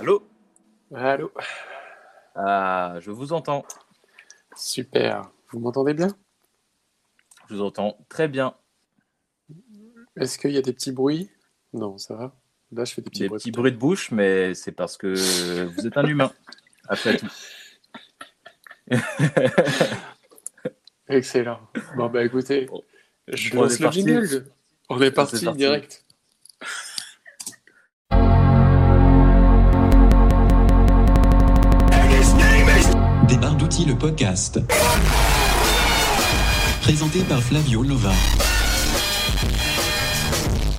Allô? Allô? Ah, je vous entends. Super. Vous m'entendez bien? Je vous entends très bien. Est-ce qu'il y a des petits bruits? Non, ça va. Là, je fais des petits Des bruits. petits bruits de bouche, mais c'est parce que vous êtes un humain, après tout. Excellent. Bon, bah écoutez, je On lance est le parti. jingle. On est parti, parti. direct. Des barres d'outils, le podcast. Présenté par Flavio Nova.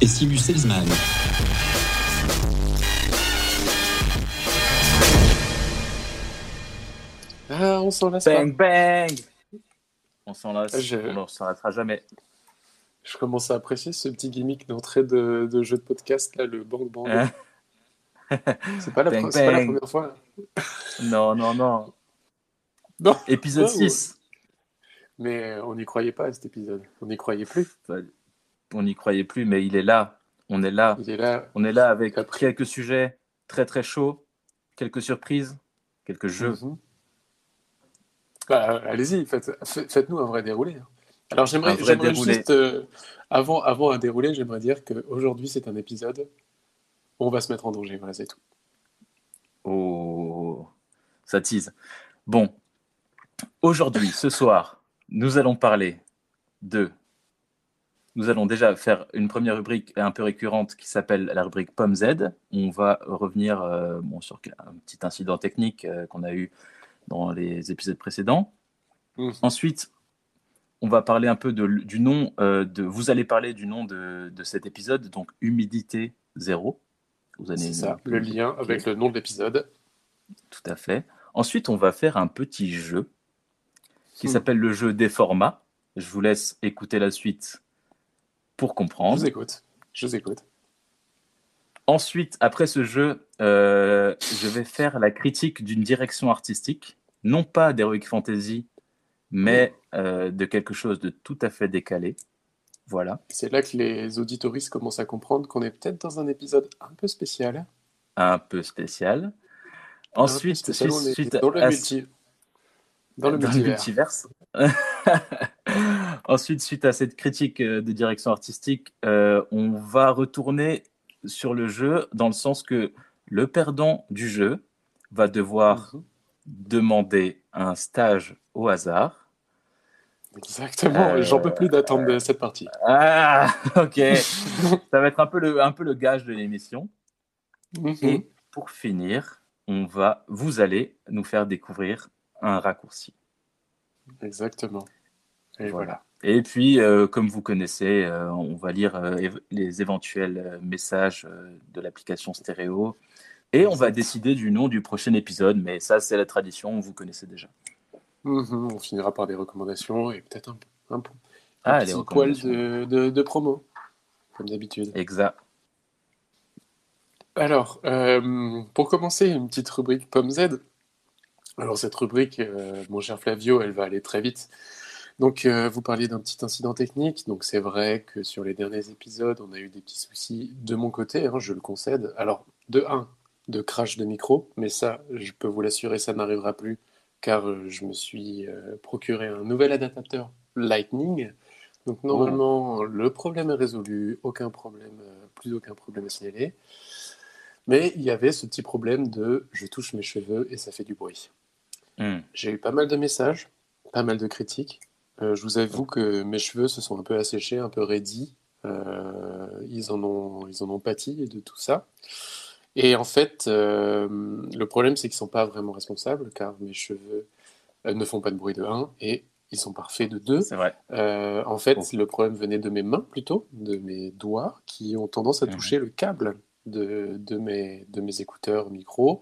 Et Simu Salesman. Ah, on s'en lasse pas. Bang bang On s'en lasse, Je- on ne s'en lassera jamais. Je commence à apprécier ce petit gimmick d'entrée de, de jeu de podcast, là, le bang bang. Hein c'est pas, la pas première fois. non, non, non. Non. Épisode ouais. 6. Mais on n'y croyait pas à cet épisode. On n'y croyait plus. On n'y croyait plus, mais il est là. On est là. Il est là. On est là avec Après. quelques sujets très très chauds, quelques surprises, quelques jeux. Mhm. Bah, allez-y, faites, fait- faites-nous un vrai déroulé. Alors j'aimerais, juste, euh, avant, avant un déroulé, j'aimerais dire qu'aujourd'hui c'est un épisode où on va se mettre en danger, voilà c'est tout. Oh, ça tease. Bon, aujourd'hui, ce soir, nous allons parler de. Nous allons déjà faire une première rubrique un peu récurrente qui s'appelle la rubrique Pomme Z. On va revenir euh, bon, sur un petit incident technique euh, qu'on a eu dans les épisodes précédents. Mhm. Ensuite, on va parler un peu de, du nom euh, de. Vous allez parler du nom de, de cet épisode, donc humidité zéro. Vous allez ça, le lien avec le nom de l'épisode. tout à fait. Ensuite, on va faire un petit jeu qui Hmm. s'appelle le jeu des formats. Je vous laisse écouter la suite pour Je comprendre. vous écoute, je vous écoute. Ensuite, après ce jeu, euh, je vais faire la critique d'une direction artistique, non pas d'Heroic Fantasy, mais euh, de quelque chose de tout à fait décalé. Voilà, C'est là que les auditoristes commencent à comprendre qu'on est peut-être dans un épisode un peu spécial. un peu spécial. Peu Ensuite, spécial, suite dans le, à- multi... dans le multivers. multiverse. Ensuite, suite à cette critique euh, de direction artistique, euh, on va retourner sur le jeu dans le sens que le perdant du jeu va devoir Mhm. demander un stage au hasard. Exactement, Euh, j'en peux plus d'attendre cette partie. Ah, ok. Ça va être un peu le, un peu le gage de l'émission. Mhm. Et pour finir, on va, vous allez nous faire découvrir un raccourci. Exactement. Et voilà. Et puis, euh, comme vous connaissez, euh, on va lire euh, les éventuels messages de l'application stéréo. Et on va décider du nom du prochain épisode, mais ça, c'est la tradition, vous connaissez déjà. Mhm, on finira par des recommandations et peut-être un, un, un Ah, petit poil recommandations. de, de, de promo, comme d'habitude. Exact. Alors, euh, pour commencer, une petite rubrique Pomme Z. Alors, cette rubrique, euh, mon cher Flavio, elle va aller très vite. Donc, euh, vous parliez d'un petit incident technique. Donc, c'est vrai que sur les derniers épisodes, on a eu des petits soucis de mon côté, hein, je le concède. Alors, de 1, de crash de micro, mais ça, je peux vous l'assurer, ça n'arrivera plus, car euh, je me suis euh, procuré un nouvel adaptateur Lightning. Donc, normalement, le problème est résolu, aucun problème, euh, plus aucun problème à signaler. Mais il y avait ce petit problème de je touche mes cheveux et ça fait du bruit. Hmm. J'ai eu pas mal de messages, pas mal de critiques. Euh, je vous avoue que mes cheveux se sont un peu asséchés, un peu raidis. Euh, ils, en ont, ils en ont pâti de tout ça. Et en fait, euh, le problème, c'est qu'ils ne sont pas vraiment responsables, car mes cheveux euh, ne font pas de bruit de 1 et ils sont parfaits de 2. C'est vrai. Euh, en fait, le problème venait de mes mains plutôt, de mes doigts, qui ont tendance à Mhm. toucher le câble de, de, mes, de mes écouteurs micro,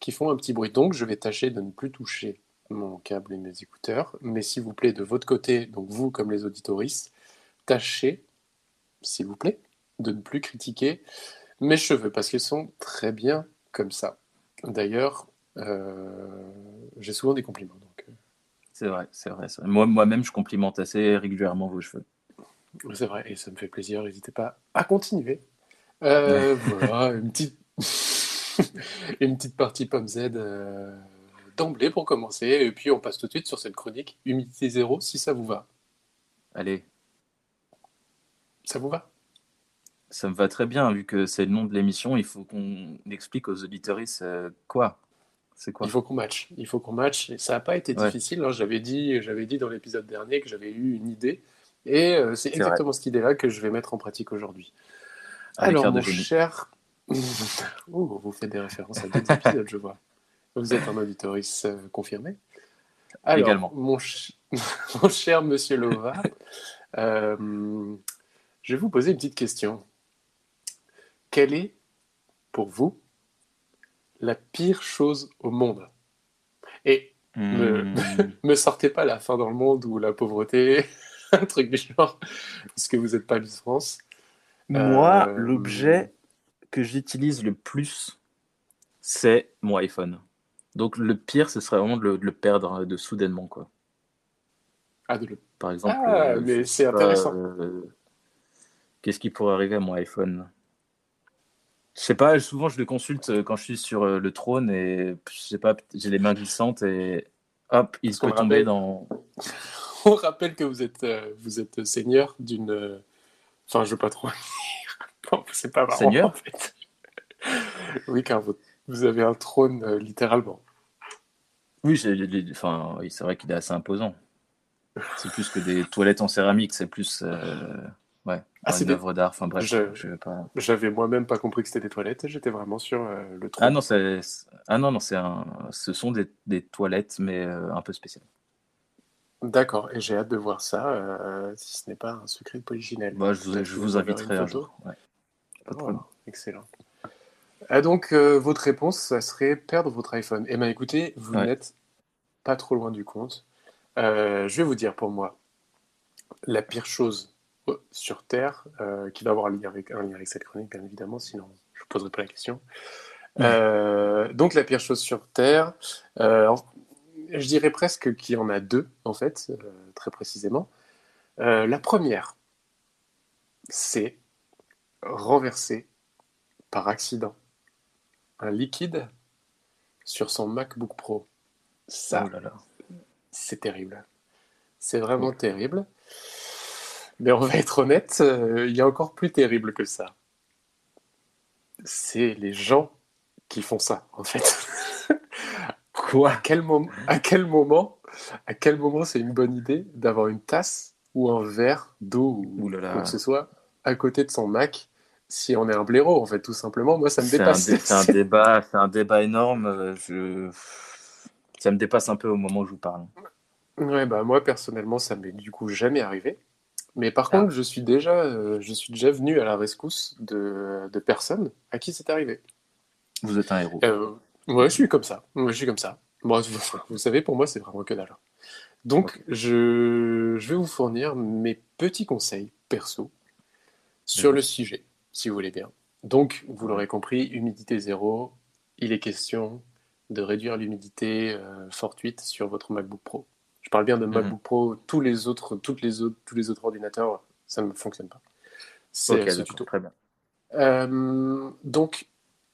qui font un petit bruit. Donc, je vais tâcher de ne plus toucher mon câble et mes écouteurs. Mais s'il vous plaît, de votre côté, donc vous comme les auditoristes, tâchez, s'il vous plaît, de ne plus critiquer mes cheveux, parce qu'ils sont très bien comme ça. D'ailleurs, euh, j'ai souvent des compliments. Donc, euh, C'est vrai, c'est vrai. c'est vrai. Moi, moi-même, je complimente assez régulièrement vos cheveux. C'est vrai, et ça me fait plaisir. N'hésitez pas à continuer. Euh, voilà, une petite, une petite partie pomme Z euh, d'emblée pour commencer. Et puis on passe tout de suite sur cette chronique humidité zéro, si ça vous va. Allez, Ça vous va? Ça me va très bien, vu que c'est le nom de l'émission, il faut qu'on explique aux auditoristes euh, quoi. C'est quoi? Il faut qu'on matche. Il faut qu'on matche. Et ça n'a pas été Ouais. difficile. hein. J'avais dit, j'avais dit dans l'épisode dernier que j'avais eu une idée. Et euh, c'est exactement cette idée-là que je vais mettre en pratique aujourd'hui. Alors, mon génie. cher. Oh, vous faites des références à d'autres épisodes, je vois. Vous êtes un auditoriste euh, confirmé. Alors, Également. Mon, ch- mon cher monsieur Lova, euh, je vais vous poser une petite question. Quelle est, pour vous, la pire chose au monde? Et Hmm, me sortez pas la fin dans le monde ou la pauvreté, un truc du genre, parce que vous n'êtes pas Miss France. Moi, Euh, l'objet que j'utilise le plus, c'est mon iPhone. Donc le pire, ce serait vraiment de le, de le perdre de soudainement, quoi. Ah, de le- Par exemple. Ah, euh, mais c'est intéressant. euh, Qu'est-ce qui pourrait arriver à mon iPhone? Je sais pas, souvent je le consulte euh, quand je suis sur euh, le trône et je sais pas, j'ai les mains glissantes et hop, il qu'on peut tomber dans. On rappelle que vous êtes, euh, vous êtes seigneur d'une. Enfin, je veux pas trop. C'est pas marrant. Seigneur en fait. oui, car vous, vous avez un trône euh, littéralement. Oui, enfin, oui, c'est vrai qu'il est assez imposant. C'est plus que des toilettes en céramique, c'est plus euh, ouais, Ah, c'est une des- œuvre d'art. Enfin bref, Je- je, pas. J'avais moi-même pas compris que c'était des toilettes. J'étais vraiment sur euh, le trône. Ah non, c'est ah non non, c'est un, ce sont des, des toilettes mais euh, un peu spéciales. D'accord, et j'ai hâte de voir ça, euh, si ce n'est pas un secret de polichinelle. Moi, je, vous- je vous inviterai une un photo. jour. Ouais. Pas de problème. excellent. Ah, donc, votre réponse, ça serait perdre votre iPhone. Eh bien, écoutez, vous Ouais. n'êtes pas trop loin du compte. Je vais vous dire pour moi, la pire chose sur Terre, euh, qui va avoir un lien, avec, un lien avec cette chronique, bien évidemment, sinon je ne poserai pas la question. Euh, donc, la pire chose sur Terre, euh, je dirais presque qu'il y en a deux, en fait, euh, très précisément. Euh, la première, c'est renverser par accident un liquide sur son MacBook Pro. Ça, Oh c'est terrible. C'est vraiment terrible. Mais on va être honnête, euh, il y a encore plus terrible que ça. C'est les gens qui font ça, en fait. Quoi à quel moment, à quel moment, à quel moment c'est une bonne idée d'avoir une tasse ou un verre d'eau ou quoi que ce soit à côté de son Mac si on est un blaireau en fait tout simplement moi ça me dépasse dé- c'est un débat, un débat énorme. euh, Je... Ça me dépasse un peu au moment où je vous parle. ouais bah moi personnellement ça m'est du coup jamais arrivé mais par Ah. contre je suis déjà euh, je suis déjà venu à la rescousse de, de personnes à qui c'est arrivé Vous êtes un héros. Euh, ouais, je suis comme ça. Ouais, je suis comme ça. Moi, vous, vous savez, pour moi, c'est vraiment que dalle. Donc, je, je vais vous fournir mes petits conseils perso sur le sujet, si vous voulez bien. Donc, vous l'aurez compris, humidité zéro, il est question de réduire l'humidité euh, fortuite sur votre MacBook Pro. Je parle bien de Mhm. MacBook Pro, tous les autres, toutes les autres, tous les autres ordinateurs, ça ne fonctionne pas. C'est ce d'accord, tuto. très bien. Euh, donc,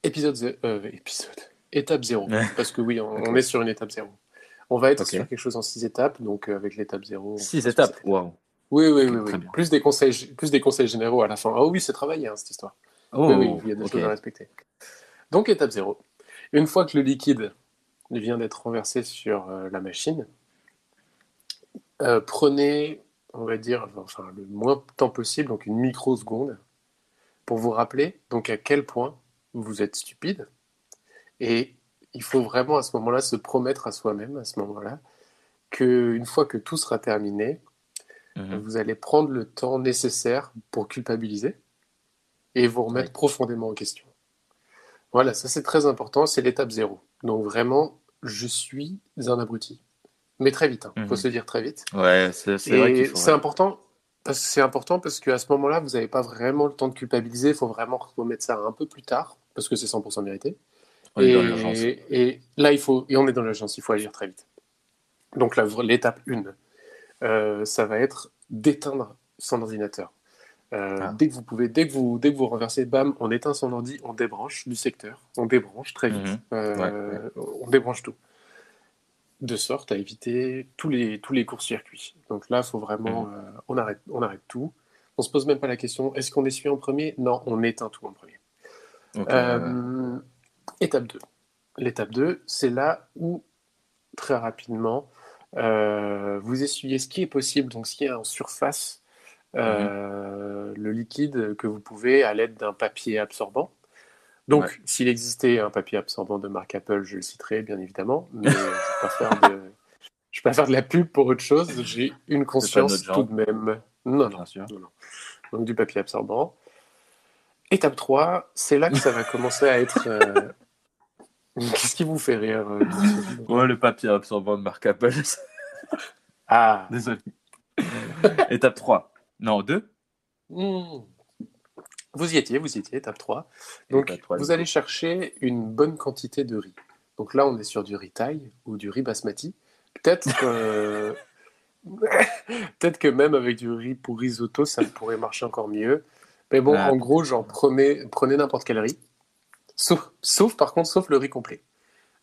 épisode, euh, épisode, étape zéro, Ouais. parce que oui, on, est sur une étape zéro. On va être sur quelque chose en six étapes, donc euh, avec l'étape zéro. on Six passe étapes. par sept Waouh. Oui, oui, oui, oui. Plus des conseils, plus des conseils généraux à la fin. Oh oui, c'est travaillé hein, cette histoire. Oh, oui, oui, il y a des choses à respecter. Donc, étape zéro. Une fois que le liquide vient d'être renversé sur euh, la machine, euh, prenez, on va dire, enfin, le moins de temps possible, donc une microseconde, pour vous rappeler donc à quel point vous êtes stupide. Et il faut vraiment à ce moment-là se promettre à soi-même, à ce moment-là, qu'une fois que tout sera terminé, Mhm. vous allez prendre le temps nécessaire pour culpabiliser et vous remettre Oui. profondément en question. Voilà, ça c'est très important, c'est l'étape zéro. Donc vraiment, je suis un abruti. Mais très vite, il faut Mhm. se le dire très vite. Ouais, c'est c'est important, c'est important parce qu'à ce moment-là, vous n'avez pas vraiment le temps de culpabiliser, il faut vraiment remettre ça un peu plus tard, parce que c'est 100% mérité. On est et, dans l'urgence. et là, il faut, et on est dans l'urgence, il faut agir très vite. Donc l'étape 1, ça va être d'éteindre son ordinateur. Euh, Ah. Dès que vous pouvez, dès que vous, dès que vous renversez, bam, on éteint son ordi, on débranche du secteur, on débranche très vite, Mhm. Euh, on débranche tout, de sorte à éviter tous les tous les courts-circuits. Donc là, faut vraiment, Mhm. euh, on arrête, on arrête tout. On se pose même pas la question, est-ce qu'on essuie en premier? Non, on éteint tout en premier. Euh, Étape 2. L'étape 2, c'est là où, très rapidement, euh, vous essuyez ce qui est possible, donc ce qui est en surface, euh, le liquide que vous pouvez à l'aide d'un papier absorbant. Donc, Ouais. s'il existait un papier absorbant de marque Apple, je le citerai bien évidemment, mais je ne vais pas faire de... Je vais pas faire de la pub pour autre chose, j'ai une conscience tout de même. Non, non, sûr. non, non. Donc du papier absorbant. Étape 3, c'est là que ça va commencer à être... euh, Qu'est-ce qui vous fait rire euh, Ouais, le papier absorbant de marque Apple. Ah, Désolé. Étape 3. Non, 2 hmm. Vous y étiez, vous y étiez, étape 3. Donc, Étape trois, vous allez chercher une bonne quantité de riz. Donc là, on est sur du riz thaï ou du riz basmati. Peut-être que... Peut-être que même avec du riz pour risotto, ça pourrait marcher encore mieux. Mais bon, Ah, en gros, genre, prenez, prenez n'importe quel riz. Sauf, sauf, par contre, sauf le riz complet.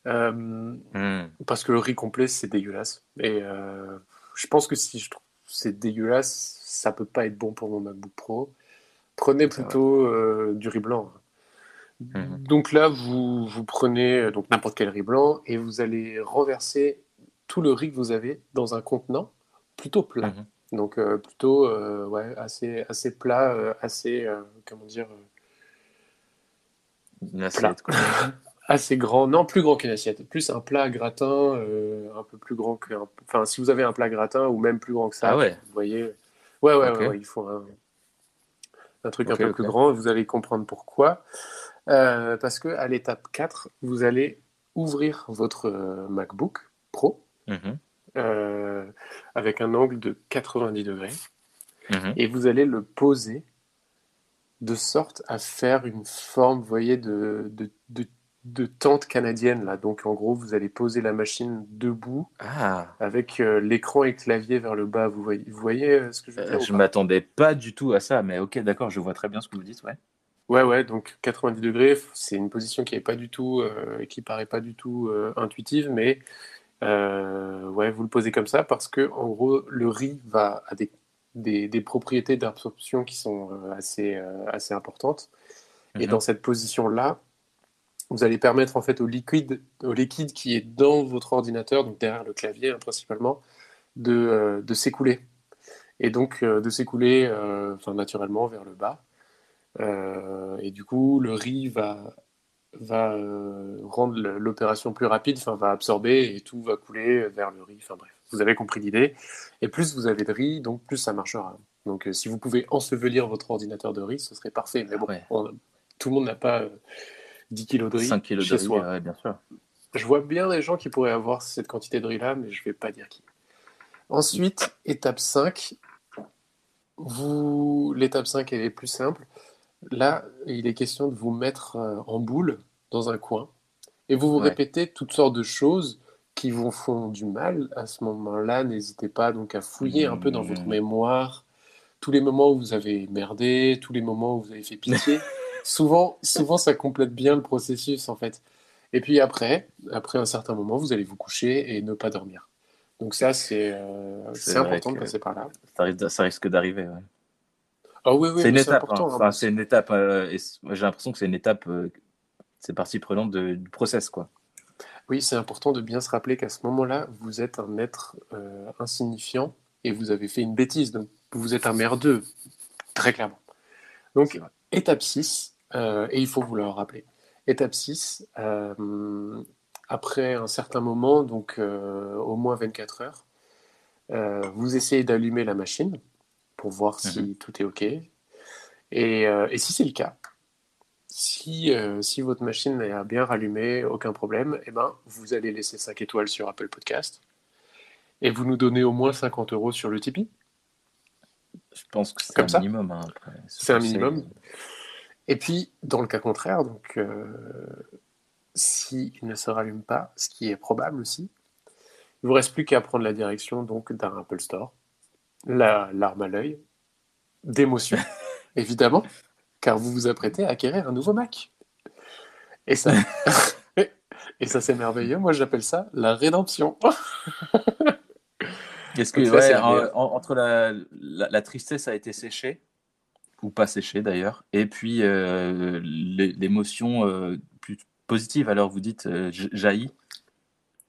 Euh, Hmm. parce que le riz complet, c'est dégueulasse. Et euh, je pense que si je trouve c'est dégueulasse, ça peut pas être bon pour mon MacBook Pro. Prenez plutôt euh, du riz blanc. Mhm. Donc là, vous, vous prenez euh, donc n'importe quel riz blanc et vous allez renverser tout le riz que vous avez dans un contenant plutôt plat. Mhm. Donc euh, plutôt euh, ouais, assez, assez plat, euh, assez, comment dire, Une assiette, quoi. assez grand, non plus grand qu'une assiette, plus un plat gratin, un peu plus grand que, enfin si vous avez un plat gratin ou même plus grand que ça, Ah ouais. vous voyez, ouais ouais, ouais, il faut un, un truc un peu plus grand, vous allez comprendre pourquoi, Euh, parce que à l'étape 4, vous allez ouvrir votre euh, MacBook Pro Mhm. euh, avec un angle de 90 degrés Mhm. et vous allez le poser de sorte à faire une forme, vous voyez, de, de, de, de tente canadienne là. Donc en gros, vous allez poser la machine debout Ah, avec euh, l'écran et le clavier vers le bas. Vous voyez, vous voyez euh, ce que je veux euh, dire je m'attendais pas du tout à ça, mais ok, d'accord, je vois très bien ce que vous dites, ouais. Ouais, ouais. Donc 90 degrés, c'est une position qui est pas du tout, qui paraît pas du tout intuitive, mais ouais, vous le posez comme ça parce que en gros, le riz va a des des, des propriétés d'absorption qui sont assez assez importantes. Et Mhm. dans cette position-là, vous allez permettre en fait au liquide, au liquide qui est dans votre ordinateur, donc derrière le clavier hein, principalement, de, euh, de s'écouler. Et donc euh, de s'écouler euh, naturellement vers le bas. Et du coup, le riz va, va rendre l'opération plus rapide, enfin, va absorber et tout va couler vers le riz. Enfin bref, vous avez compris l'idée. Et plus vous avez de riz, donc plus ça marchera. Donc si vous pouvez ensevelir votre ordinateur de riz, ce serait parfait. Mais bon, Ouais. on- tout le monde n'a pas 10 kilos de riz 5 kilos chez de riz, soi. ouais, bien sûr. Je vois bien des gens qui pourraient avoir cette quantité de riz-là, mais je vais pas dire qui. Ensuite, étape 5. Vous... L'étape 5, elle est plus simple. Là, il est question de vous mettre euh, en boule dans un coin et vous vous Ouais. répétez toutes sortes de choses qui vous font du mal. À ce moment-là, n'hésitez pas donc à fouiller un peu dans votre Mmh. mémoire tous les moments où vous avez merdé, tous les moments où vous avez fait pitié. souvent, souvent, ça complète bien le processus en fait. Et puis après, après un certain moment, vous allez vous coucher et ne pas dormir. Donc ça, c'est euh, important de passer par là. Ça risque, ça risque d'arriver, ouais. Ah oui, oui, c'est une hein. hein, Enfin, une étape, euh, j'ai l'impression que c'est une étape, euh, c'est partie prenante de- du process, quoi. Oui, c'est important de bien se rappeler qu'à ce moment-là, vous êtes un être insignifiant et vous avez fait une bêtise. Donc, vous êtes un merdeux, très clairement. Donc, étape 6, euh, et il faut vous le rappeler. Étape 6, euh, après un certain moment, donc euh, au moins 24 heures, vous essayez d'allumer la machine pour voir si tout est OK. Et, et si c'est le cas, si, si votre machine est bien rallumée, aucun problème, eh ben, vous allez laisser 5 étoiles sur Apple Podcast et vous nous donnez au moins 50 euros sur le Tipeee. Je pense que c'est un minimum. hein, après. C'est un minimum. Et puis, dans le cas contraire, donc, euh, s'il ne se rallume pas, ce qui est probable aussi, il vous reste plus qu'à prendre la direction donc d'un Apple Store, la larme à l'œil, d'émotion. Évidemment, car vous vous apprêtez à acquérir un nouveau Mac. Et ça, et ça c'est merveilleux. Moi, j'appelle ça la rédemption. Est-ce que Donc ça, ouais, c'est en- le- en- entre la, la, la tristesse a été séchée ou pas séchée d'ailleurs, et puis euh, l'é- l'émotion euh, plus positive, alors vous dites euh, jaillit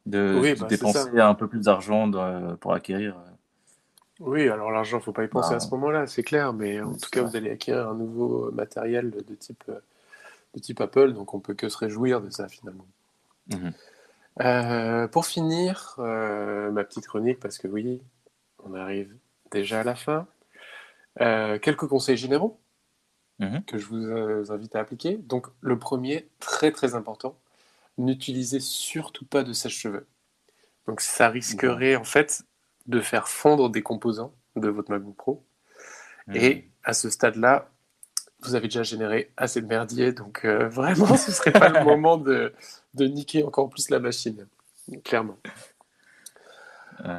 de, Oui, de bah, dépenser un peu plus d'argent pour acquérir. Oui, alors l'argent, faut pas y penser Bah, à ce moment-là, c'est clair, mais en tout cas, vous allez acquérir un nouveau matériel de type, de type Apple, donc on peut que se réjouir de ça finalement. Euh, pour finir, euh, ma petite chronique, parce que oui, on arrive déjà à la fin. Euh, quelques conseils généraux Mhm. que je vous euh, invite à appliquer. Donc, le premier, très très important, n'utilisez surtout pas de sèche-cheveux. Donc, ça risquerait en fait de faire fondre des composants de votre MacBook Pro. Et à ce stade-là, vous avez déjà généré assez de merdier, donc euh, vraiment, ce serait pas le moment de, de niquer encore plus la machine, clairement.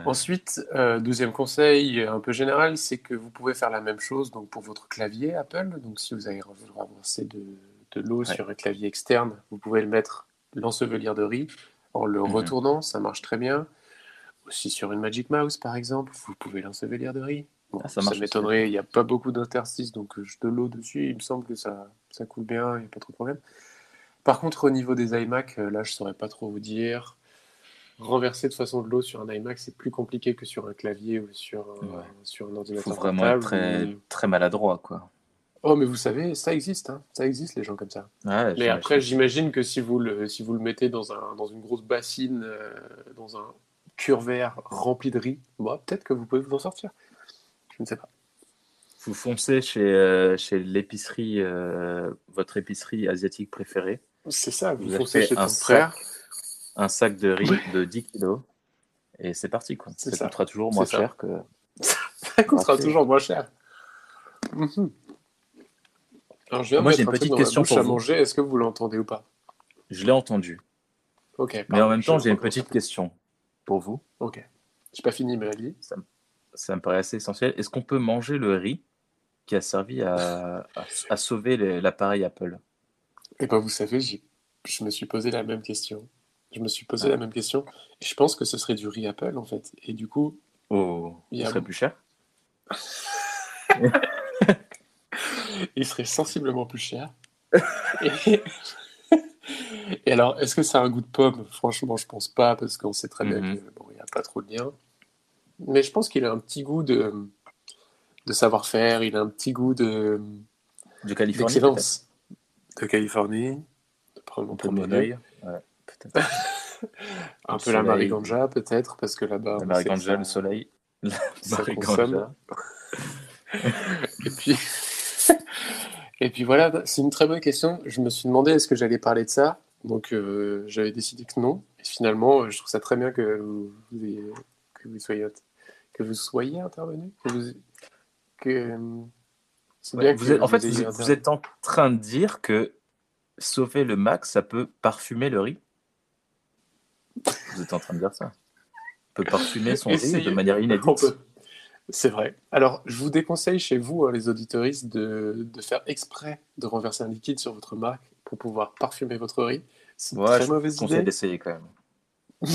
Ensuite, euh, deuxième conseil un peu général, c'est que vous pouvez faire la même chose donc pour votre clavier Apple. Donc si vous avez ramassé de, de l'eau Ouais. sur un clavier externe, vous pouvez le mettre l'ensevelir de riz en le Mhm. retournant, ça marche très bien. Aussi sur une Magic Mouse par exemple, vous pouvez l'ensevelir de riz. Bon, Ah, ça m'étonnerait, il n'y a pas beaucoup d'interstices, donc euh, de l'eau dessus, il me semble que ça, ça coule bien, il n'y a pas trop de problème. Par contre, au niveau des iMac, euh, là, je ne saurais pas trop vous dire. Renverser de façon de l'eau sur un iMac, c'est plus compliqué que sur un clavier ou sur un, Ouais. sur un Il ordinateur faut vraiment être très, Mais- très maladroit, quoi. Oh, mais vous savez, ça existe, hein. ça existe, les gens comme ça. Ouais, Mais après, j'imagine que si vous le, si vous le mettez dans, un, dans une grosse bassine, euh, dans un cure-verre rempli de riz, bon, peut-être que vous pouvez vous en sortir. Je ne sais pas. Vous foncez chez, euh, chez l'épicerie, euh, votre épicerie asiatique préférée, C'est ça, vous Vous foncez chez un ton frère. Un sac de riz de 10 kilos, et c'est parti, quoi. Ça, ça. coûtera toujours moins ça. cher que. Ça coûtera toujours moins cher. Mhm. Alors, je viens Moi, j'ai une un petite question pour à vous. manger. Est-ce que vous l'entendez ou pas? Je l'ai entendu. Ok. Mais en même temps, j'ai une petite question pour vous. Ok. J'ai pas fini, mais allez. Ça me paraît assez essentiel. Est-ce qu'on peut manger le riz qui a servi à, à, à sauver l'appareil Apple? Et ben, vous savez, j'ai- je me suis posé la même question. Je me suis posé Ah. la même question. Et je pense que ce serait du riz Apple, en fait. Et du coup, Oh, Il y ce a- serait plus cher? Il serait sensiblement plus cher. Et, Et alors, est-ce que ça a un goût de pomme? Franchement, je pense pas, parce qu'on sait très bien Mhm. qu'il bon, n'y a pas trop de lien. Mais je pense qu'il a un petit goût de, de savoir-faire, il a un petit goût de De Californie d'excellence. De Californie, de prendre mon premier peut-être. Un peu la. Mariganja, peut-être, parce que là-bas, La Mariganja, ça- le soleil. La ça Mariganja. consomme. Et puis, et puis voilà, c'est une très bonne question. Je me suis demandé est-ce que j'allais parler de ça? Donc euh, j'avais décidé que non. Et finalement, euh, je trouve ça très bien que vous, vous ayez- que vous soyez que vous soyez intervenu. Que vous, que, c'est Ouais, bien vous que êtes- en fait, vous, vous êtes en train de dire que sauver le Mac, ça peut parfumer le riz Vous êtes en train de dire ça On peut parfumer son riz de manière inédite. C'est vrai. Alors, je vous déconseille chez vous, hein, les auditoristes, de, de faire exprès de renverser un liquide sur votre marque pour pouvoir parfumer votre riz. C'est une Ouais, très je mauvaise conseille idée. d'essayer quand même.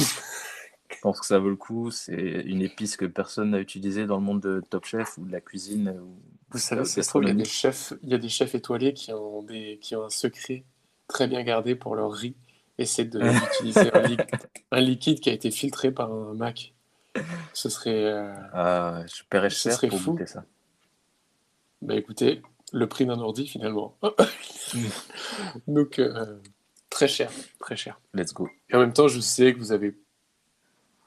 Je pense que ça vaut le coup. C'est une épice que personne n'a utilisée dans le monde de Top Chef ou de la cuisine. ou- Vous savez, se trouve, il y a des chefs, il y a des chefs étoilés qui ont des, qui ont un secret très bien gardé pour leur riz, et c'est d'utiliser un, li- un liquide qui a été filtré par un Mac. Ce serait, euh, Ah, je paierais Ce cher serait pour fou. goûter ça. bah écoutez, le prix d'un ordi finalement. Donc euh, très cher, très cher. Let's go. Et en même temps, je sais que vous avez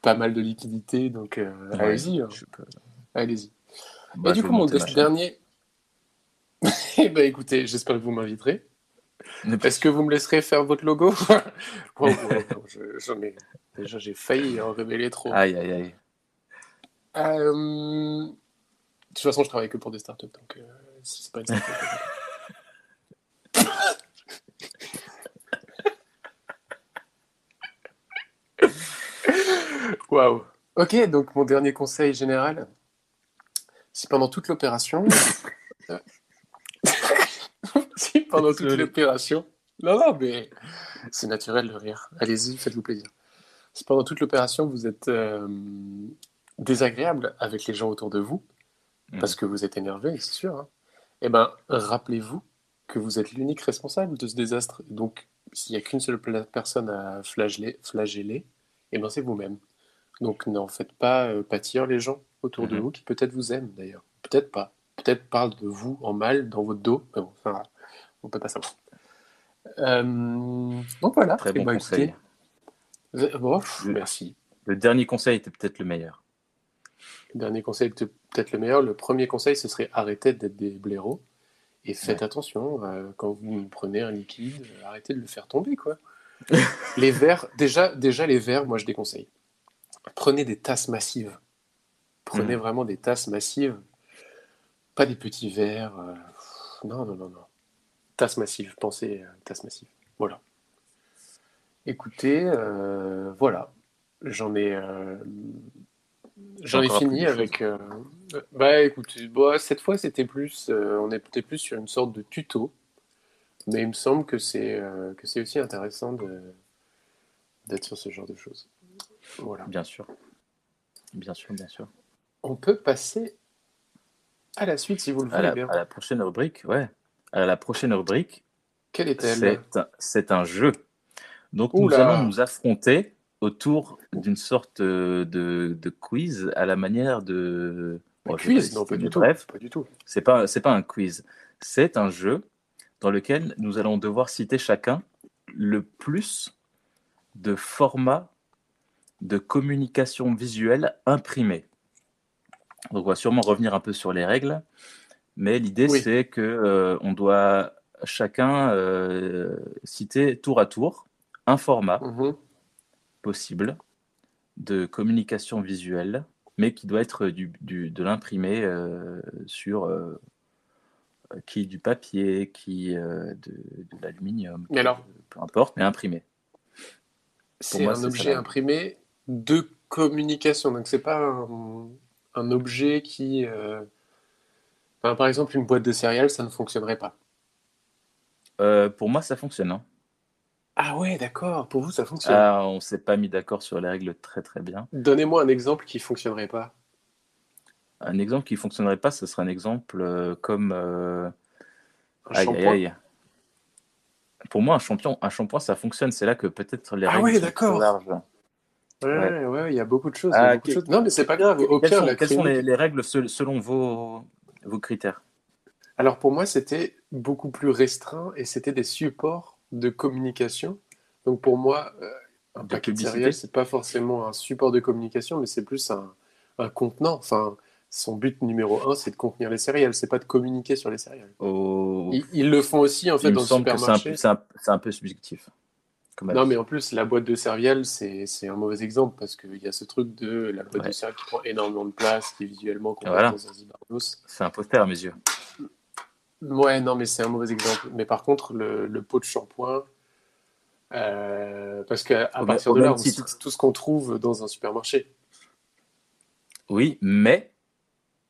pas mal de liquidité, donc euh, Ouais, allez-y, hein. peux- allez-y. Bah, et du coup, mon dernier. Eh ben écoutez, j'espère que vous m'inviterez. Est-ce que vous me laisserez faire votre logo? Je- ai- Déjà, j'ai failli en révéler trop. Aïe, aïe, aïe. Euh, De toute façon, je travaille que pour des startups, donc euh, c'est pas une startup. Waouh. Ok, donc mon dernier conseil général, si pendant toute l'opération, si pendant toute l'opération. Non, non, mais c'est naturel de rire. Allez-y, faites-vous plaisir. Si pendant toute l'opération, vous êtes euh, désagréable avec les gens autour de vous, Mm. parce que vous êtes énervé, c'est sûr, hein, eh ben, rappelez-vous que vous êtes l'unique responsable de ce désastre. Donc, s'il n'y a qu'une seule personne à flageller, flageller eh ben, c'est vous-même. Donc, n'en faites pas euh, pâtir les gens autour de Mhm. vous qui peut-être vous aiment d'ailleurs. Peut-être pas. Peut-être parlent de vous en mal dans votre dos. Mais bon, enfin, on peut pas savoir. Euh, donc voilà. Très bon conseil. écoutez, bon, pff, Je- merci. Le dernier conseil était peut-être le meilleur. Le dernier conseil était peut-être le meilleur. Le premier conseil, ce serait arrêtez d'être des blaireaux et faites Ouais. attention euh, quand vous prenez un liquide, euh, arrêtez de le faire tomber, quoi. les verres, déjà, déjà les verres, moi je déconseille. Prenez des tasses massives. Prenez Mhm. vraiment des tasses massives, pas des petits verres. euh, non, non, non, non. Tasses massives. Pensez à tasses massives. Voilà. Écoutez, euh, voilà. J'en ai. euh, J'en ai fini avec. euh, Bah écoute, bon, cette fois c'était plus, euh, on est peut-être plus sur une sorte de tuto, mais il me semble que c'est euh, que c'est aussi intéressant de d'être sur ce genre de choses. Voilà. Bien sûr. Bien sûr, bien sûr. On peut passer à la suite si vous le À voulez la, bien. à la prochaine rubrique, ouais. À la prochaine rubrique, Quelle est-elle? C'est un, jeu. Donc nous allons nous affronter autour d'une sorte euh, de, de quiz à la manière de. Un quiz? pas Non, pas du tout. Bref, Pas du tout. c'est pas c'est pas un quiz. C'est un jeu dans lequel nous allons devoir citer chacun le plus de formats de communication visuelle imprimés. Donc on va sûrement revenir un peu sur les règles, mais l'idée Oui. c'est que euh, on doit chacun euh, citer tour à tour un format Mhm. possible de communication visuelle, mais qui doit être du, du- de l'imprimé euh, sur euh, qui du papier, qui euh, de, de l'aluminium, peu importe, mais imprimé. C'est un ça, objet imprimé de communication. Donc, c'est pas un, un objet qui. Enfin, par exemple, une boîte de céréales, ça ne fonctionnerait pas. Euh, pour moi, ça fonctionne. hein. Ah ouais, d'accord. Pour vous, ça fonctionne. Ah, on s'est pas mis d'accord sur les règles très très bien. Donnez-moi un exemple qui fonctionnerait pas. Un exemple qui fonctionnerait pas, ce serait un exemple euh, comme euh, Un aïe aïe shampoing. aïe. Pour moi, un champion, un shampoing, ça fonctionne. C'est là que peut-être les Ah règles ouais, sont d'accord. trop larges. Ouais, ouais, ouais, il y a beaucoup de choses. il y a Ah, beaucoup de que- choses. Non, mais c'est pas grave. Au Quelles pire, sont, la quelles sont chronique- les, les règles sel- selon vos, vos critères? Alors pour moi, c'était beaucoup plus restreint et c'était des supports de communication. Donc pour moi, euh, un De paquet de publicité céréales, c'est pas forcément un support de communication, mais c'est plus un, un contenant. Enfin, son but numéro un, c'est de contenir les céréales, c'est pas de communiquer sur les céréales. Au- Ils, ils le font aussi en fait Il dans le semble que c'est un, supermarché. un- c'est un peu subjectif. Comme Non, mais en plus, la boîte de céréales, c'est un mauvais exemple parce qu'il y a ce truc de la boîte Ouais. de céréales qui prend énormément de place, qui est visuellement Voilà. complètement zanzibardos. C'est un poster à mes yeux. Ouais, non, mais c'est un mauvais exemple. Mais par contre, le, le pot de shampoing, euh, parce qu'à partir de là, on titre. cite tout ce qu'on trouve dans un supermarché. Oui, mais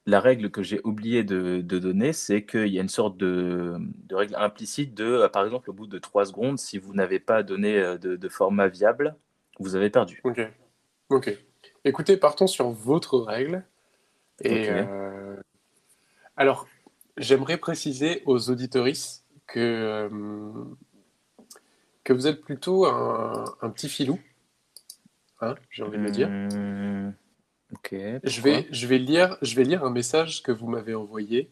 la règle que j'ai oublié de, de donner, c'est qu'il y a une sorte de, de règle implicite de, euh, par exemple, au bout de 3 secondes, si vous n'avez pas donné euh, de, de format viable, vous avez perdu. Ok. Ok. Écoutez, partons sur votre règle. Et euh, alors, j'aimerais préciser aux auditoristes que, euh, que vous êtes plutôt un, un petit filou. Hein, j'ai envie de le dire. Mmh, Je vais, je, vais lire, je vais lire un message que vous m'avez envoyé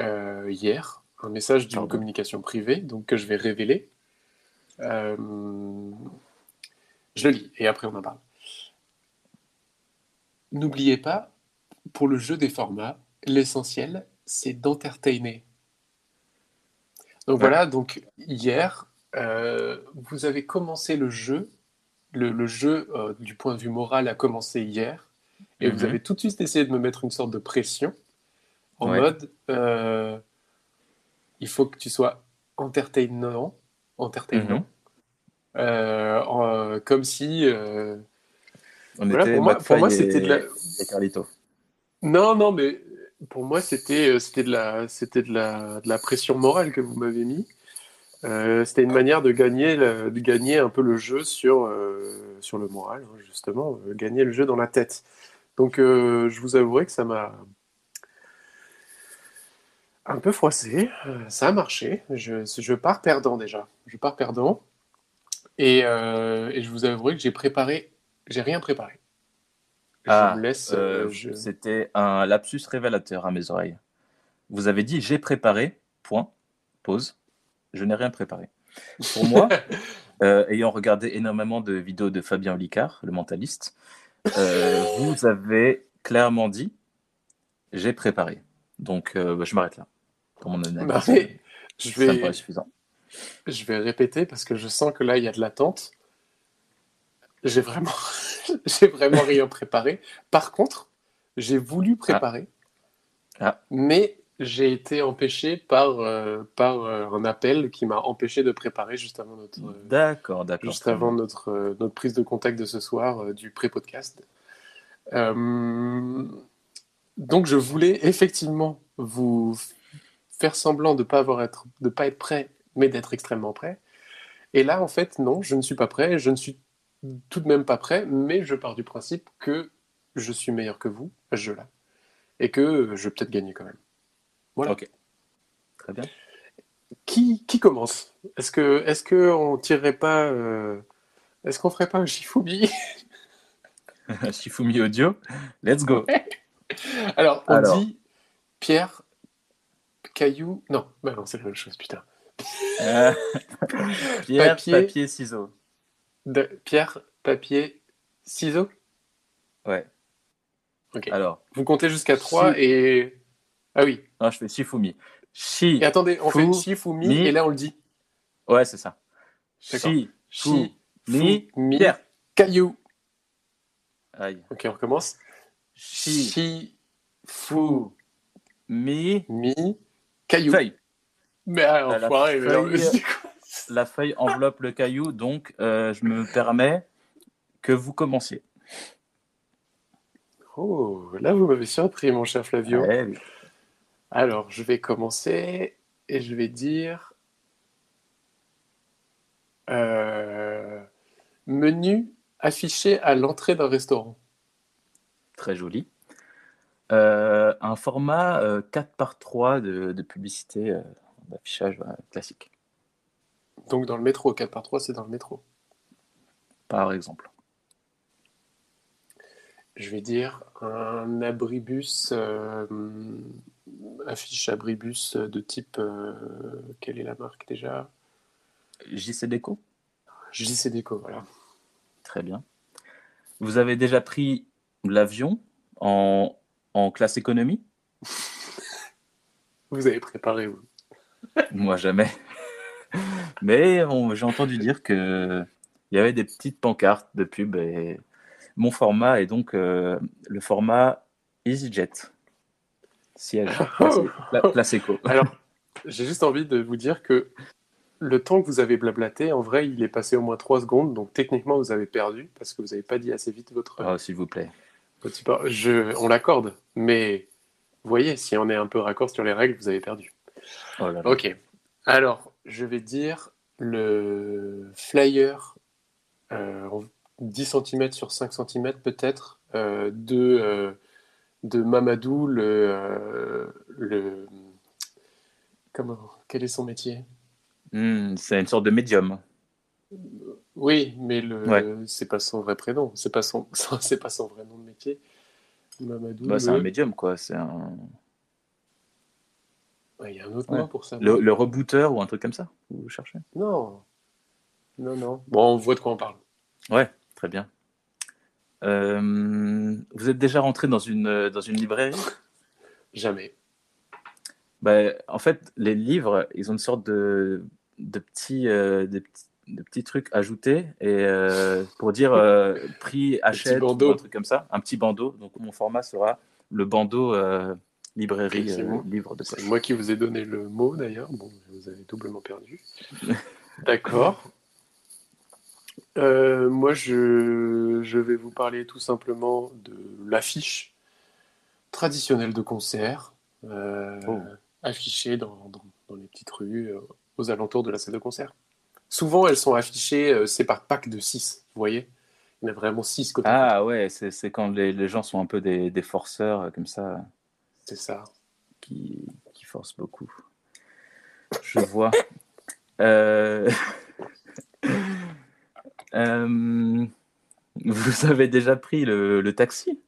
euh, hier, un message d'une Pardon. communication privée, donc que je vais révéler. Euh, je le lis et après on en parle. N'oubliez pas, pour le jeu des formats, l'essentiel, c'est d'entertainer. Donc Ouais. voilà, donc hier, euh, vous avez commencé le jeu. Le, le jeu, du point de vue moral, a commencé hier. Et vous Mhm. avez tout de suite essayé de me mettre une sorte de pression en Ouais. mode euh, il faut que tu sois entertainant, entertainant. Mhm. Euh, en- comme si. euh, On Voilà, était pour moi- pour moi, McFly c'était de la- et, et Carlito. Non, non, mais pour moi, c'était euh, c'était de la c'était de la, de la pression morale que vous m'avez mis. Euh, c'était une manière de gagner le- de gagner un peu le jeu sur euh, sur le moral, hein, justement, euh, gagner le jeu dans la tête. Donc, euh, je vous avouerai que ça m'a un peu froissé. Euh, ça a marché. Je, je pars perdant déjà. Je pars perdant. Et, euh, et je vous avouerai que j'ai préparé. J'ai rien préparé. Je Ah, vous laisse. Euh, je- C'était un lapsus révélateur à mes oreilles. Vous avez dit j'ai préparé, point, pause. Je n'ai rien préparé. Pour moi, ayant regardé énormément de vidéos de Fabien Olicard, le mentaliste, euh, vous avez clairement dit j'ai préparé. Donc euh, bah, je m'arrête là. Pour mon analyse, Bah, mais je ça me paraît vais, suffisant. je vais répéter parce que je sens que là, il y a de l'attente. J'ai vraiment, j'ai vraiment rien préparé. Par contre, j'ai voulu préparer, Ah. mais j'ai été empêché par, euh, par euh, un appel qui m'a empêché de préparer juste avant notre, euh, D'accord, d'accord. juste avant notre, notre prise de contact de ce soir du pré-podcast. Donc, je voulais effectivement vous faire semblant de pas avoir être, de pas être prêt, mais d'être extrêmement prêt. Et là, en fait, non, je ne suis pas prêt. Je ne suis tout de même pas prêt, mais je pars du principe que je suis meilleur que vous à ce jeu-là, et que je vais peut-être gagner quand même. Voilà. Ok. Très bien. Qui, qui commence? Est-ce que, est-ce que on tirerait pas, euh, est-ce qu'on ferait pas un Shifumi? Shifumi Audio, let's go. Alors, on Alors. dit pierre, caillou. Non, bah non, c'est la même chose, putain. Euh, Pierre, Papier. papier, ciseaux. De- pierre, papier, ciseaux? Ouais. Ok. Alors, Vous comptez jusqu'à 3 Si. et. Ah oui. Non, je fais Shifumi. Shi. Et attendez, on fait Shifumi mi. et là on le dit. Ouais, c'est ça. Shi. Chi, Mi. Pierre. caillou. Aïe. Ok, on recommence. Fou, Fou. Mi. mi, caillou. Feuille. Mais alors, la enfoiré, mais alors, feuille. La feuille enveloppe le caillou, donc euh, je me permets que vous commenciez. Oh, là vous m'avez surpris, mon cher Flavio. Ouais, oui. Alors, je vais commencer et je vais dire euh, menu affiché à l'entrée d'un restaurant. Très joli. Euh, un format euh, 4 par 3 de, de publicité euh, d'affichage euh, classique, Donc dans le métro, 4 par 3 c'est dans le métro. par exemple. Je vais dire un abribus, euh, affiche abribus de type, euh, quelle est la marque déjà? JC Déco JC Déco, voilà. Très bien. Vous avez déjà pris l'avion en, en classe économie? Vous avez préparé, vous. Moi, jamais. Mais j'ai entendu dire que il y avait des petites pancartes de pub et mon format est donc euh, le format EasyJet. Siège classe éco. Alors, j'ai juste envie de vous dire que le temps que vous avez blablaté, en vrai, il est passé au moins 3 secondes, donc techniquement, vous avez perdu parce que vous n'avez pas dit assez vite votre, Oh, S'il vous plaît. Je, on l'accorde, mais vous voyez, si on est un peu raccord sur les règles, vous avez perdu. Oh là là. Ok. Alors, je vais dire le flyer euh, 10 cm sur 5 cm peut-être euh, de, euh, de Mamadou, le, euh, le. Comment Quel est son métier? Hmm, c'est une sorte de médium. Oui, mais le Ouais. c'est pas son vrai prénom, c'est pas son c'est pas son vrai nom de métier. Mamadou. Bah, c'est un médium, quoi. C'est un... Ouais, Il y a un autre Ouais. mot pour ça. le, le rebooter ou un truc comme ça Vous cherchez? Non. Non, non. Bon, on voit de quoi on parle. Ouais, très bien. Euh, vous êtes déjà rentré dans une, dans une librairie? Jamais. Bah, En fait, les livres, ils ont une sorte de, de, petits, euh, petits, de petits trucs ajoutés et, euh, pour dire euh, prix, achète, ou un truc comme ça. Un petit bandeau. Donc, mon format sera le bandeau euh, librairie, C'est euh, livre de C'est poche. moi qui vous ai donné le mot d'ailleurs. Bon, vous avez doublement perdu. D'accord. Euh, moi, je, je vais vous parler tout simplement de l'affiche traditionnelles de concert, euh, Oh. affichées dans, dans- dans les petites rues euh, aux alentours de la salle de concert. Souvent, elles sont affichées, c'est par pack de 6, vous voyez Il y en a vraiment 6 côté. Ah ouais, c'est quand les, les gens sont un peu des, des forceurs comme ça, C'est ça. qui, qui forcent beaucoup. Je vois. Euh, euh, Vous avez déjà pris le, le taxi?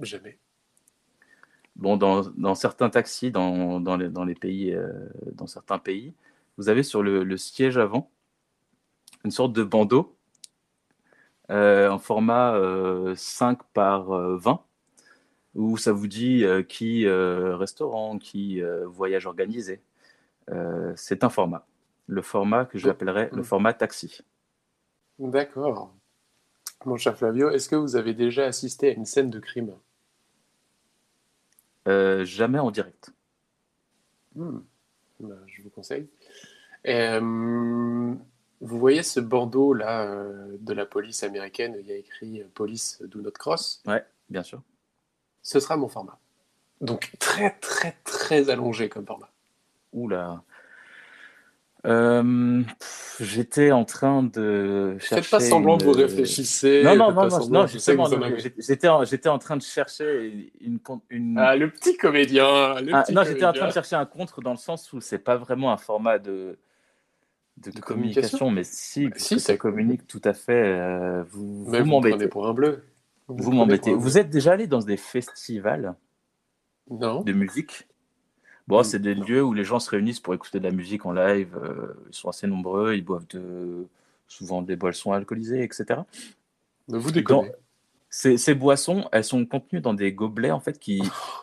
Jamais. Bon, dans, dans certains taxis, dans, dans les, dans les pays, euh, dans certains pays, vous avez sur le, le siège avant une sorte de bandeau euh, en format euh, 5 par euh, 20 où ça vous dit qui restaurant, qui voyage organisé. C'est un format. Le format que j'appellerais le format taxi. D'accord. Mon cher Flavio, est-ce que vous avez déjà assisté à une scène de crime? Euh, jamais en direct. Hmm. Ben, je vous conseille. Euh, vous voyez ce bandeau là euh, de la police américaine, il y a écrit Police do not cross. Bien sûr. Ce sera mon format. Donc très très très allongé comme format. Oula. Euh, J'étais en train de chercher. Faites pas semblant que vous une- réfléchissez. Non, non, non, non, non, justement, vous j'étais en, j'étais en train de chercher une. une... Ah, le petit comédien. le Ah, petit non, j'étais en train de chercher un contre dans le sens où c'est pas vraiment un format de, de, De communication, communication mais si, Bah, si, ça communique tout à fait. euh, vous Mais vous vous m'embêtez. pour un bleu. Vous prenez m'embêtez. Vous êtes déjà allé dans des festivals. Non. de musique? Bon, Mm, c'est des lieux où les gens se réunissent pour écouter de la musique en live. euh, ils sont assez nombreux, ils boivent de, souvent des boissons alcoolisées, etc. Mais vous déconnez. Ces, ces boissons, elles sont contenues dans des gobelets, en fait, qui,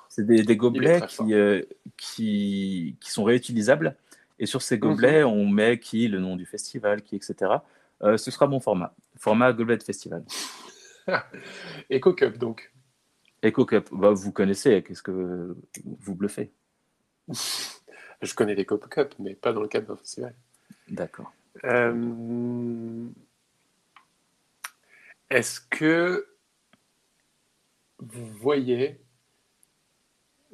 c'est des, des gobelets qui, euh, qui, qui sont réutilisables. Et sur ces gobelets, Mhm. on met qui, le nom du festival, qui, etc. Euh, ce sera mon format. Format gobelet de festival. Eco Cup donc. Eco Cup, bah, vous connaissez, qu'est-ce que vous bluffez? Je connais les Copa Cup, mais pas dans le cadre d'un festival. D'accord. Euh, Est-ce que vous voyez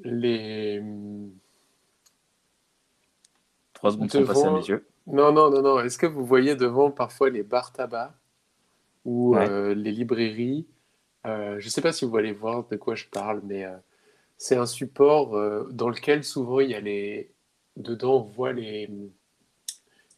les... Trois secondes sont passées à mes yeux. Non, non, non, non. Est-ce que vous voyez devant parfois les bars tabac ou Ouais. euh, les librairies? Euh, Je ne sais pas si vous allez voir de quoi je parle, mais c'est un support euh, dans lequel souvent il y a les... Dedans, on voit les,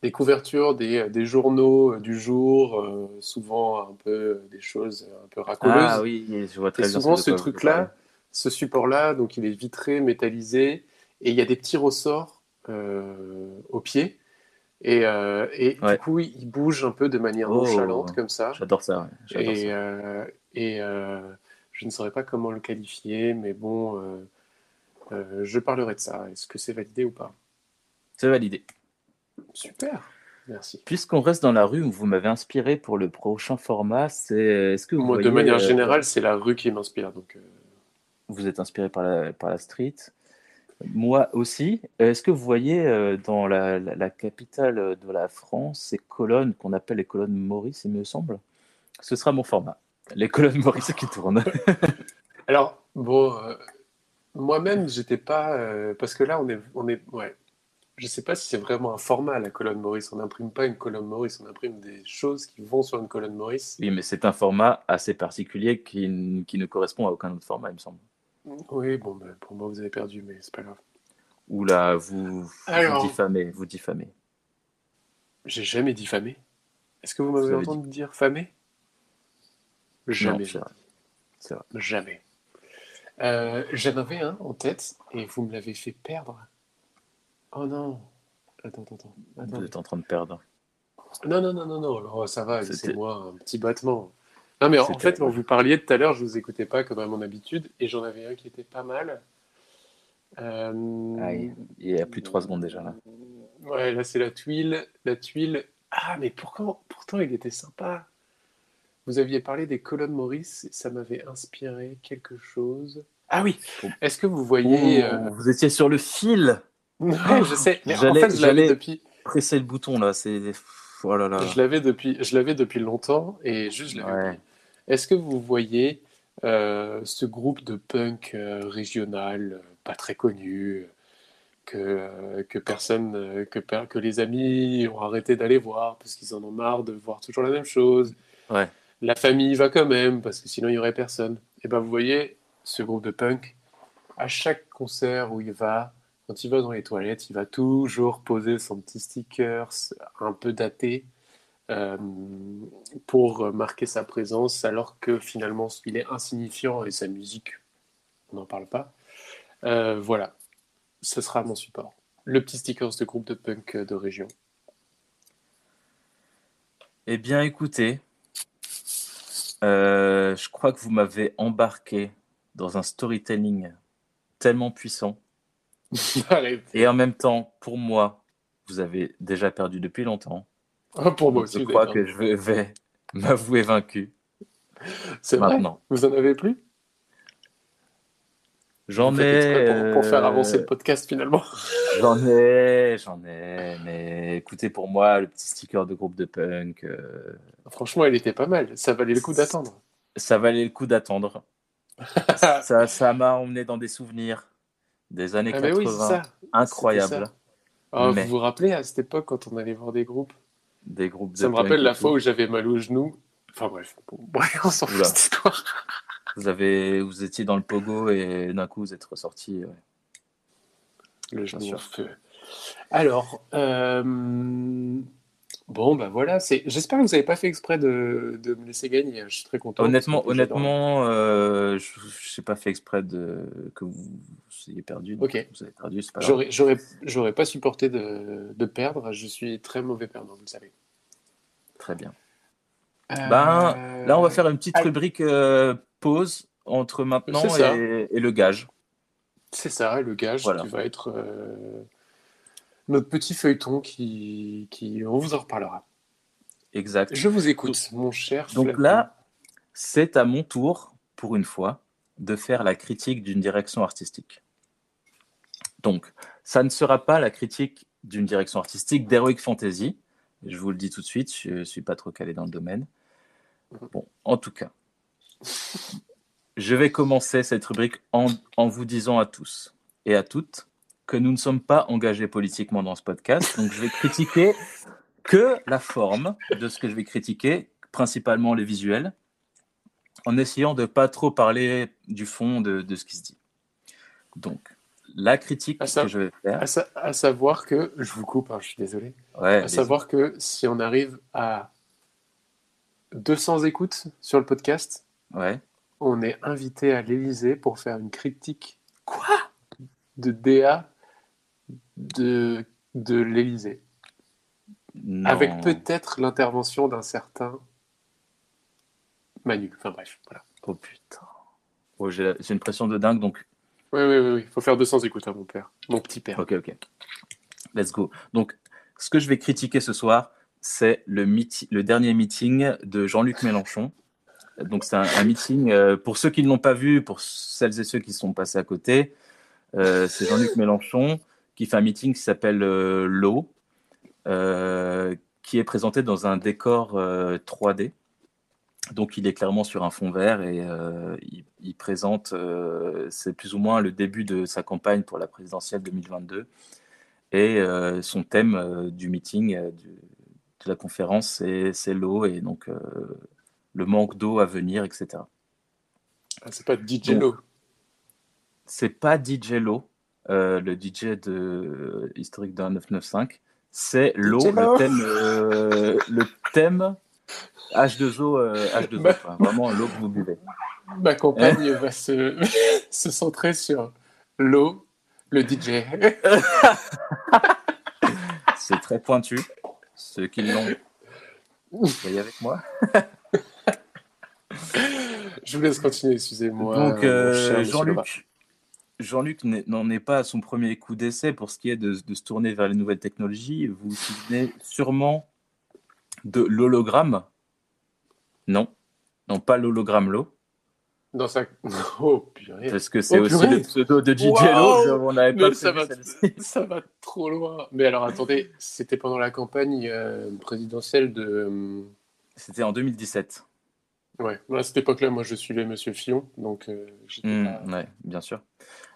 les couvertures des, des journaux euh, du jour, euh, souvent un peu des choses un peu racoleuses. Ah oui, je vois très Et bien. souvent, ce truc-là, ce support-là, donc il est vitré, métallisé, et il y a des petits ressorts au pied. Et, et Ouais. du coup, il bouge un peu de manière Oh. nonchalante, comme ça. J'adore ça. ouais. J'adore Et, ça. et je ne saurais pas comment le qualifier, mais bon, euh, euh, je parlerai de ça. Est-ce que c'est validé ou pas? C'est validé. Super, merci. Puisqu'on reste dans la rue, vous m'avez inspiré pour le prochain format. C'est est-ce que vous Moi, de manière euh, générale, c'est la rue qui m'inspire. Donc, vous êtes inspiré par la, par la street. Moi aussi. Est-ce que vous voyez dans la, la- la capitale de la France ces colonnes qu'on appelle les colonnes Maurice, il me semble? Ce sera mon format. Les colonnes Maurice qui tournent. Alors, bon, euh, moi-même, j'étais pas. euh, parce que là, on est, on est. Ouais. Je sais pas si c'est vraiment un format, la colonne Maurice. On n'imprime pas une colonne Maurice, on imprime des choses qui vont sur une colonne Maurice. Oui, mais c'est un format assez particulier qui, qui ne correspond à aucun autre format, il me semble. Oui, bon, ben, pour moi, vous avez perdu, mais c'est pas grave. Ou là, vous, vous Alors. diffamez, vous diffamez. J'ai jamais diffamé. Est-ce que vous m'avez Vous avez entendu dire famé Jamais. Non, c'est vrai. C'est vrai. Jamais. Euh, J'en avais un en tête et vous me l'avez fait perdre. Oh non. Attends, attends, attends. attends. Vous êtes en train de perdre. Non, non, non, non, non, alors, ça va, c'est moi, un petit battement. Non, mais en fait, quand vous parliez tout à l'heure, je vous écoutais pas comme à mon habitude, et j'en avais un qui était pas mal. Euh, Ah, il il y a plus de 3 secondes déjà là. Ouais, là, c'est la tuile. La tuile. Ah, mais pourquoi, pourtant, il était sympa. Vous aviez parlé des colonnes Maurice, et ça m'avait inspiré quelque chose. Ah oui, est-ce que vous voyez. Ouh, euh, Vous étiez sur le fil. Non, je sais, mais en fait, je l'avais depuis. Pressez le bouton là. C'est. Oh là là. Je l'avais depuis, je l'avais depuis longtemps et juste je l'avais Ouais. Est-ce que vous voyez euh, ce groupe de punk euh, régional, pas très connu, que, euh, que personne, que, que les amis ont arrêté d'aller voir parce qu'ils en ont marre de voir toujours la même chose? Ouais. La famille va quand même parce que sinon il y aurait personne. Et ben vous voyez, ce groupe de punk, à chaque concert où il va, quand il va dans les toilettes, il va toujours poser son petit sticker un peu daté euh, pour marquer sa présence, alors que finalement il est insignifiant et sa musique, on n'en parle pas. Euh, voilà, ce sera mon support. Le petit sticker de groupe de punk de région. Eh bien, écoutez, euh, je crois que vous m'avez embarqué dans un storytelling tellement puissant. Et en même temps, pour moi, vous avez déjà perdu depuis longtemps. Ah, pour moi aussi. je crois que je vais- m'avouer vaincu C'est vrai. maintenant. Vous en avez plus? J'en ai. pour, pour faire euh, avancer le podcast finalement. J'en ai, j'en ai. Mais écoutez, pour moi, le petit sticker de groupe de punk, euh, Franchement, elle était pas mal. Ça valait le coup d'attendre. ça valait le coup d'attendre. ça, ça m'a emmené dans des souvenirs des années Ah, mais 80. oui, ça. Incroyable. Ça. Ah, Mais- Vous vous rappelez à cette époque quand on allait voir des groupes? Des groupes de Ça me rappelle la fois où j'avais mal au genou. Enfin bref, bon, bref, on s'en fout cette histoire. Vous, avez, vous étiez dans le pogo et d'un coup vous êtes ressorti. ouais. Le genou en feu. Alors, euh, bon, bah voilà. c'est- J'espère que vous n'avez pas fait exprès de, de me laisser gagner. Je suis très content. Honnêtement, honnêtement, euh, je n'ai pas fait exprès de que vous, vous ayez perdu. Ok. Vous avez perdu, c'est pas grave. J'aurais, pas supporté de, de perdre. Je suis très mauvais perdant, vous le savez. Très bien. Euh, Ben, Là, on va faire une petite rubrique pause entre maintenant et, et le gage. C'est ça, le gage Voilà. qui va être euh, notre petit feuilleton qui, qui. On vous en reparlera. Exact. Je vous écoute, mon cher. Donc Flavien. là, c'est à mon tour, pour une fois, de faire la critique d'une direction artistique. Donc, ça ne sera pas la critique d'une direction artistique d'Heroic Fantasy. Je vous le dis tout de suite, je ne suis pas trop calé dans le domaine. Bon, en tout cas, je vais commencer cette rubrique en, en vous disant à tous et à toutes que nous ne sommes pas engagés politiquement dans ce podcast. Donc, je vais critiquer que la forme de ce que je vais critiquer, principalement les visuels, en essayant de pas trop parler du fond de, de ce qui se dit. Donc, la critique ça- que je vais faire, À, sa- à savoir que, je vous coupe, hein, je suis désolé. ouais, À savoir que si on arrive à 200 écoutes sur le podcast, ouais, on est invité à l'Elysée pour faire une critique. Quoi? De DA de, de. Avec peut-être l'intervention d'un certain Manu. Enfin bref, voilà. Oh putain. Oh, une pression de dingue, donc Oui, oui, oui, il faut faire 200 écoutes à mon père. Mon petit père. Ok, ok. Let's go. Donc, ce que je vais critiquer ce soir, c'est le, le dernier meeting de Jean-Luc Mélenchon. Donc, c'est un, meeting, euh, pour ceux qui ne l'ont pas vu, pour celles et ceux qui sont passés à côté, euh, c'est Jean-Luc Mélenchon qui fait un meeting qui s'appelle euh, L'eau, euh, qui est présenté dans un décor euh, 3D. Donc, il est clairement sur un fond vert et il, présente, c'est plus ou moins le début de sa campagne pour la présidentielle 2022. Et son thème du meeting, de la conférence, c'est l'eau et donc le manque d'eau à venir, etc. Ah, c'est pas DJ Lo. C'est pas DJ Lo, euh, le DJ de historique d'un 995. C'est l'eau, le thème, euh, le thème H2O, euh, H2O Bah. quoi. vraiment l'eau que vous buvez. Ma compagne va se, se centrer sur l'eau, le DJ. C'est très pointu. Ceux qui l'ont, voyez avec moi? Je vous laisse continuer, excusez-moi. Donc, euh. Jean-Luc, Jean-Luc n'est- n'en est pas à son premier coup d'essai pour ce qui est de, de se tourner vers les nouvelles technologies. Vous vous souvenez sûrement de l'hologramme? Non, non, pas l'hologramme Lo, Dans sa... Oh, purée. parce que c'est Oh, aussi le pseudo de DJ Lo. On pas ça va, ça va trop loin. Mais alors, attendez, c'était pendant la campagne euh, présidentielle de... euh, C'était en 2017. Ouais, à cette époque-là, moi, je suivais Monsieur Fillon, donc euh, Hmm, pas- ouais, bien sûr.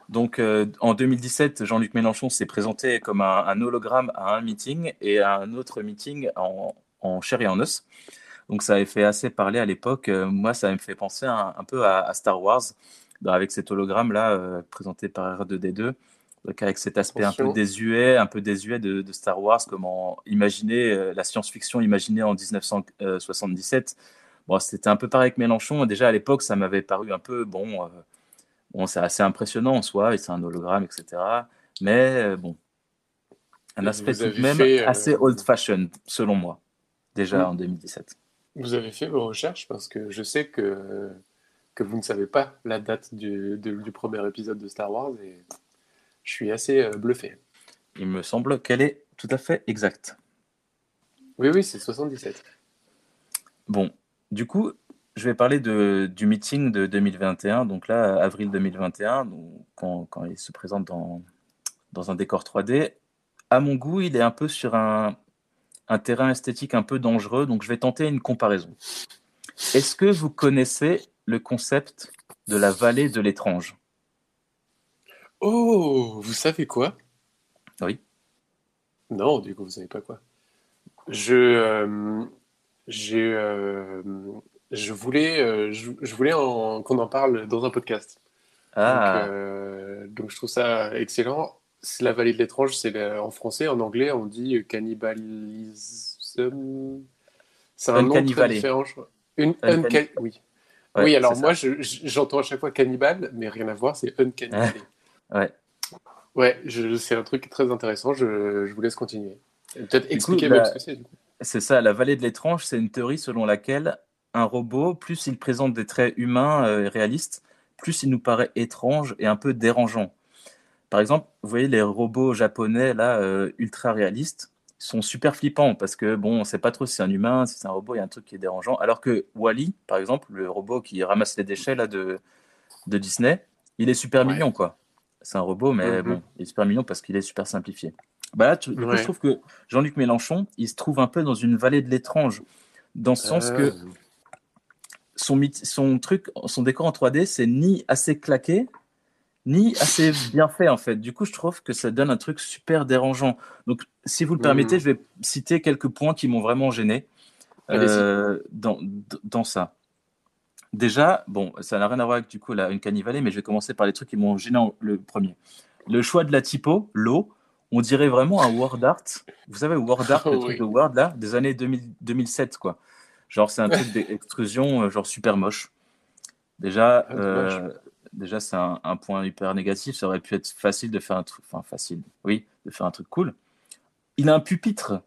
Donc, euh, en 2017, Jean-Luc Mélenchon s'est présenté comme un, un hologramme à un meeting et à un autre meeting en, en chair et en os. Donc, ça avait fait assez parler à l'époque. Euh, moi, ça me fait penser un, un peu à, à Star Wars, avec cet hologramme-là euh, présenté par R2D2. Donc, avec cet aspect un peu désuet, un peu désuet de, de Star Wars, comment imaginer euh, la science-fiction imaginée en 1977. Bon, c'était un peu pareil avec Mélenchon. Déjà à l'époque, ça m'avait paru un peu bon. euh, Bon, c'est assez impressionnant en soi, et c'est un hologramme, etc. Mais euh, bon, un aspect tout de même fait, euh, assez old-fashioned, selon moi, déjà en 2017. Vous avez fait vos recherches parce que je sais que, que vous ne savez pas la date du, de- du premier épisode de Star Wars et je suis assez bluffé. Il me semble qu'elle est tout à fait exacte. Oui, oui, c'est 77. Bon, du coup, je vais parler de, du meeting de 2021, donc là, avril 2021, donc, quand, quand il se présente dans, dans un décor 3D. À mon goût, il est un peu sur un, un terrain esthétique un peu dangereux, donc je vais tenter une comparaison. Est-ce que vous connaissez le concept de la vallée de l'étrange? Oh, vous savez quoi? Oui. Non, du coup, vous savez pas quoi? Je, euh, j'ai, euh, je voulais, euh, je, je voulais qu'on en parle dans un podcast. Donc, Ah, euh, donc je trouve ça excellent. C'est la vallée de l'étrange, c'est la- en français, en anglais, on dit cannibalism. C'est un nom très différent. Une unca- oui. ouais, oui, alors moi, je- j'entends à chaque fois cannibale, mais rien à voir, c'est uncanny Ouais. Ouais. Je- c'est un truc très intéressant. Je, je vous laisse continuer. Peut-être coup, expliquer la- même ce que c'est. du coup. C'est ça, la vallée de l'étrange, c'est une théorie selon laquelle un robot, plus il présente des traits humains euh, et réalistes, plus il nous paraît étrange et un peu dérangeant. Par exemple, vous voyez les robots japonais là, euh, ultra réalistes, sont super flippants parce que bon, on sait pas trop si c'est un humain, si c'est un robot, il y a un truc qui est dérangeant. Alors que Wally, par exemple, le robot qui ramasse les déchets là de, de Disney, il est super Ouais. mignon quoi. C'est un robot, mais Mhm. bon, il est super mignon parce qu'il est super simplifié. Bah là, tu- du coup, je trouve que Jean-Luc Mélenchon, il se trouve un peu dans une vallée de l'étrange, dans le sens que Euh, son, son truc, son décor en 3D, c'est ni assez claqué, ni assez bien fait en fait. Du coup, je trouve que ça donne un truc super dérangeant. Donc, si vous le permettez, Mhm. je vais citer quelques points qui m'ont vraiment gêné euh, dans, dans ça. Déjà, bon, ça n'a rien à voir avec du coup la, une cannibale, mais je vais commencer par les trucs qui m'ont gêné le premier. Le choix de la typo, l'eau, on dirait vraiment un word art. Vous savez, word art, le truc de Word là, des années 2000 2007 quoi. Genre, c'est un truc d'extrusion, euh, genre super moche. Déjà, Ah, euh, déjà c'est un, un point hyper négatif. Ça aurait pu être facile de faire un truc, enfin facile, oui, de faire un truc cool. Il a un pupitre.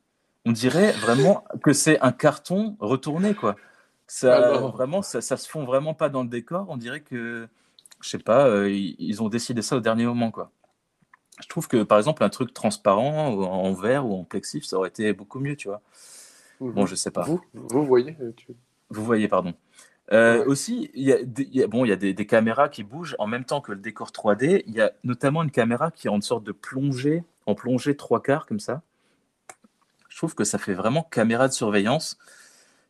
On dirait vraiment que c'est un carton retourné, quoi. Ça, Ah vraiment, ça, ça se fond vraiment pas dans le décor. On dirait que, je sais pas, euh, ils, ils ont décidé ça au dernier moment, quoi. Je trouve que, par exemple, un truc transparent, en verre ou en plexif, ça aurait été beaucoup mieux, tu vois. Bon, je sais pas. Vous, vous voyez euh, tu- Vous voyez, pardon. Euh, Ouais. Aussi, il y a, des, il y a- bon, il y a des, des caméras qui bougent en même temps que le décor 3D. Il y a notamment une caméra qui est en sorte de plongée, en plongée trois quarts comme ça. Je trouve que ça fait vraiment caméra de surveillance.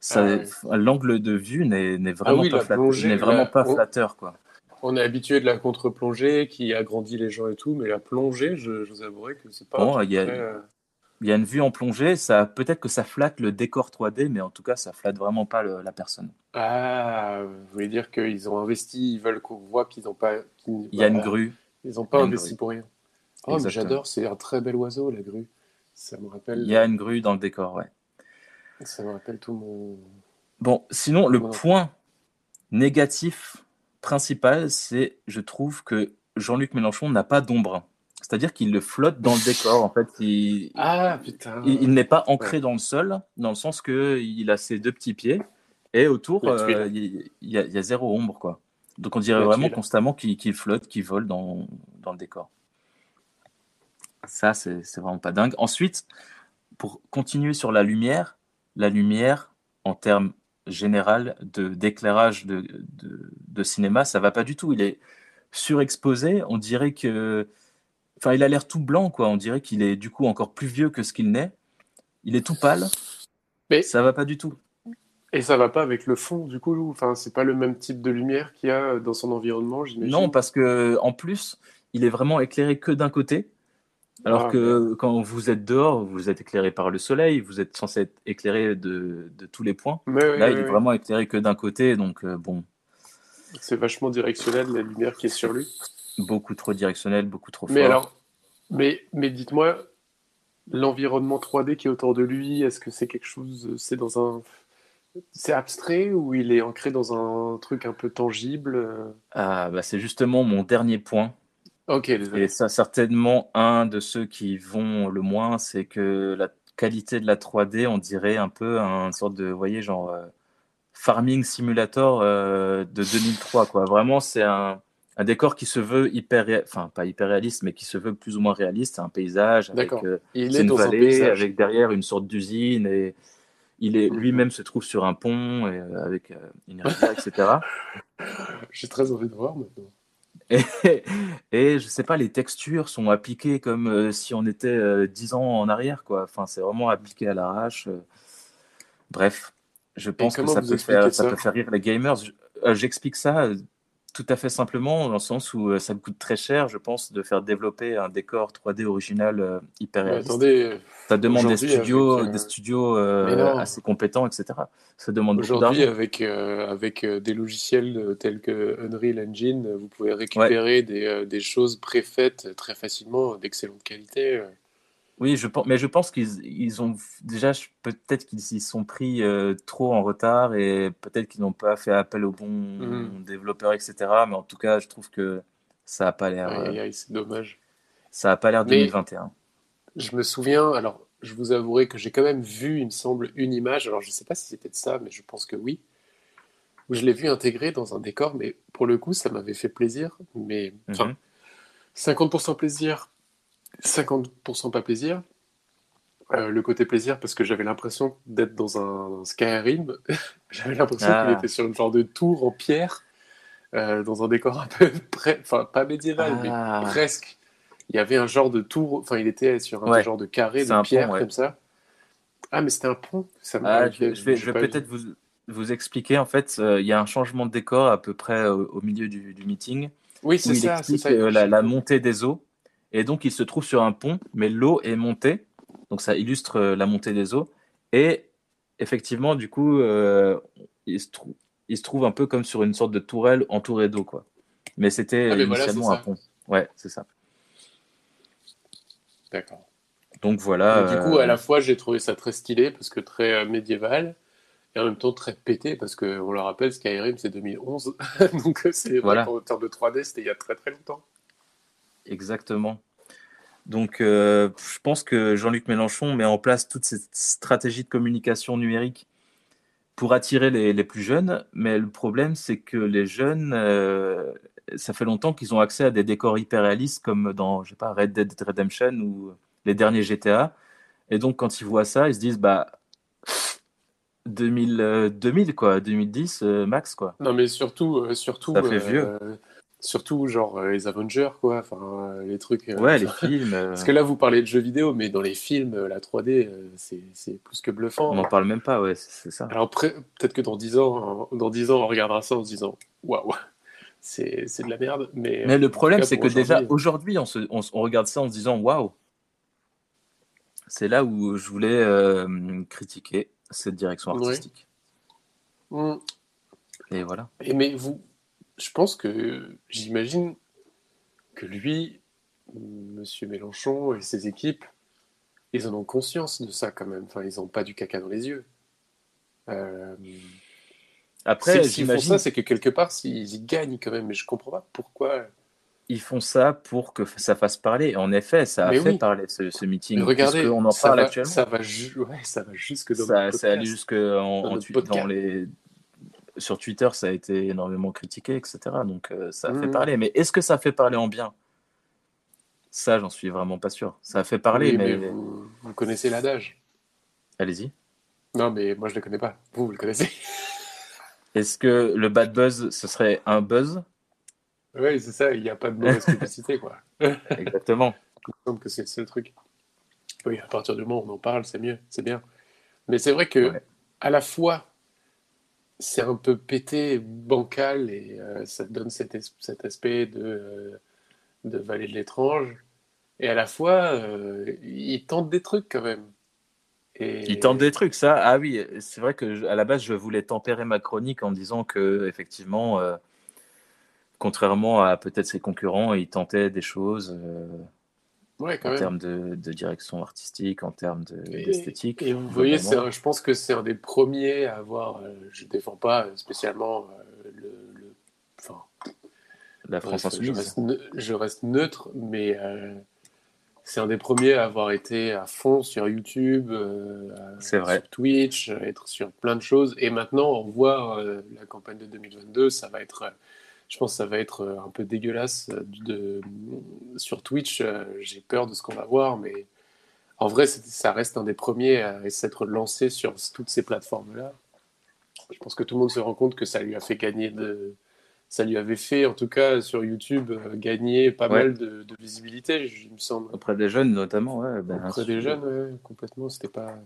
Ça, Ah L'angle de vue n'est n'est vraiment, oui, pas, la flatte- plongée, vraiment la- pas flatteur, quoi. On est habitué de la contre-plongée qui agrandit les gens et tout, mais la plongée, je, je vous avouerai que c'est pas. un Bon, truc il y a- très, euh, Il y a une vue en plongée, ça peut-être que ça flatte le décor 3D, mais en tout cas, ça flatte vraiment pas le- la personne. Ah, vous voulez dire qu'ils ont investi, ils veulent qu'on voit qu'ils n'ont pas. qu'ils- Il y a une grue. Ils n'ont pas investi grue. pour rien. Oh, j'adore, c'est un très bel oiseau, la grue. Ça me rappelle, Il y a une grue dans le décor, ouais. ça me rappelle tout mon. Bon, sinon, le Voilà. point négatif principal, c'est, je trouve que Jean-Luc Mélenchon n'a pas d'ombre. C'est-à-dire qu'il le flotte dans le décor. En fait, il, Ah, putain. il, il n'est pas ancré dans le sol, dans le sens que il a ses deux petits pieds et autour, euh, il, il y a, il y a zéro ombre, quoi. Donc, on dirait La vraiment tuile. constamment qu'il qu'il flotte, qu'il vole dans, dans le décor. Ça, c'est c'est vraiment pas dingue. Ensuite, pour continuer sur la lumière, la lumière, en termes général de d'éclairage de, de, de cinéma, ça va pas du tout. Il est surexposé. On dirait que, enfin, il a l'air tout blanc, quoi. On dirait qu'il est du coup encore plus vieux que ce qu'il n'est. Il est tout pâle. Mais- ça va pas du tout. Et ça va pas avec le fond, du coup, enfin, c'est pas le même type de lumière qu'il y a dans son environnement, j'imagine? Non, parce que en plus, il est vraiment éclairé que d'un côté. Alors Ah, que quand vous êtes dehors, vous êtes éclairé par le soleil, vous êtes censé être éclairé de, de tous les points. Mais Là, oui, il est oui. vraiment éclairé que d'un côté, donc euh, bon, C'est vachement directionnel, la lumière qui est sur lui. beaucoup trop directionnel, beaucoup trop fort. Mais alors, mais, mais dites-moi, l'environnement 3D qui est autour de lui, est-ce que c'est quelque chose, c'est dans un, c'est abstrait ou il est ancré dans un truc un peu tangible euh? Ah, bah, c'est justement mon dernier point. Ok, désolé. Et ça, certainement, un de ceux qui vont le moins, c'est que la qualité de la 3D, on dirait un peu un sorte de, vous voyez, genre euh, Farming Simulator euh, de 2003, quoi. Vraiment, c'est un, un décor qui se veut hyper, enfin, pas hyper réaliste, mais qui se veut plus ou moins réaliste. C'est un paysage avec euh, Il est une dans vallée avec derrière une sorte d'usine et il est Mhm. lui-même se trouve sur un pont et, euh, avec une rivière, etc. J'ai très envie de voir maintenant. Et, et je sais pas, les textures sont appliquées comme euh, si on était euh, 10 ans en arrière, quoi. Enfin, c'est vraiment appliqué à l'arrache. euh. Bref, je pense que ça peut, faire, ça ça? peut faire rire les gamers. Euh, J'explique ça tout à fait simplement, dans le sens où euh, ça me coûte très cher, je pense, de faire développer un décor 3D original euh, hyper Mais réaliste. attendez, Ça demande des studios, avec, euh, des studios euh, assez compétents, etc. Ça demande aujourd'hui avec euh, avec des logiciels tels que Unreal Engine, vous pouvez récupérer des, des choses préfaites très facilement, d'excellente qualité. Oui, je pense, mais je pense qu'ils ils ont déjà peut-être qu'ils s'y sont pris euh, trop en retard et peut-être qu'ils n'ont pas fait appel aux bons Mhm. développeurs, etc. Mais en tout cas, je trouve que ça a pas l'air, euh, c'est dommage. ça a pas l'air Mais- 2021. Je me souviens, alors je vous avouerai que j'ai quand même vu, il me semble, une image, alors je ne sais pas si c'était de ça, mais je pense que oui, où je l'ai vu intégré dans un décor, mais pour le coup, ça m'avait fait plaisir, mais enfin, Mhm. 50% plaisir, 50% pas plaisir. Euh, le côté plaisir, parce que j'avais l'impression d'être dans un Skyrim, j'avais l'impression Ah. qu'il était sur une genre de tour en pierre, euh, dans un décor un peu, enfin pas médiéval, mais Ah. presque. Il y avait un genre de tour, enfin il était sur un Ouais. genre de carré de pont, pierre ouais. comme ça. Ah mais c'était un pont. Ça Ah, je, je vais, peut-être vous, vous expliquer. En fait, euh, il y a un changement de décor à peu près au, au milieu du, du meeting Oui c'est ça, ça. la, la montée des eaux. Et donc, il se trouve sur un pont, mais l'eau est montée. Donc, ça illustre euh, la montée des eaux. Et effectivement, du coup, euh, il, se trou- il se trouve un peu comme sur une sorte de tourelle entourée d'eau, quoi. Mais c'était Ah, voilà, initialement un pont. Ouais, c'est ça. D'accord. Donc voilà. Donc, du coup, euh, à la fois j'ai trouvé ça très stylé parce que très euh, médiéval et en même temps très pété parce que on le rappelle Skyrim c'est 2011 donc euh, c'est Voilà. qu'en termes de 3D c'était il y a très très longtemps. Exactement. Donc, euh, je pense que Jean-Luc Mélenchon met en place toute cette stratégie de communication numérique pour attirer les, les plus jeunes. Mais le problème, c'est que les jeunes, euh, ça fait longtemps qu'ils ont accès à des décors hyper réalistes comme dans, je sais pas, Red Dead Redemption ou les derniers GTA. Et donc, quand ils voient ça, ils se disent, bah, 2000, euh, 2000 quoi, 2010 euh, max, quoi. Non mais surtout euh, surtout Ça fait euh, vieux. Surtout genre euh, les Avengers quoi, enfin euh, les trucs. euh, Ouais, les films, Parce que là, vous parlez de jeux vidéo, mais dans les films, la 3D, euh, c'est c'est plus que bluffant. on n'en parle même pas, ouais, c'est ça. Alors peut-être que dans 10 ans, dans 10 ans, on regardera ça en se disant waouh, c'est c'est de la merde. Mais, Mais le problème, c'est que déjà aujourd'hui, on, se- on, on regarde ça en se disant waouh. C'est là où je voulais euh, critiquer cette direction artistique. hmm, Et voilà. Et mais vous, je pense que j'imagine que lui, Monsieur Mélenchon et ses équipes, ils en ont conscience de ça quand même. Enfin, ils n'ont pas du caca dans les yeux. Euh, Après, si- s'ils font ça, c'est que quelque part, s'ils y gagnent quand même. Mais je comprends pas pourquoi. ils font ça pour que ça fasse parler. En effet, ça a Mais fait oui. parler ce, ce meeting. Mais regardez, puisqu'on en parle va, actuellement. ça va, ouais, ça va jusque dans Ça, ça allait jusque en, dans les sur Twitter, ça a été énormément critiqué, etc. Donc euh, ça a fait Mhm. parler. Mais est-ce que ça fait parler en bien? Ça, j'en suis vraiment pas sûr. Ça a fait parler, Oui, mais, mais vous, vous connaissez l'adage. allez-y. Non, mais moi je le connais pas. Vous, vous le connaissez. Est-ce que le bad buzz, ce serait un buzz? Oui, c'est ça. Il n'y a pas de mauvaise publicité, quoi. Exactement. Il me semble que c'est le seul truc. Oui, à partir du moment où on en parle, c'est mieux, c'est bien. Mais c'est vrai que Ouais. à la fois, c'est un peu pété, bancal, et euh, ça donne cet, aspect de, euh, de vallée de l'étrange. Et à la fois, euh, il tente des trucs quand même. Et... Il tente des trucs, ça. Ah oui, c'est vrai que à la base, je voulais tempérer ma chronique en disant que effectivement, euh, contrairement à peut-être ses concurrents, il tentait des choses Ouais, quand en même. termes de, de direction artistique, en termes de- Et- d'esthétique. Et vous voyez, je pense que c'est un des premiers à avoir. euh, je défends pas spécialement euh, le, le- Enfin, la France bref, je insoumise. reste, ne- je reste neutre, mais euh, c'est un des premiers à avoir été à fond sur YouTube, à- C'est vrai. sur Twitch, à être sur plein de choses. Et maintenant, on voit la campagne de 2022, ça va être. Je pense que ça va être euh, un peu dégueulasse euh, de, sur Twitch. euh, J'ai peur de ce qu'on va voir, mais en vrai, ça reste un des premiers à s'être lancé sur toutes ces plateformes-là. Je pense que tout le monde se rend compte que ça lui a fait gagner de. Ça lui avait fait, en tout cas sur YouTube, gagner pas Ouais. mal de, de visibilité, il me semble. Auprès des jeunes, notamment. Ouais, ben, Auprès des jeunes, ouais, complètement, c'était pas.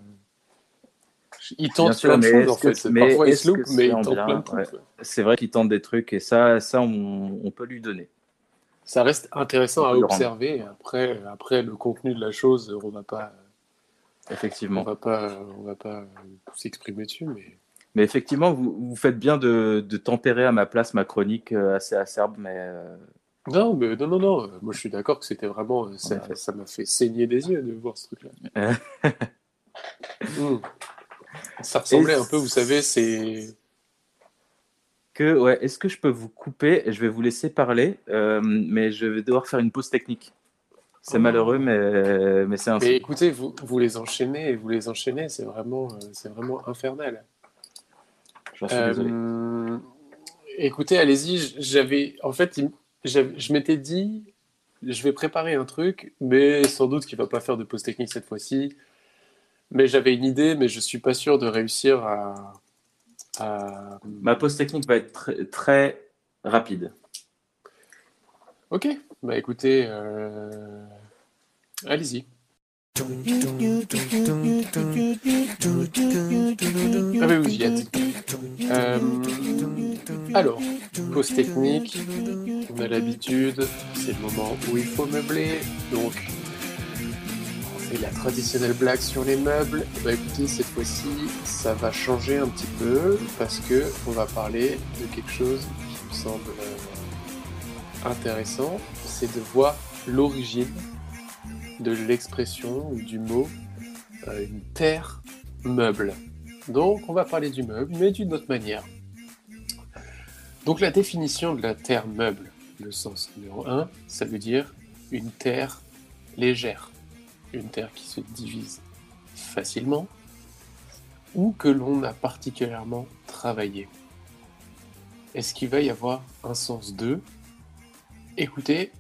Il tente sûr, plein de choses en que- fait. mais Parfois il se loupe, mais il tente bien plein de trucs. Ouais. C'est vrai qu'il tente des trucs et ça, ça on, on peut lui donner. Ça reste intéressant On à observer. Après, après, le contenu de la chose, on va pas, on Effectivement. va pas, on va pas s'exprimer dessus, mais. Mais effectivement, vous, vous faites bien de, de tempérer à ma place ma chronique euh, assez acerbe, mais euh, Non, mais non, non, non. Moi, je suis d'accord que c'était vraiment. Ça, m'a fait saigner des yeux de voir ce truc-là. Euh. Ça ressemblait Et un peu, vous savez, c'est. que ouais, est-ce que je peux vous couper Je vais vous laisser parler, euh, mais je vais devoir faire une pause technique. C'est Oh. malheureux, mais, mais c'est ainsi. Mais écoutez, vous, vous les enchaînez et vous les enchaînez, c'est vraiment, euh, c'est vraiment infernal. J'en suis désolé. Euh, écoutez, allez-y. J'avais, en fait, je m'étais dit, je vais préparer un truc, mais sans doute qu'il va pas faire de pause technique cette fois-ci. Mais j'avais une idée, mais je suis pas sûr de réussir à. à- Ma pause technique va être très, très rapide. Ok. Bah écoutez, euh, allez-y. Ah mais vous y êtes. Euh, alors, pause technique, on a l'habitude, c'est le moment où il faut meubler, donc on fait la traditionnelle blague sur les meubles. Bah écoutez, cette fois-ci, ça va changer un petit peu parce que on va parler de quelque chose qui me semble euh, intéressant, c'est de voir l'origine de l'expression ou du mot euh, une terre meuble. Donc on va parler du meuble, mais d'une autre manière. Donc la définition de la terre meuble, le sens numéro 1, ça veut dire une terre légère, une terre qui se divise facilement ou que l'on a particulièrement travaillé. Est-ce qu'il va y avoir un sens 2 Écoutez,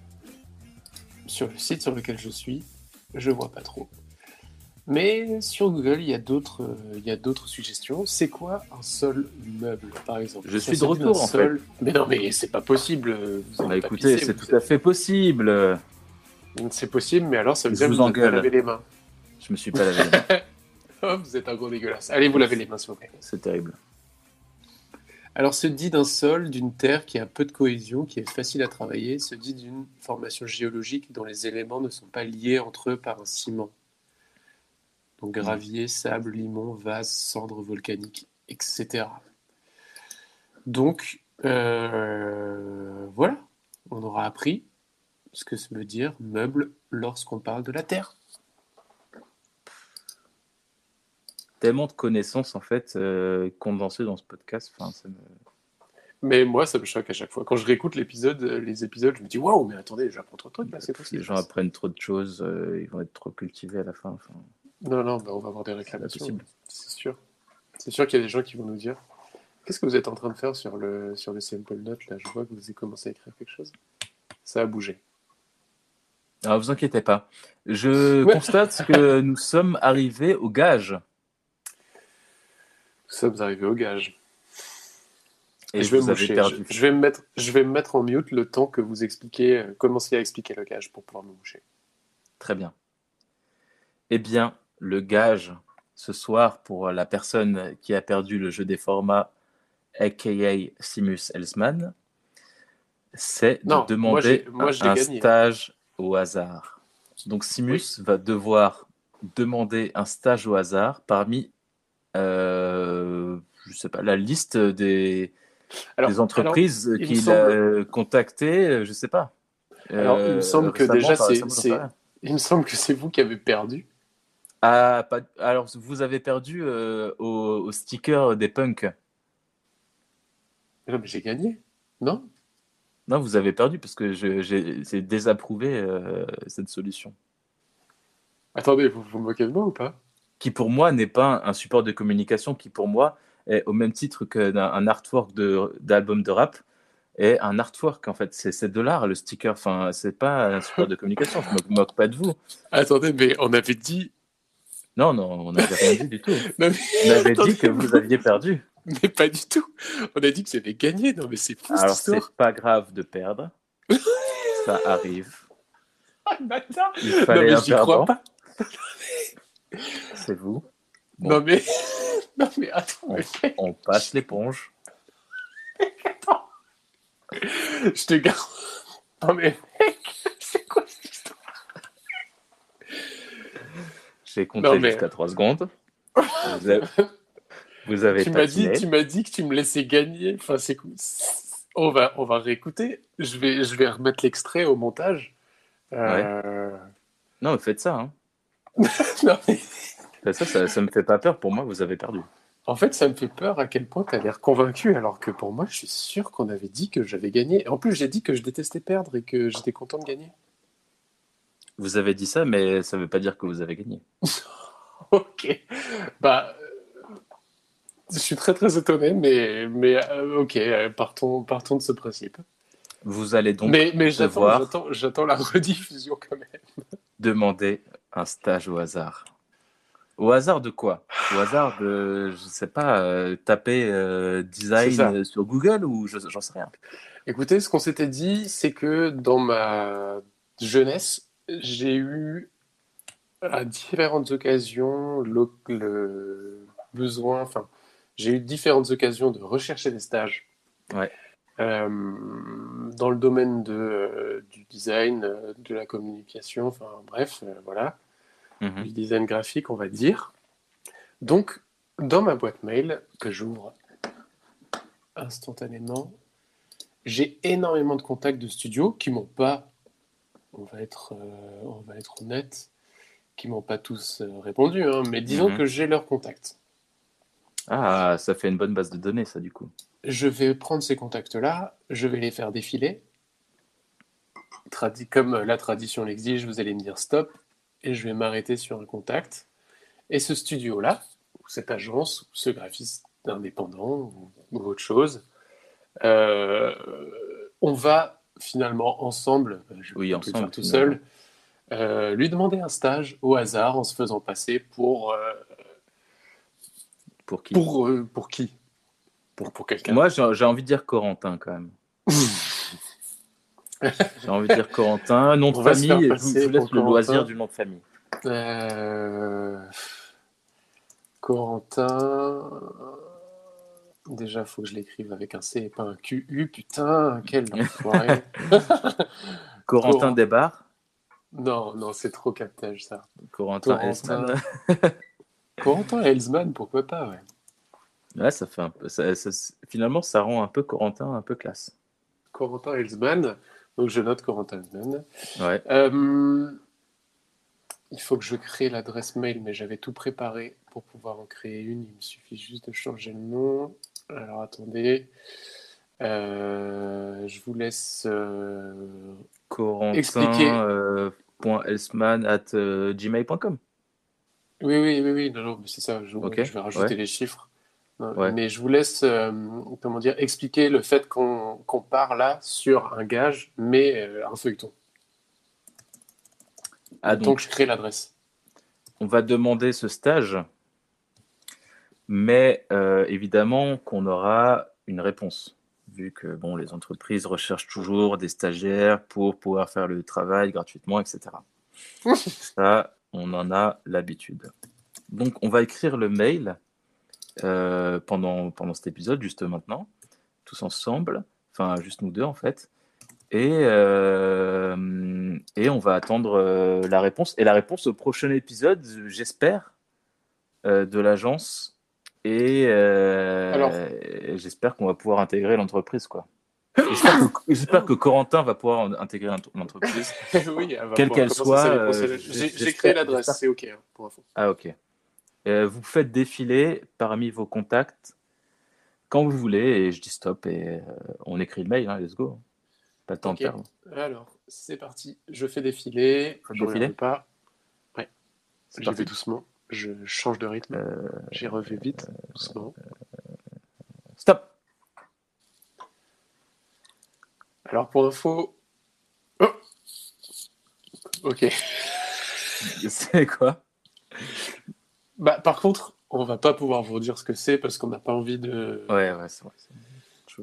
sur le site sur lequel je suis, je vois pas trop. Mais sur Google, il y a d'autres, euh, il y a d'autres suggestions. C'est quoi un sol meuble, par exemple? Je Ça suis de retour, un en sol- Mais non, mais c'est pas possible. Vous en Bah, écoutez, c'est tout à fait possible. C'est possible, mais alors ça veut Je dire que vous vous laver les mains. Je me suis pas lavé. les mains. Oh, vous êtes un gros dégueulasse. Allez, vous lavez les mains, s'il vous plaît. C'est terrible. Alors, se dit d'un sol, d'une terre qui a peu de cohésion, qui est facile à travailler, se dit d'une formation géologique dont les éléments ne sont pas liés entre eux par un ciment. Donc gravier, sable, limon, vase, cendres volcaniques, etc. Donc, euh, voilà, on aura appris ce que ça veut dire meuble lorsqu'on parle de la terre. Tellement de connaissances en fait euh, condensées dans ce podcast. Enfin, ça me- Mais moi, ça me choque à chaque fois. Quand je réécoute l'épisode, euh, les épisodes, je me dis waouh, mais attendez, j'apprends trop de trucs là, c'est Si possible. les gens apprennent trop de choses, euh, ils vont être trop cultivés à la fin. Enfin, Non, non, bah, on va avoir des réclamations. possible. C'est sûr. C'est sûr qu'il y a des gens qui vont nous dire Qu'est-ce que vous êtes en train de faire sur le, sur le sample note là? Je vois que vous avez commencé à écrire quelque chose. Ça a bougé. Alors, vous inquiétez pas. Je Ouais. constate que nous sommes arrivés au gage. Nous sommes arrivés au gage. Et je vais vous avez perdu. Je, je vais me mettre, je vais me mettre en mute le temps que vous expliquez, euh, commenciez à expliquer le gage pour pouvoir me moucher. Très bien. Eh bien, le gage ce soir pour la personne qui a perdu le jeu des formats aka Simus Elsman, c'est de moi, demander moi, un gagné. stage au hasard. Donc Simus va devoir demander un stage au hasard parmi, euh, je sais pas, la liste des, Alors, des entreprises qu'il semble- a contactées, je sais pas. Alors, il me Euh, semble que déjà, c'est- il me semble que c'est vous qui avez perdu. Ah, pas- alors vous avez perdu euh, au, au sticker des punks. Non, mais j'ai gagné. Non? Non, vous avez perdu parce que j'ai désapprouvé euh, cette solution. Attendez, vous vous moquez de moi ou pas? Qui pour moi n'est pas un support de communication, qui pour moi est au même titre qu'un un artwork d'album de, rap est un artwork en fait. C'est de l'art le sticker. Enfin, c'est pas un support de communication. Je me moque pas de vous. Attendez, mais on avait dit. Non, non, on n'avait rien dit du tout. Non, On avait dit que vous aviez perdu. Mais pas du tout. On a dit que c'était gagné. Non, mais c'est fou Alors cette histoire. c'est pas grave de perdre. Ça arrive. Ah, bâtard. Il Non, fallait mais un j'y crois perdant. pas. C'est vous. Bon. Non, mais. Non, mais attends, On, mais on passe l'éponge. je te garde. Non, mais mec, c'est quoi cette histoire? J'ai compté Non, mais- jusqu'à 3 secondes. Vous avez, vous avez tu m'as dit, patiné. tu m'as dit que tu me laissais gagner. Enfin, c'est cool. On va, on va réécouter. Je vais, je vais remettre l'extrait au montage. Euh, Non, mais faites ça. Hein. non, mais Faites ça, ça, ça me fait pas peur. Pour moi, vous avez perdu. en fait, ça me fait peur à quel point tu as l'air convaincu, alors que pour moi, je suis sûr qu'on avait dit que j'avais gagné. En plus, j'ai dit que je détestais perdre et que j'étais content de gagner. Vous avez dit ça, mais ça veut pas dire que vous avez gagné. Ok. Bah, je suis très très étonné, mais, mais euh, ok, euh, partons, partons de ce principe. Vous allez donc mais mais devoir- j'attends, j'attends la rediffusion quand même. demander un stage au hasard. Au hasard de quoi? Au hasard de, je sais pas, euh, taper euh, design sur Google ou je- j'en sais rien. Écoutez, ce qu'on s'était dit, c'est que dans ma jeunesse, j'ai eu à différentes occasions le, le besoin, enfin, j'ai eu différentes occasions de rechercher des stages. Ouais. Euh, dans le domaine de, euh, du design, euh, de la communication, enfin bref, voilà, Mhm. du design graphique, on va dire. Donc, dans ma boîte mail que j'ouvre instantanément, j'ai énormément de contacts de studios qui m'ont pas, on va être, on va être honnête, qui m'ont pas tous répondu, hein, mais disons Mhm. que j'ai leurs contacts. Ah, ça fait une bonne base de données, ça, du coup. Je vais prendre ces contacts-là, je vais les faire défiler. Tradi- comme la tradition l'exige, vous allez me dire stop, et je vais m'arrêter sur un contact. Et ce studio-là, ou cette agence, ou ce graphiste indépendant, ou, ou autre chose, euh, on va finalement ensemble, je vais Oui, le faire tout finalement. seul, euh, lui demander un stage au hasard en se faisant passer pour, euh, Pour qui pour, euh, pour qui? Pour, pour quelqu'un. Moi, j'ai envie de dire Corentin, quand même. J'ai envie de dire Corentin. Nom de famille, je vous, laisse le loisir du nom de famille. Euh, Corentin. Déjà, faut que je l'écrive avec un C et pas un QU. Putain, quel enfoiré. Corentin. Desbarres? non, non, c'est trop captage ça. Corentin Corentin. Corentin Elsman, pourquoi pas, ouais. Ouais, ça fait un peu. ça- ça- finalement, ça rend un peu Corentin un peu classe. Corentin Elsman. Donc je note Corentin Elsman. Ouais. Euh, il faut que je crée l'adresse mail, mais j'avais tout préparé pour pouvoir en créer une. Il me suffit juste de changer le nom. Alors attendez. Euh, je vous laisse. euh, Corentin. Expliquez. euh, point Elsman at gmail.com. Oui, oui, oui, oui, non, c'est ça. Je, vais rajouter ouais. les chiffres. Ouais. Mais je vous laisse, euh, comment dire, expliquer le fait qu'on qu'on part là sur un gage, mais euh, un feuilleton. Ah, Donc donc, je crée l'adresse. on va demander ce stage, mais euh, évidemment qu'on aura une réponse, vu que bon, les entreprises recherchent toujours des stagiaires pour pouvoir faire le travail gratuitement, etc. Ça, on en a l'habitude. Donc, on va écrire le mail euh, pendant, pendant cet épisode, juste maintenant, tous ensemble, enfin juste nous deux en fait. Et, euh, et on va attendre euh, la réponse. Et la réponse au prochain épisode, j'espère, de l'agence. Et, et j'espère qu'on va pouvoir intégrer l'entreprise. quoi. J'espère que, Corentin va pouvoir intégrer l'ent- l'entreprise. oui, Quelle qu'elle soit, euh, J'ai créé l'adresse, c'est OK hein, pour info. Ah, ok. Euh, vous faites défiler parmi vos contacts quand vous voulez et je dis stop et euh, on écrit le mail, hein, let's go. Pas de temps de perdre. Alors, c'est parti. Je fais défiler. Je ne pas. C'est J'y vais doucement. Je change de rythme. Euh, J'y reviens vite, doucement. Alors, pour info. Oh ok. C'est quoi? Bah, par contre, on va pas pouvoir vous dire ce que c'est parce qu'on n'a pas envie de. Ouais, ouais, c'est vrai.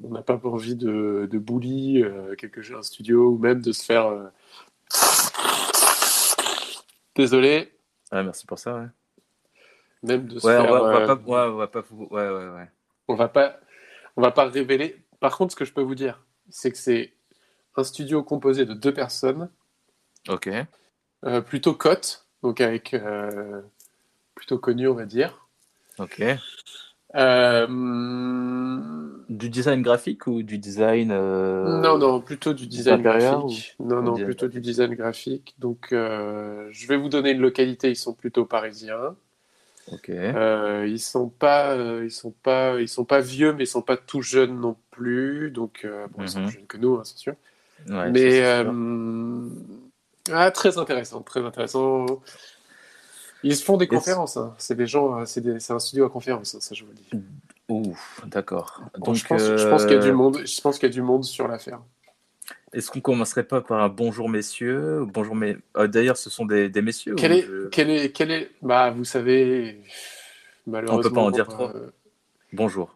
On n'a pas envie de, de bully euh, quelque chose, un studio ou même de se faire. euh, Désolé, Ah, merci pour ça, ouais. même de se Ouais, on faire. va, on va euh, pas. Ouais, on va pas. Ouais, ouais, ouais. on va pas, on va pas révéler. Par contre, ce que je peux vous dire, c'est que c'est un studio composé de deux personnes, Ok. euh, plutôt cotes, donc avec euh, plutôt connues, on va dire. Ok. Euh, Du design graphique ou du design. euh, Non, non, plutôt du design intérieur graphique. Non, ou non, design plutôt du design graphique. Donc, euh, je vais vous donner une localité. Ils sont plutôt parisiens. Ok. Euh, ils sont pas, euh, ils sont pas, ils sont pas vieux, mais ils sont pas tout jeunes non plus. Donc, euh, bon, ils sont Mhm. plus jeunes que nous, hein, c'est sûr. Ouais, mais ça, c'est euh, sûr. ah, très intéressant, très intéressant. Ils font des conférences. hein. C'est des gens, euh, c'est des- un studio à conférence, hein, ça je vous le dis. Ouf, d'accord. Donc, Donc, je pense, pense qu'il y a du euh, monde. Je pense qu'il y a du monde sur l'affaire. Est-ce qu'on commencerait pas par un bonjour messieurs ou Bonjour mais euh, d'ailleurs ce sont des, des messieurs Quel est, je- quel est, quel est, bah, vous savez, malheureusement, On peut pas en dire trop. euh, Bonjour.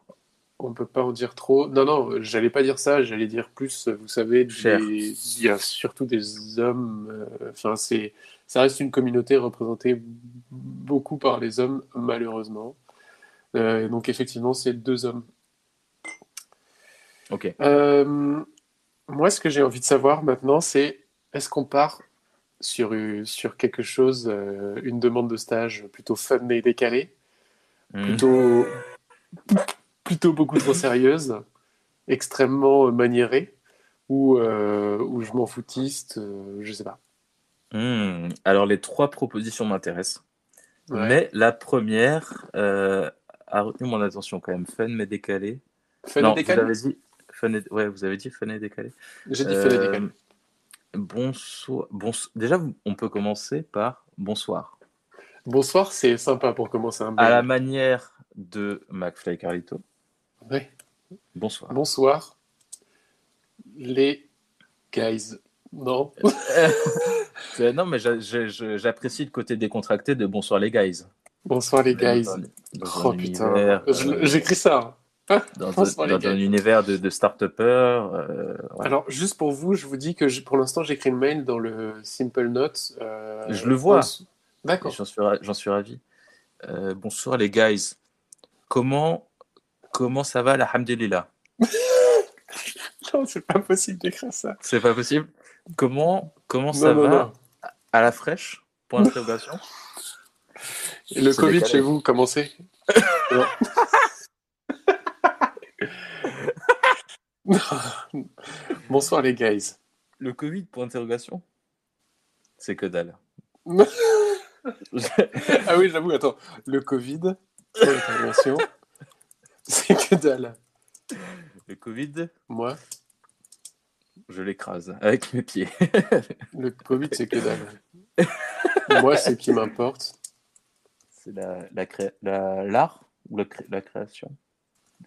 on peut pas en dire trop. Non, non, j'allais pas dire ça. J'allais dire plus, vous savez, des- il y a surtout des hommes. euh, Enfin, c'est, ça reste une communauté représentée beaucoup par les hommes, malheureusement. Euh, donc effectivement, c'est deux hommes. Ok. Euh, moi, ce que j'ai envie de savoir maintenant, c'est est-ce qu'on part sur, euh, sur quelque chose, euh, une demande de stage plutôt fun et décalée, Hmm. plutôt, plutôt beaucoup trop sérieuse, extrêmement maniérée, ou, euh, ou je m'en foutiste, euh, je sais pas. Hmm. Alors les trois propositions m'intéressent, Ouais. mais la première euh, a retenu mon attention quand même. Fun mais décalé. Fun non, et décalé vous avez dit fun et... ouais, vous avez dit fun et décalé. J'ai dit fun et Euh, décalé. Bonsoir. Bons... Déjà, on peut commencer par bonsoir. Bonsoir, c'est sympa pour commencer un À la manière de McFly Carlito. Ouais. Bonsoir. Bonsoir, les guys. Non Euh, non, mais j'a- j'a- j'a- j'apprécie le côté décontracté de bonsoir les guys. Bonsoir les guys. Dans- dans Oh putain, j'écris ça. Dans, un univers de, de start-upers. euh, voilà. Alors, juste pour vous, je vous dis que pour l'instant, j'écris une mail dans le Simple Note. euh, Je le vois. D'accord. J'en suis, ra- j'en suis ravi. Euh, bonsoir les guys. Comment, comment ça va, la hamdulillah Non, c'est pas possible d'écrire ça. C'est pas possible? Comment, comment ça non, va? non. à la fraîche? Point d'interrogation. Le C'est Covid décalé. chez vous, comment c'est Non. Bonsoir les guys. Le Covid, point d'interrogation C'est que dalle. Ah oui, j'avoue, attends. Le Covid, point d'interrogation, c'est que dalle. Le Covid, Moi, je l'écrase avec mes pieds. le Covid, c'est que dalle. Moi, ce qui m'importe, C'est la, la cré- la- l'art ou la, cré- la création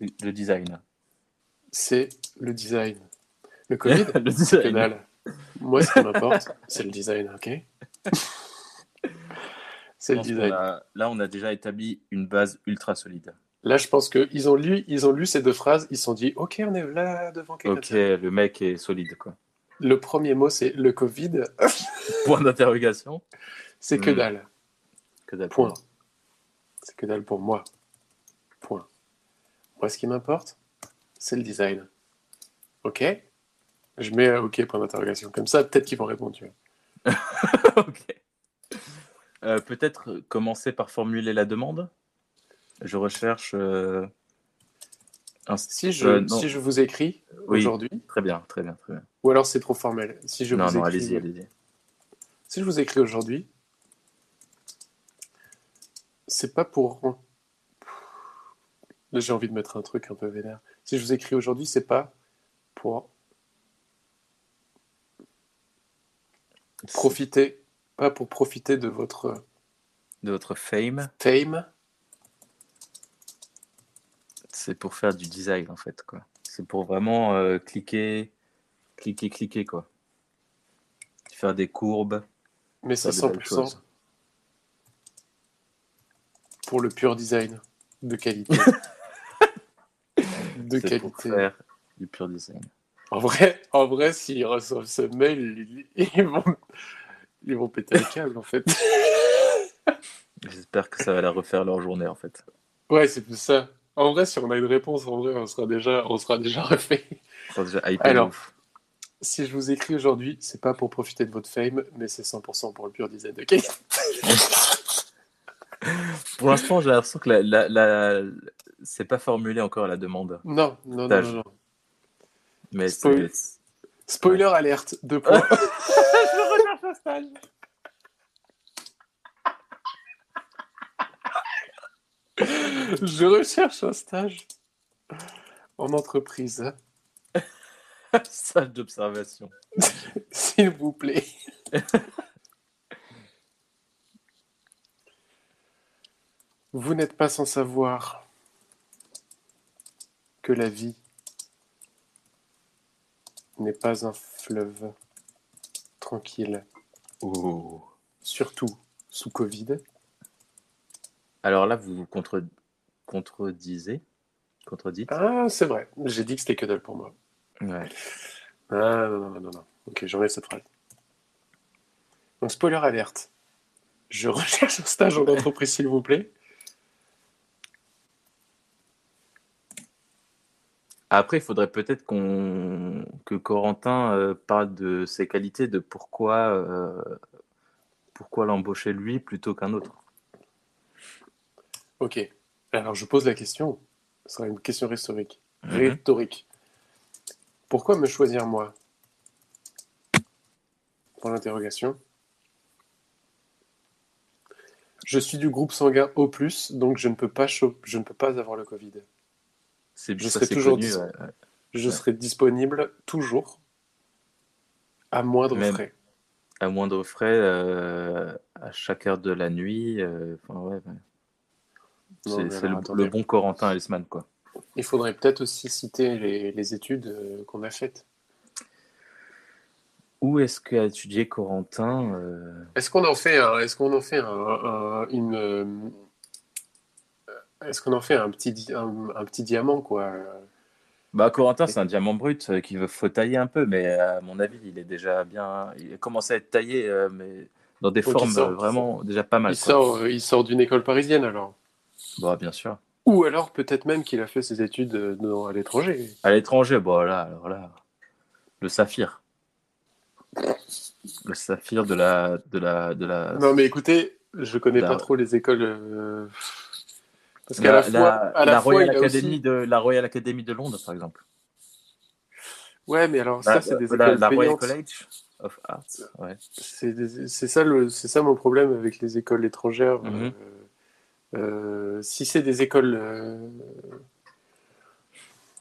le design. C'est le design. Le Covid, le que design. dalle. Moi, ce qui m'importe, c'est le design, ok? C'est le design. a- là, on a déjà établi une base ultra solide. Là, je pense qu'ils ont lu, ils ont lu ces deux phrases, ils se sont dit, ok, on est là devant quelqu'un. Ok, le mec est solide, quoi. Le premier mot, c'est le Covid, Point d'interrogation. c'est que Hmm. dalle. Que dalle. Point. C'est que dalle pour moi. Point. Moi, ce qui m'importe, c'est le design. Ok Je mets euh, OK, point d'interrogation. Comme ça, peut-être qu'ils vont répondre. Tu vois. ok. Euh, Peut-être commencer par formuler la demande. Je recherche. euh, un... Si je, Euh, si je vous écris Oui. aujourd'hui, Très bien, très bien, très bien. ou alors c'est trop formel. Si je non, vous non, écris, allez-y, allez-y. Si je vous écris aujourd'hui, c'est pas pour. Là, j'ai envie de mettre un truc un peu vénère. Si je vous écris aujourd'hui, c'est pas pour profiter, pas pour profiter de votre De votre fame, fame. c'est pour faire du design en fait, quoi. C'est pour vraiment euh, cliquer, cliquer, cliquer, quoi. Faire des courbes, Mais c'est faire des belles 100% choses. pour le pur design de qualité. de pour qualité. faire du pur design. En vrai, en vrai, s'ils reçoivent ce mail, ils, vont, ils vont péter le câble, en fait. J'espère que ça va la refaire leur journée en fait. Ouais, c'est plus ça. En vrai, si on a une réponse, en vrai, on sera déjà, on sera déjà refait. Déjà Alors. ouf. Si je vous écris aujourd'hui, c'est pas pour profiter de votre fame, mais c'est 100% pour le pur design de qualité. Pour l'instant, j'ai l'impression que la, la, la- c'est pas formulé encore la demande. Non, non, non, Stage. non, non. Mais Spoil. Spoiler alerte, deux points. Je recherche un stage en entreprise, stage d'observation. s'il vous plaît. Vous n'êtes pas sans savoir que la vie n'est pas un fleuve tranquille, Ouh. surtout sous Covid. Alors là, vous vous contre... contredisez Contredites Ah, c'est vrai. J'ai dit que c'était que dalle pour moi. Ouais. Ah, non, non, non, non, non. Ok, j'enlève cette phrase. Donc, spoiler alerte. Je recherche un stage en entreprise, s'il vous plaît. Après, il faudrait peut-être qu'on que Corentin euh, parle de ses qualités, de pourquoi, euh, pourquoi l'embaucher lui plutôt qu'un autre. Ok. Alors, je pose la question. Ce sera une question rhétorique. Mhm. Rhétorique. Pourquoi me choisir moi? Pour l'interrogation. Je suis du groupe sanguin O+, donc je ne peux pas, je ne peux pas avoir le Covid. C'est Je serai toujours connu, dis- ouais, ouais. Je Ouais. serai disponible toujours à moindre Même- frais. à moindre frais, euh, à chaque heure de la nuit. euh, ouais, C'est le, bon Corentin Elsman, quoi. Il faudrait peut-être aussi citer les, les études euh, qu'on a faites. Où est-ce qu'a étudié Corentin euh, Est-ce qu'on en fait un, est-ce qu'on en fait un, un- une, est-ce qu'on en fait un petit, un, un petit diamant quoi? Bah, Corentin, c'est un diamant brut euh, qu'il faut tailler un peu, mais euh, à mon avis, il est déjà bien. Il a commencé à être taillé, euh, mais dans des formes vraiment déjà pas mal. Il quoi. sort, il sort d'une école parisienne alors? Bah, bien sûr. Ou alors peut-être même qu'il a fait ses études dans- à l'étranger. À l'étranger, bon là, alors là, le saphir. Le saphir de la, de la, de la. Non mais écoutez, je connais La- pas trop les écoles. euh, Parce qu'à la, la, fois, la- à la, la fois, Royal Academy aussi- de la Royal Academy de Londres, par exemple. Ouais, mais alors ça c'est des écoles la Royal. College of Arts. Ouais. C'est ça, le- c'est ça mon problème avec les écoles étrangères. Mhm. Euh, euh, si c'est des écoles. euh,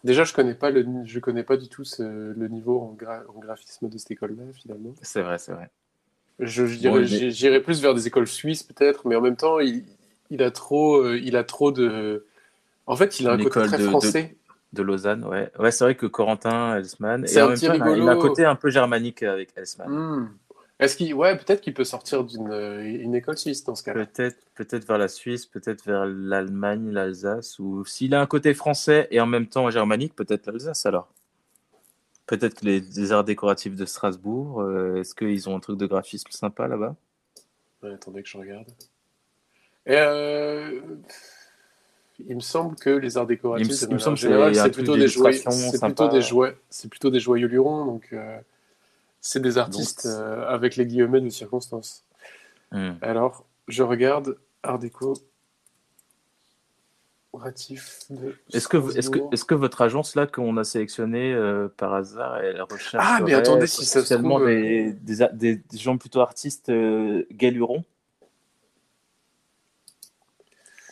Déjà, je connais pas le, je connais pas du tout ce- le niveau en, gra- en graphisme de cette école-là, finalement. C'est vrai, c'est vrai. Je, Bon, mais- j'irais plus vers des écoles suisses, peut-être, mais en même temps, il, il a trop, euh, il a trop de. En fait, il a un côté très de- français. De Lausanne, ouais. Ouais, c'est vrai que Corentin Elsman. C'est un petit temps, il a- il a un rigolo. côté un peu germanique avec Elsman. Hmm. Est-ce qu'il, ouais, peut-être qu'il peut sortir d'une euh, une école suisse dans ce cas-là. Peut-être peut-être vers la Suisse, peut-être vers l'Allemagne, l'Alsace, ou s'il a un côté français et en même temps germanique, peut-être l'Alsace alors. Peut-être que les, les arts décoratifs de Strasbourg, euh, est-ce qu'ils ont un truc de graphisme sympa là-bas? Ouais, attendez que je regarde. Euh, Il me semble que les arts décoratifs, Il me- me que c'est plutôt des joyeux, d'illustration c'est plutôt des jouets, c'est plutôt des joyeux lurons, donc euh, c'est des artistes Donc, euh, avec les guillemets de circonstance. Hmm. Alors, je regarde art déco Est-ce que, vous- est-ce que, votre agence là qu'on a sélectionnée euh, par hasard, elle recherche Ah, mais attendez, si ça se trouve, des, gens plutôt artistes galurons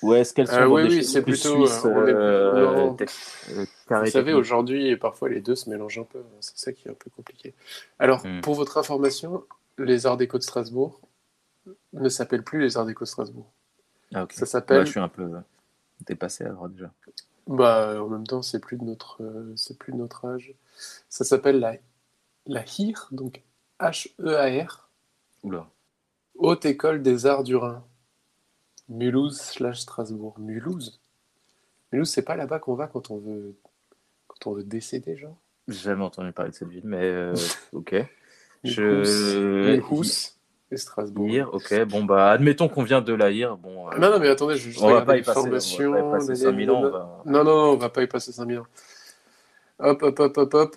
Ou est-ce qu'elles sont Euh, dans oui, des oui, choses c'est plus plutôt, suisses, euh, euh, euh, Vous savez, aujourd'hui, parfois les deux se mélangent un peu. C'est ça qui est un peu compliqué. Alors, Hmm. pour votre information, les Arts Déco de Strasbourg ne s'appellent plus les Arts Déco de Strasbourg. Ah, ok. Ça s'appelle. Ouais, je suis un peu dépassé alors déjà. Bah, en même temps, c'est plus de notre, euh, c'est plus de notre âge. Ça s'appelle la, la HIR, donc H-E-A-R, Oula. Haute École des Arts du Rhin. Mulhouse slash Strasbourg. Mulhouse? Mulhouse, c'est pas là-bas qu'on va quand on veut, quand on veut décéder, genre? J'ai jamais entendu parler de cette ville, mais euh, ok. Je... Mulhouse et Strasbourg. Hir, ok. Bon, bah, admettons qu'on vient de la Hir. Bon, euh, Non, non, mais attendez, je vais juste on va pas y passer, on formations. va pas y passer nanana, 5000 ans. on va- Non, non, non, on va pas y passer 5000 ans. Hop, hop, hop, hop, hop.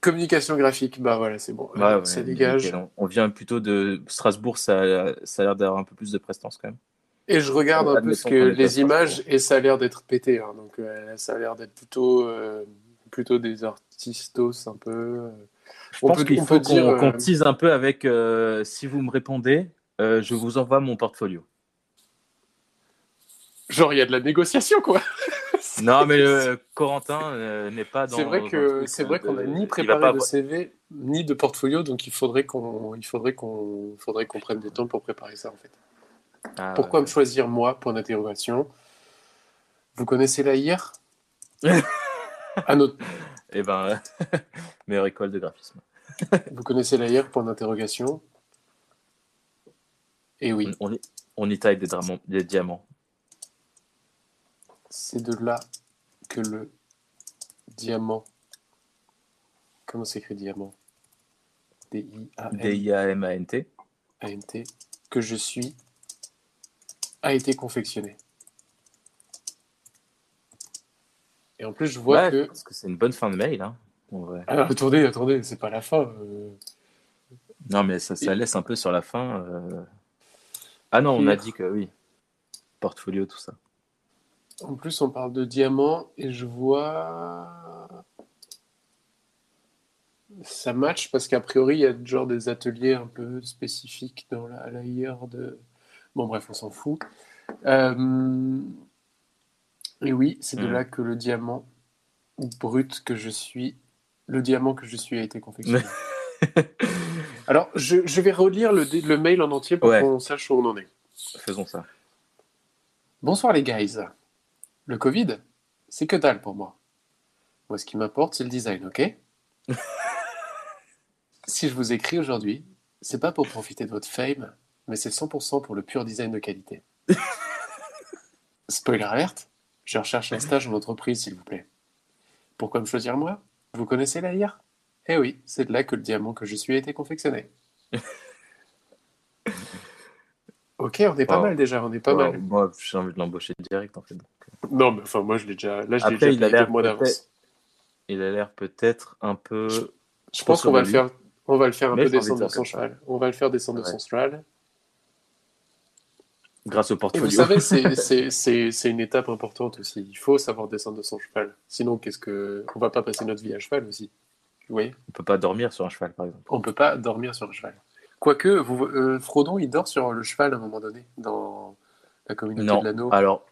Communication graphique, bah voilà, c'est bon. Allez, ouais, ça dégage. nickel. On- vient plutôt de Strasbourg, ça, ça a l'air d'avoir un peu plus de prestance quand même. Et je regarde un peu ce que les images et ça a l'air d'être pété. hein. donc euh, ça a l'air d'être plutôt, euh, plutôt des artistos un peu. euh. Je On pense qu'il faut qu'on tease un peu avec euh, si vous me répondez, je vous envoie mon portfolio. Genre, il y a de la négociation, quoi. Non, mais euh, Corentin euh, n'est pas dans. C'est vrai que le c'est euh, vrai qu'on n'a ni préparé pas de CV ni de portfolio, donc il faudrait qu'on, il faudrait qu'on, faudrait qu'on prenne du temps pour préparer ça en fait. Ah, Pourquoi ouais. me choisir moi Point d'interrogation? Vous connaissez la IR. Eh ben, meilleure école de graphisme. Vous connaissez la IR Point d'interrogation? Et oui, On, y, on y taille des diamants. C'est de là que le diamant. Comment s'écrit diamant? D-I-A-M. D-I-A-M-A-N-T. ANT, que je suis, a été confectionné. Et en plus, je vois Ouais, que. Parce que c'est une bonne fin de mail. Hein, en vrai. Alors, attendez, attendez, c'est pas la fin. euh. Non, mais ça, ça laisse un peu sur la fin. euh. Ah non, on a dit que oui. Portfolio, tout ça. En plus, on parle de diamant et je vois. Ça match parce qu'a priori, il y a genre des ateliers un peu spécifiques dans la, la IR de. Bon, bref, on s'en fout. Euh, Et oui, c'est de Mm. là que le diamant brut que je suis, le diamant que je suis a été confectionné. Alors, je, je vais relire le, mail en entier pour Ouais. qu'on sache où on en est. Faisons ça. Bonsoir les guys. Le Covid, c'est que dalle pour moi. Moi, ce qui m'importe, c'est le design, ok? Si je vous écris aujourd'hui, c'est pas pour profiter de votre fame, mais c'est 100% pour le pur design de qualité. Spoiler alerte, je recherche un stage en entreprise, s'il vous plaît. Pourquoi me choisir moi? Vous connaissez la IR Eh oui, c'est de là que le diamant que je suis a été confectionné. ok, on est pas mal déjà, on est pas mal. Moi, j'ai envie de l'embaucher direct en fait. donc. Non, mais enfin, moi, je l'ai déjà. Là, je l'ai Après, déjà il a l'air deux mois d'avance. Il a l'air peut-être un peu. Je pense qu'on va le faire. On va le faire un Mais peu descendre de faire son cheval. On va le faire descendre de son cheval. Grâce au Et portfolio. vous savez, c'est une étape importante aussi. Il faut savoir descendre de son cheval. Sinon, qu'est-ce que on va pas passer notre vie à cheval aussi Vous voyez? On peut pas dormir sur un cheval, par exemple. On peut pas dormir sur un cheval. Quoique, vous, euh, Frodon, il dort sur le cheval à un moment donné dans la communauté Non. de l'anneau. Alors,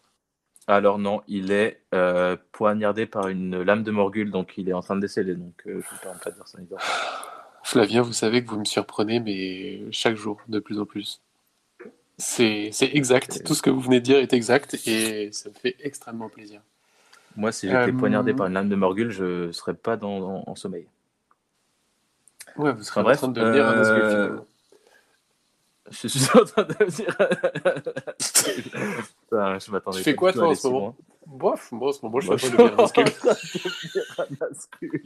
alors non, il est euh, poignardé par une lame de morgule, donc il est en train de décéder. Donc, euh, je ne peux pas dire ça. il dort. Flavien, vous savez que vous me surprenez, mais chaque jour, de plus en plus. C'est exact. Tout ce que vous venez de dire est exact et ça me fait extrêmement plaisir. Moi, si j'étais poignardé par une lame de morgule, je serais pas dans, en, en sommeil. Ouais, vous serez Enfin, bref, en train de devenir un euh, finalement. Je suis en train de dire. Putain, je m'attendais Tu fais quoi, toi, en ce moment. Bof, moi, en ce moment, je Moi, suis en train de devenir un askeul. en train de devenir un masculin.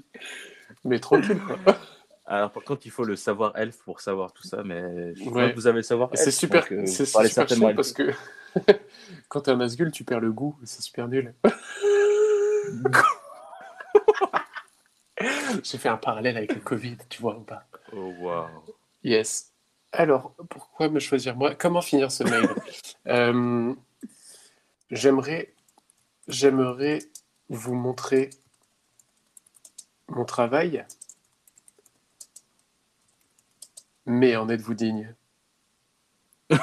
Mais tranquille, quoi. Alors, par contre, il faut le savoir elf pour savoir tout ça, mais je crois Ouais. que vous avez le savoir. C'est super, euh, c'est super chiant parce que quand t'es un Nazgûl, tu perds le goût. C'est super nul. J'ai fait un parallèle avec le Covid, tu vois ou pas Oh, waouh. Yes. Alors, pourquoi me choisir moi? Comment finir ce mail? Euh, J'aimerais, j'aimerais vous montrer mon travail, mais en êtes-vous digne?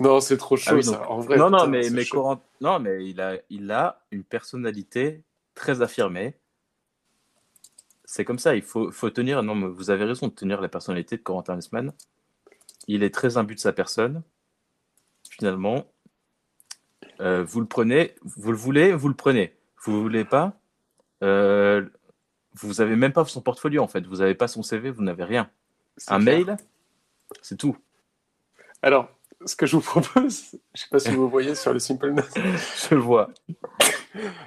Non, c'est trop chaud Ah oui, ça. donc- En vrai, non, non, putain, mais, non, mais il a, il a une personnalité très affirmée. C'est comme ça, il faut, faut tenir. Non, mais vous avez raison de tenir la personnalité de Corentin Hesman. Il est très imbu de sa personne. Finalement, Euh, vous le prenez, vous le voulez, vous le prenez. Vous ne voulez pas, euh, vous n'avez même pas son portfolio en fait. Vous n'avez pas son CV, vous n'avez rien. Un clair. mail, c'est tout. Alors, ce que je vous propose, je sais pas si vous voyez sur le Simple Note. Je le vois.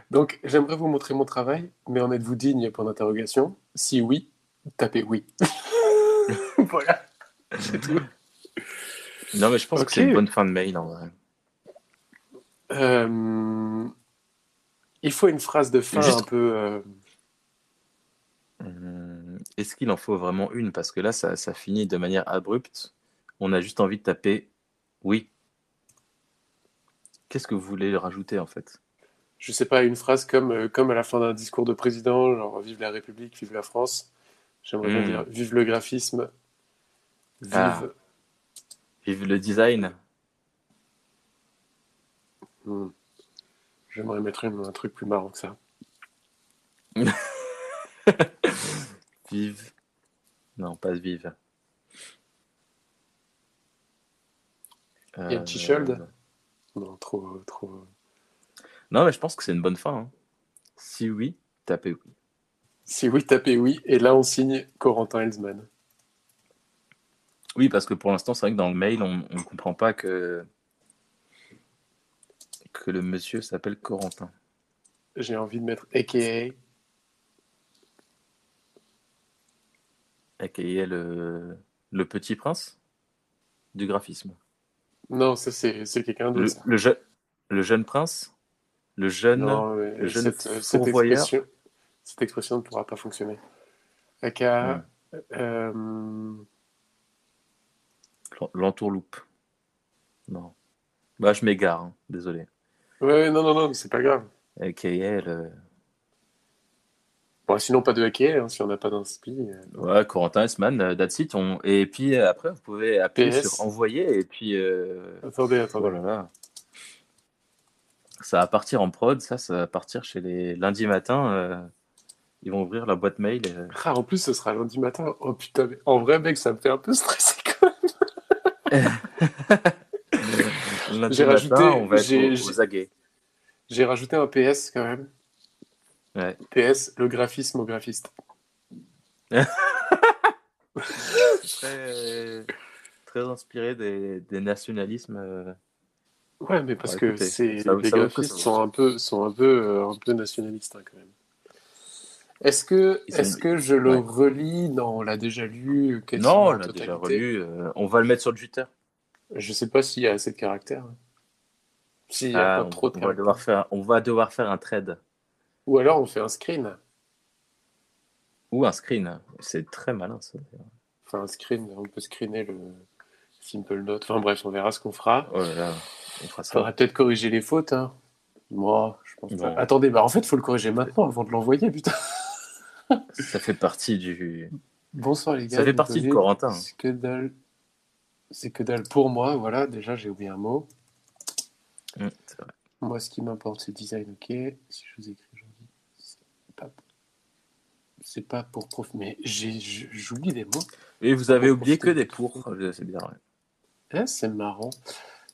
Donc, j'aimerais vous montrer mon travail, mais en êtes-vous digne pour d'interrogation Si oui, tapez oui. voilà, c'est tout. Non, mais je pense que c'est une bonne fin de mail en vrai. Euh, il faut une phrase de fin Juste- un peu. euh, Hum, Est-ce qu'il en faut vraiment une? Parce que là, ça, ça finit de manière abrupte. On a juste envie de taper oui. Qu'est-ce que vous voulez rajouter en fait? Je sais pas, une phrase comme, euh, comme à la fin d'un discours de président, genre Vive la République, vive la France. J'aimerais bien Mm. dire Vive le graphisme, vive. Ah. Vive le design Hmm. J'aimerais mettre une- un truc plus marrant que ça. Vive. Non, pas vive. Y a un Euh, petit shield Non, trop. trop... Non, mais je pense que c'est une bonne fin. hein. Si oui, tapez oui. Si oui, tapez oui. Et là, on signe Corentin Helsman. Oui, parce que pour l'instant, c'est vrai que dans le mail, on ne comprend pas que, que le monsieur s'appelle Corentin. J'ai envie de mettre AKA. aka le, le petit prince du graphisme. Non, ça, c'est quelqu'un d'autre. le, je- le jeune prince? Le jeune Non, le jeune cette, euh, cette expression, cette expression ne pourra pas fonctionner. AKA. euh, l'entourloupe. Non. Bah, je m'égare, hein, désolé. Ouais, non, non, non, mais c'est pas grave. aka le... Bon, sinon, pas de AKA, hein, si on n'a pas d'inspi. euh, Ouais, Corentin Hesman, euh, that's it. On... Et puis euh, après, vous pouvez appuyer PS. sur envoyer et puis. euh, Attendez, attendez. Oh là là. Ça va partir en prod, ça, ça va partir chez les lundis matin. euh, Ils vont ouvrir la boîte mail. euh. Ah, en plus, ce sera lundi matin. Oh putain, mais en vrai, mec, ça me fait un peu stresser quand même. Lundi J'ai matin, rajouté- on va être aux, aux. J'ai rajouté un PS quand même. Ouais. PS, le graphisme au graphiste. Très, très inspiré des, des nationalismes. euh. Ouais, mais parce Ouais, que c'est les graphistes sont un peu sont un peu euh, un peu nationalistes hein, quand même. Est-ce que est-ce que je le Ouais. relis Non, on l'a déjà lu. Non, on l'a déjà relu. euh, on va le mettre sur le Twitter. Je sais pas s'il y a assez de caractères. hein. S'il y a Ah, pas on, trop de on va caractères. devoir faire, on va devoir faire un trade Ou alors on fait un screen. ou un screen. C'est très malin ça. Enfin un screen, on peut screener le simple note. Enfin bref, on verra ce qu'on fera. Oh là là, on fera ça. Faudrait peut-être corriger les fautes. Hein. Moi, je pense pas. Attendez, bah en fait, faut le corriger maintenant avant de l'envoyer, putain. Ça fait partie du. Bonsoir les gars. Ça fait partie de Corentin. C'est que dalle. C'est que dalle pour moi, voilà. Déjà, j'ai oublié un mot. Hum, vrai. Moi, ce qui m'importe, c'est design, ok. Si je vous écris c'est pas pour prof, mais j'oublie des mots. Et vous avez oublié que des pour. Euh, C'est bien. ouais. Ah, c'est marrant.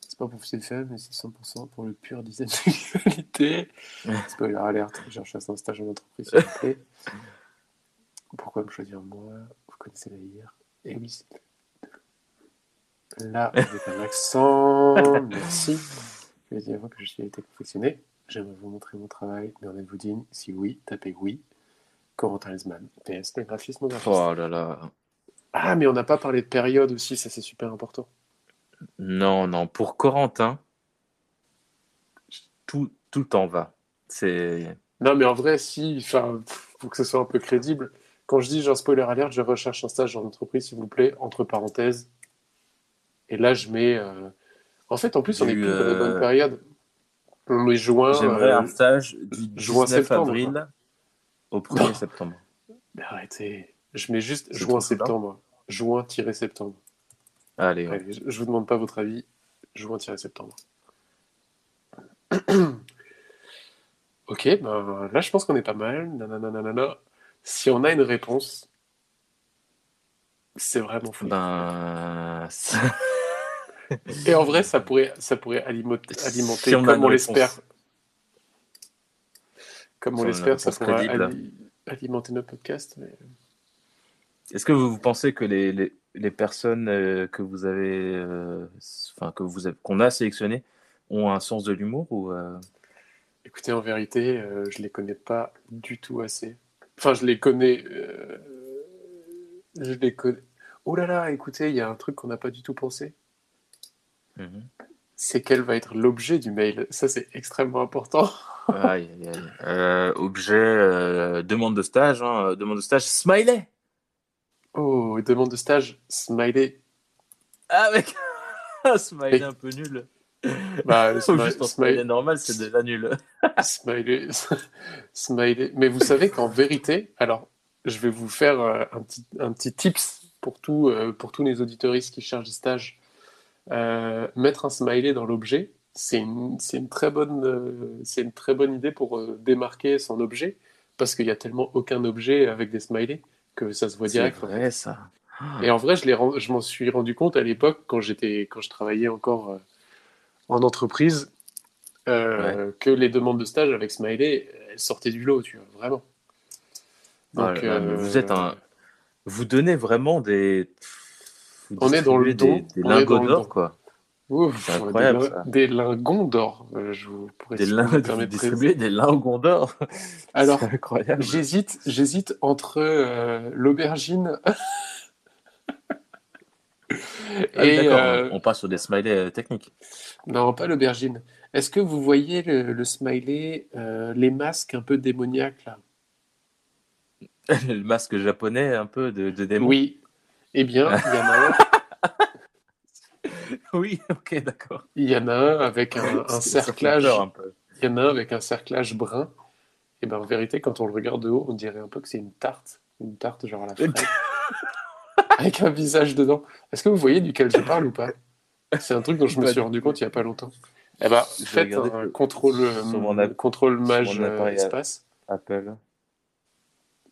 C'est pas pour le faible, mais c'est 100% pour le pur design de qualité. Spoiler alerte, je cherche un stage en entreprise, s'il vous plaît. Pourquoi me choisir moi? Vous connaissez la lire. Et oui, c'est là avec un accent. Merci. Je vais dire que je suis été confectionné. J'aimerais vous montrer mon travail, mais en êtes-vous digne? Si oui, tapez oui. Corentin Elsman. PS, le graphisme au graphiste. Oh là là. Ah, mais on n'a pas parlé de période aussi, ça c'est super important. Non, non, pour Corentin, tout, tout temps va. C'est. Non, mais en vrai, si, enfin, faut que ce soit un peu crédible. Quand je dis genre spoiler alert, je recherche un stage en entreprise, s'il vous plaît, entre parenthèses. Et là, je mets. euh, En fait, en plus, on est plus dans la euh, bonne période. On met juin. J'aimerais euh, un stage du juin, 19 septembre, avril au 1er Non. septembre. Mais arrêtez. Je mets juste C'est juin trop bien. septembre. Juin-septembre. Allez, ouais. Allez, je, je vous demande pas votre avis. Juin-septembre. ok, ben là je pense qu'on est pas mal. Nanana, nanana. Si on a une réponse, c'est vraiment fou. Ben. Et en vrai, ça pourrait, ça pourrait alimo- alimenter, Si on a comme on l'espère. Comme on l'espère, ça crédible. ali- alimenter notre podcast. mais- Est-ce que vous, vous pensez que les, les, les personnes euh, que vous avez, euh, enfin que vous qu'on a sélectionnées, ont un sens de l'humour ou euh, Écoutez, en vérité, je les connais pas du tout assez. Enfin, je les connais. je les connais. Oh là là, écoutez, il y a un truc qu'on n'a pas du tout pensé. mhm. C'est quel va être l'objet du mail. Ça, c'est extrêmement important. Aïe, aïe, aïe. Euh, objet, euh, demande de stage, hein, demande de stage, smiley. Oh, demande de stage, smiley. Ah mec, un smiley un peu nul. Bah, le Ou smi- juste un smiley, smiley normal, c'est déjà nul. smiley, smiley. Mais vous savez qu'en vérité, alors, je vais vous faire euh, un petit, un petit tips pour, tout, pour tous les auditeuristes qui cherchent des stages. Euh, mettre un smiley dans l'objet, c'est une, c'est une, très bonne, euh, c'est une très bonne idée pour euh, démarquer son objet, parce qu'il y a tellement aucun objet avec des smileys que ça se voit C'est direct. fait. vrai ça. Et en vrai, je, m'en suis rendu compte à l'époque quand j'étais, quand je travaillais encore en entreprise, que les demandes de stage avec Smiley, elles sortaient du lot, tu vois, vraiment. Donc, vous êtes un, vous donnez vraiment des, On est dans le don, des, des lingots d'or quoi. ouf, incroyable, des, ça. des lingons d'or. euh, je vous Des distribuez des lingots d'or. Alors, incroyable. j'hésite, j'hésite entre euh, l'aubergine Ah et euh, on, passe sur des smileys euh, techniques. non, pas l'aubergine. Est-ce que vous voyez le, le smiley, euh, les masques un peu démoniaques là? le masque japonais un peu de, de démon. Oui. Eh bien, il y en a un. Oui, ok, d'accord. Il y en a un avec un, cerclage. peur un peu. Il y en a un avec un cerclage brun. Et ben en vérité, quand on le regarde de haut, on dirait un peu que c'est une tarte, une tarte genre à la fraise, avec un visage dedans. Est-ce que vous voyez duquel je parle ou pas? C'est un truc dont je me suis du rendu compte il y a pas longtemps. Eh ben, faites un contrôle, euh, contrôle mage euh, espace Apple.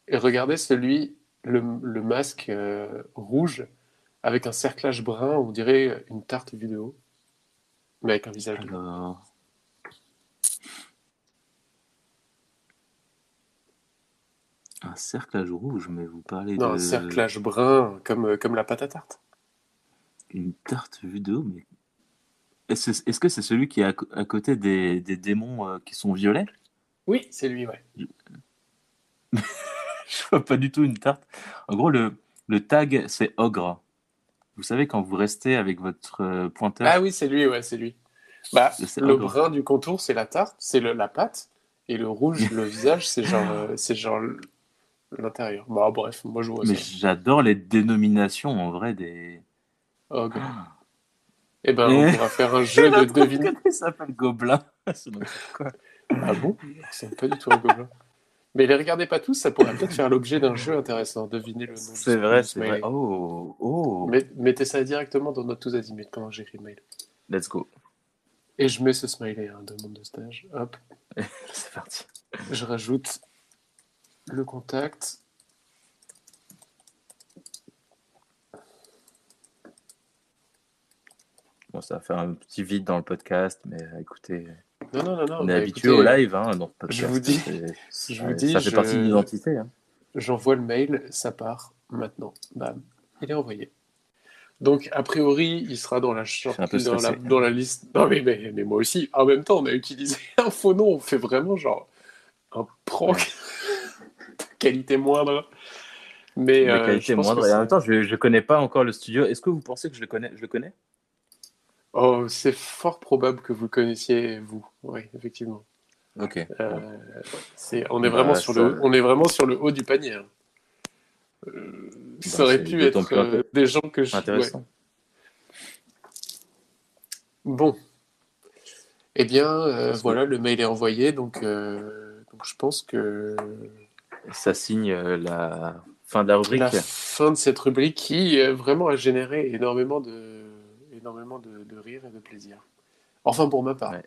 et regardez celui, le, le masque euh, rouge avec un cerclage brun, on dirait une tarte haut, mais avec un visage. Alors. Un cerclage rouge, mais vous parlez Non, de un cerclage brun, comme, euh, comme la pâte à tarte. une tarte haut, mais est-ce est-ce que c'est celui qui est à côté des, des démons euh, qui sont violets? Oui, c'est lui, ouais. Je vois pas du tout une tarte. En gros, le, le tag, c'est ogre. Vous savez, quand vous restez avec votre euh, pointeur, Ah oui, c'est lui, ouais, c'est lui. Bah, C'est le brun du contour, c'est la tarte, c'est la pâte, et le rouge, le visage, c'est genre, euh, c'est genre l'intérieur. Bah, bref, moi je vois mais ça. j'adore les dénominations en vrai des. Ogre. Eh ben, on pourra faire un jeu de deviner. Il s'appelle Gobelin. Ah bon? C'est pas du tout un gobelin. Mais les regardez pas tous, ça pourrait peut-être faire l'objet d'un jeu intéressant. Deviner le nom. C'est vrai, c'est vrai. Oh, oh. Met- mettez ça directement dans notre tous azimuts pendant que j'écris le mail. Let's go. Et je mets ce smiley, hein, demande de stage. Hop, C'est parti. je rajoute le contact. Bon, ça va faire un petit vide dans le podcast, mais écoutez, Non, non, non, non. on est bah, habitué écoutez, au live, hein, donc podcast. je vous dis- c'est- je vous ouais, dis, ça fait je- partie de l'identité. Hein. J'envoie le mail, ça part maintenant. Bam, il est envoyé. Donc, a priori, il sera dans la, short- dans la, dans la liste. Non, mais, mais, mais moi aussi. En même temps, on a utilisé un faux nom. On fait vraiment genre un prank. qualité moindre. Mais euh, qualité pense moindre. Et en même temps, je ne connais pas encore le studio. Est-ce que vous pensez que je le connais, je le connais? Oh, c'est fort probable que vous le connaissiez, vous. Oui, effectivement. Ok. Euh, c'est, on, est Bah, vraiment sur ça- le, on est vraiment sur le haut du panier. hein. Euh, ça Bah, aurait pu être euh, des gens que je. ouais. Intéressant. Bon. Eh bien, voilà, le mail est envoyé, donc, donc je pense que Ça signe la fin de la rubrique. la fin de cette rubrique qui vraiment a généré énormément de, énormément de, de rire et de plaisir. Enfin, pour ma part. Ouais.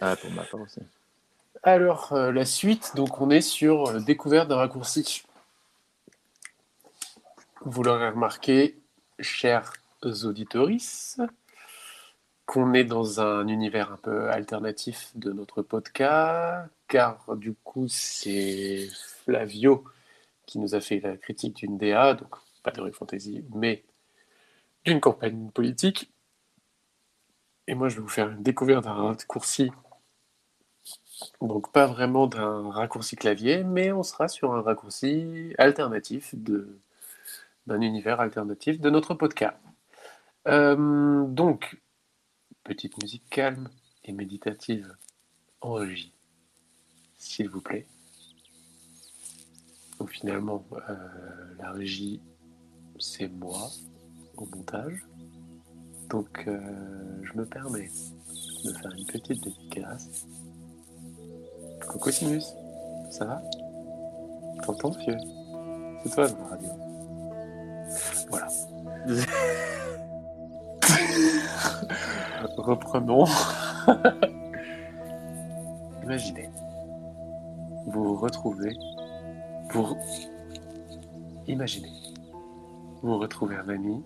Ah, pour ma part aussi. Alors, euh, la suite, donc on est sur euh, découverte d'un raccourci. Vous l'aurez remarqué, chers auditoris, qu'on est dans un univers un peu alternatif de notre podcast, car du coup, c'est Flavio qui nous a fait la critique d'une DA, donc pas de Fantasy, mais d'une campagne politique. Et moi, je vais vous faire une découverte d'un raccourci donc pas vraiment d'un raccourci clavier, mais on sera sur un raccourci alternatif de d'un univers alternatif de notre podcast. Euh, donc, petite musique calme et méditative en régie, s'il vous plaît. Donc finalement, euh, la régie, c'est moi au montage. Donc, euh, je me permets de faire une petite dédicace. Coucou Sinus, ça va? T'entends vieux C'est toi la radio. Voilà. Reprenons. Imaginez. Vous vous retrouvez pour... Imaginez. Vous retrouvez un ami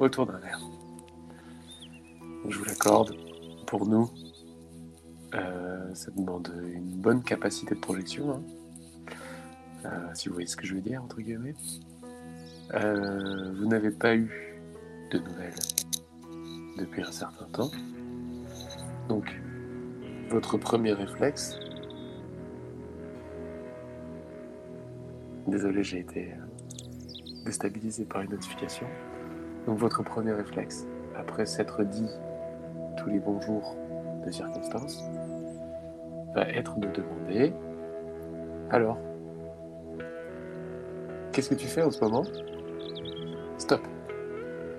autour d'un verre. Je vous l'accorde. Pour nous, euh, ça demande une bonne capacité de projection, hein. Euh, si vous voyez ce que je veux dire, entre guillemets. Euh, vous n'avez pas eu de nouvelles depuis un certain temps. Donc, votre premier réflexe... Désolé, j'ai été déstabilisé par une notification. Donc, votre premier réflexe, après s'être dit tous les bons jours de circonstances, va être de demander alors, qu'est-ce que tu fais en ce moment? Stop.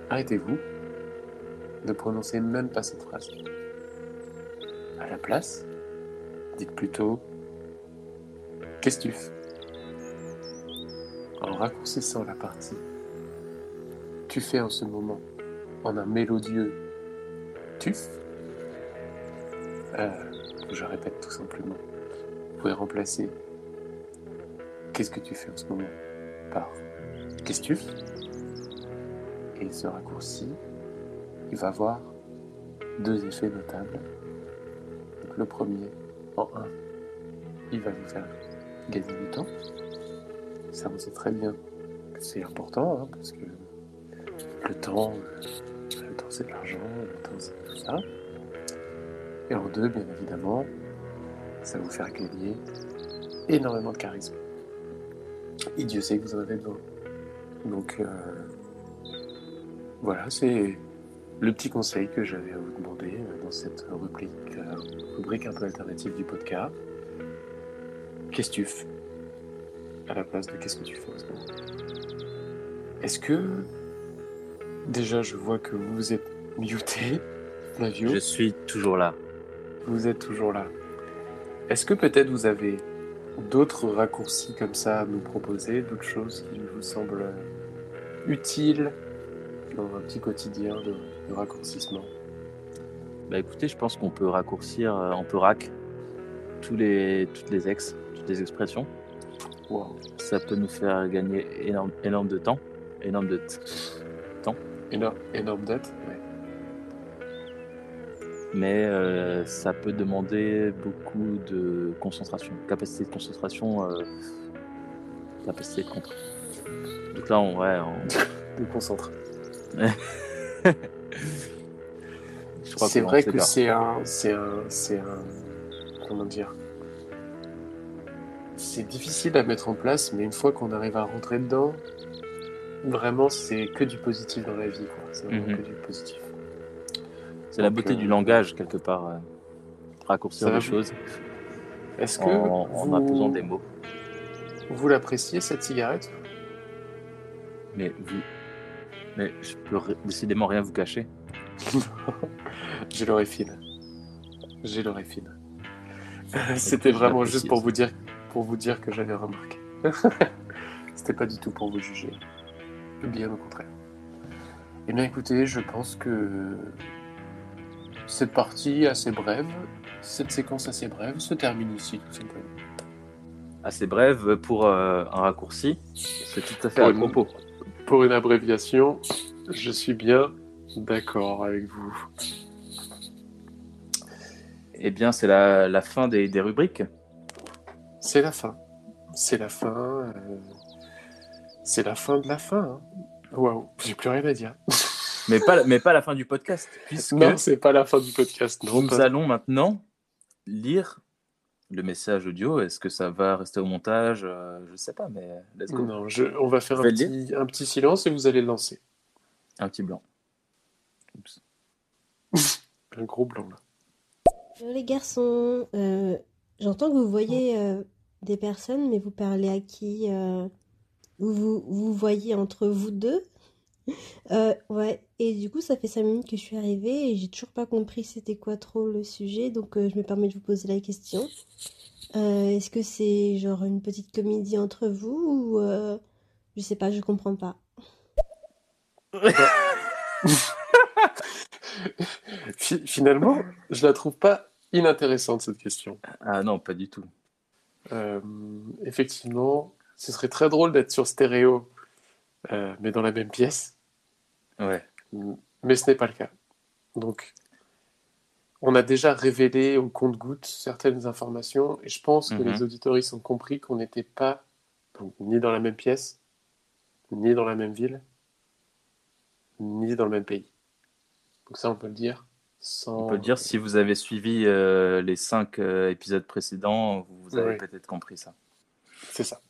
Arrêtez-vous de prononcer même pas cette phrase. À la place, dites plutôt qu'est-ce que tu fais? En raccourcissant la partie tu fais en ce moment en un mélodieux tuf, euh, je répète tout simplement, vous pouvez remplacer qu'est-ce que tu fais en ce moment par qu'est-ce que tu fais? Et ce raccourci, il va avoir deux effets notables. Donc, le premier, en un, il va vous faire gagner du temps. Ça, on sait très bien que c'est important, hein, parce que le temps, euh, le temps c'est de l'argent, le temps c'est tout ça. Et en deux, bien évidemment, ça va vous faire gagner énormément de charisme. Et Dieu sait que vous en avez besoin. Donc euh, voilà, c'est le petit conseil que j'avais à vous demander euh, dans cette rubrique, rubrique un peu alternative du podcast. Qu'est-ce que tu fais À la place de qu'est-ce que tu fais en ce moment? Est-ce que déjà je vois que vous êtes muté, Flavio Je suis toujours là. vous êtes toujours là. Est-ce que peut-être vous avez d'autres raccourcis comme ça à nous proposer, d'autres choses qui vous semblent utiles dans un petit quotidien de, de raccourcissement? Bah écoutez, je pense qu'on peut raccourcir, euh, on peut rack tous les, toutes les ex, toutes les expressions. Wow. Ça peut nous faire gagner énorme, énorme de temps, énorme de Énorme, énorme dette ouais. mais euh, ça peut demander beaucoup de concentration, capacité de concentration, euh, capacité de contre. Donc là, on, ouais, on- De concentre. C'est vrai que c'est un, c'est un, c'est un, comment dire c'est difficile à mettre en place, mais une fois qu'on arrive à rentrer dedans, vraiment, c'est que du positif dans la vie. quoi. C'est vraiment Mhm. que du positif. C'est la beauté euh, du langage, quelque part. euh, raccourcir les choses Est-ce que en, en vous, imposant des mots. vous l'appréciez, cette cigarette? Mais vous. Mais je peux décidément rien vous cacher. J'ai l'oreille fine. J'ai l'oreille fine. C'était vraiment juste pour vous dire, pour vous dire que j'avais remarqué. C'était pas du tout pour vous juger. Bien au contraire. Eh bien écoutez, je pense que cette partie assez brève, cette séquence assez brève se termine ici tout simplement. Assez brève pour euh, un raccourci. C'est tout à fait Pour à une- propos. Pour une abréviation, je suis bien d'accord avec vous. Eh bien, c'est la, la fin des, des rubriques. C'est la fin. C'est la fin. euh, C'est la fin de la fin. hein. Waouh, j'ai plus rien à dire. Mais pas, mais pas la fin du podcast, puisque Non, c'est pas la fin du podcast. Non, nous pas- allons maintenant lire le message audio. Est-ce que ça va rester au montage? Euh, Je sais pas, mais let's go. Non, je- on va faire un petit, un petit silence et vous allez le lancer. Un petit blanc. Oups. Un gros blanc là. Bonjour les garçons, Euh, j'entends que vous voyez euh, des personnes, mais vous parlez à qui euh, vous, vous vous voyez entre vous deux Euh, Ouais, et du coup ça fait cinq minutes que je suis arrivée et j'ai toujours pas compris c'était quoi trop le sujet, donc euh, je me permets de vous poser la question. Euh, Est-ce que c'est genre une petite comédie entre vous ou euh, je sais pas, je comprends pas. Fi- Finalement, je la trouve pas inintéressante cette question. Ah non, pas du tout. Euh, effectivement, ce serait très drôle d'être sur stéréo, euh, mais dans la même pièce. Ouais. Mais ce n'est pas le cas. Donc, on a déjà révélé au compte-goutte certaines informations, et je pense que Mhm. les auditoristes ont compris qu'on n'était pas donc, ni dans la même pièce, ni dans la même ville, ni dans le même pays. Donc ça, on peut le dire. Sans... On peut le dire, si vous avez suivi euh, les cinq euh, épisodes précédents, vous, vous avez Oui. peut-être compris ça. C'est ça.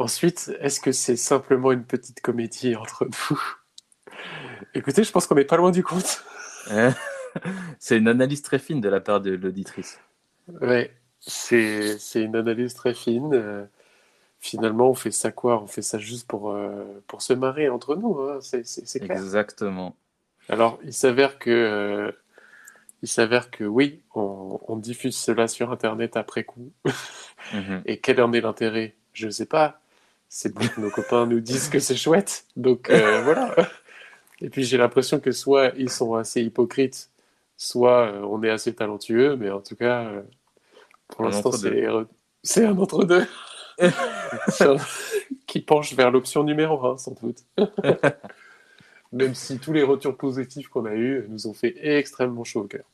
Ensuite, est-ce que c'est simplement une petite comédie entre nous? Écoutez, je pense qu'on n'est pas loin du compte. C'est une analyse très fine de la part de l'auditrice. Ouais, c'est une analyse très fine. Euh, finalement, on fait ça quoi? On fait ça juste pour, euh, pour se marrer entre nous, hein, c'est clair. Exactement. Alors, il s'avère que, euh, il s'avère que oui, on, on diffuse cela sur Internet après coup. Mhm. Et quel en est l'intérêt? Je ne sais pas. C'est que nos copains nous disent que c'est chouette. Donc euh, voilà. Et puis j'ai l'impression que soit ils sont assez hypocrites, soit euh, on est assez talentueux, mais en tout cas, euh, pour l'instant, c'est c'est un entre-deux. Qui penche vers l'option numéro un, sans doute. Même si tous les retours positifs qu'on a eus nous ont fait extrêmement chaud au cœur.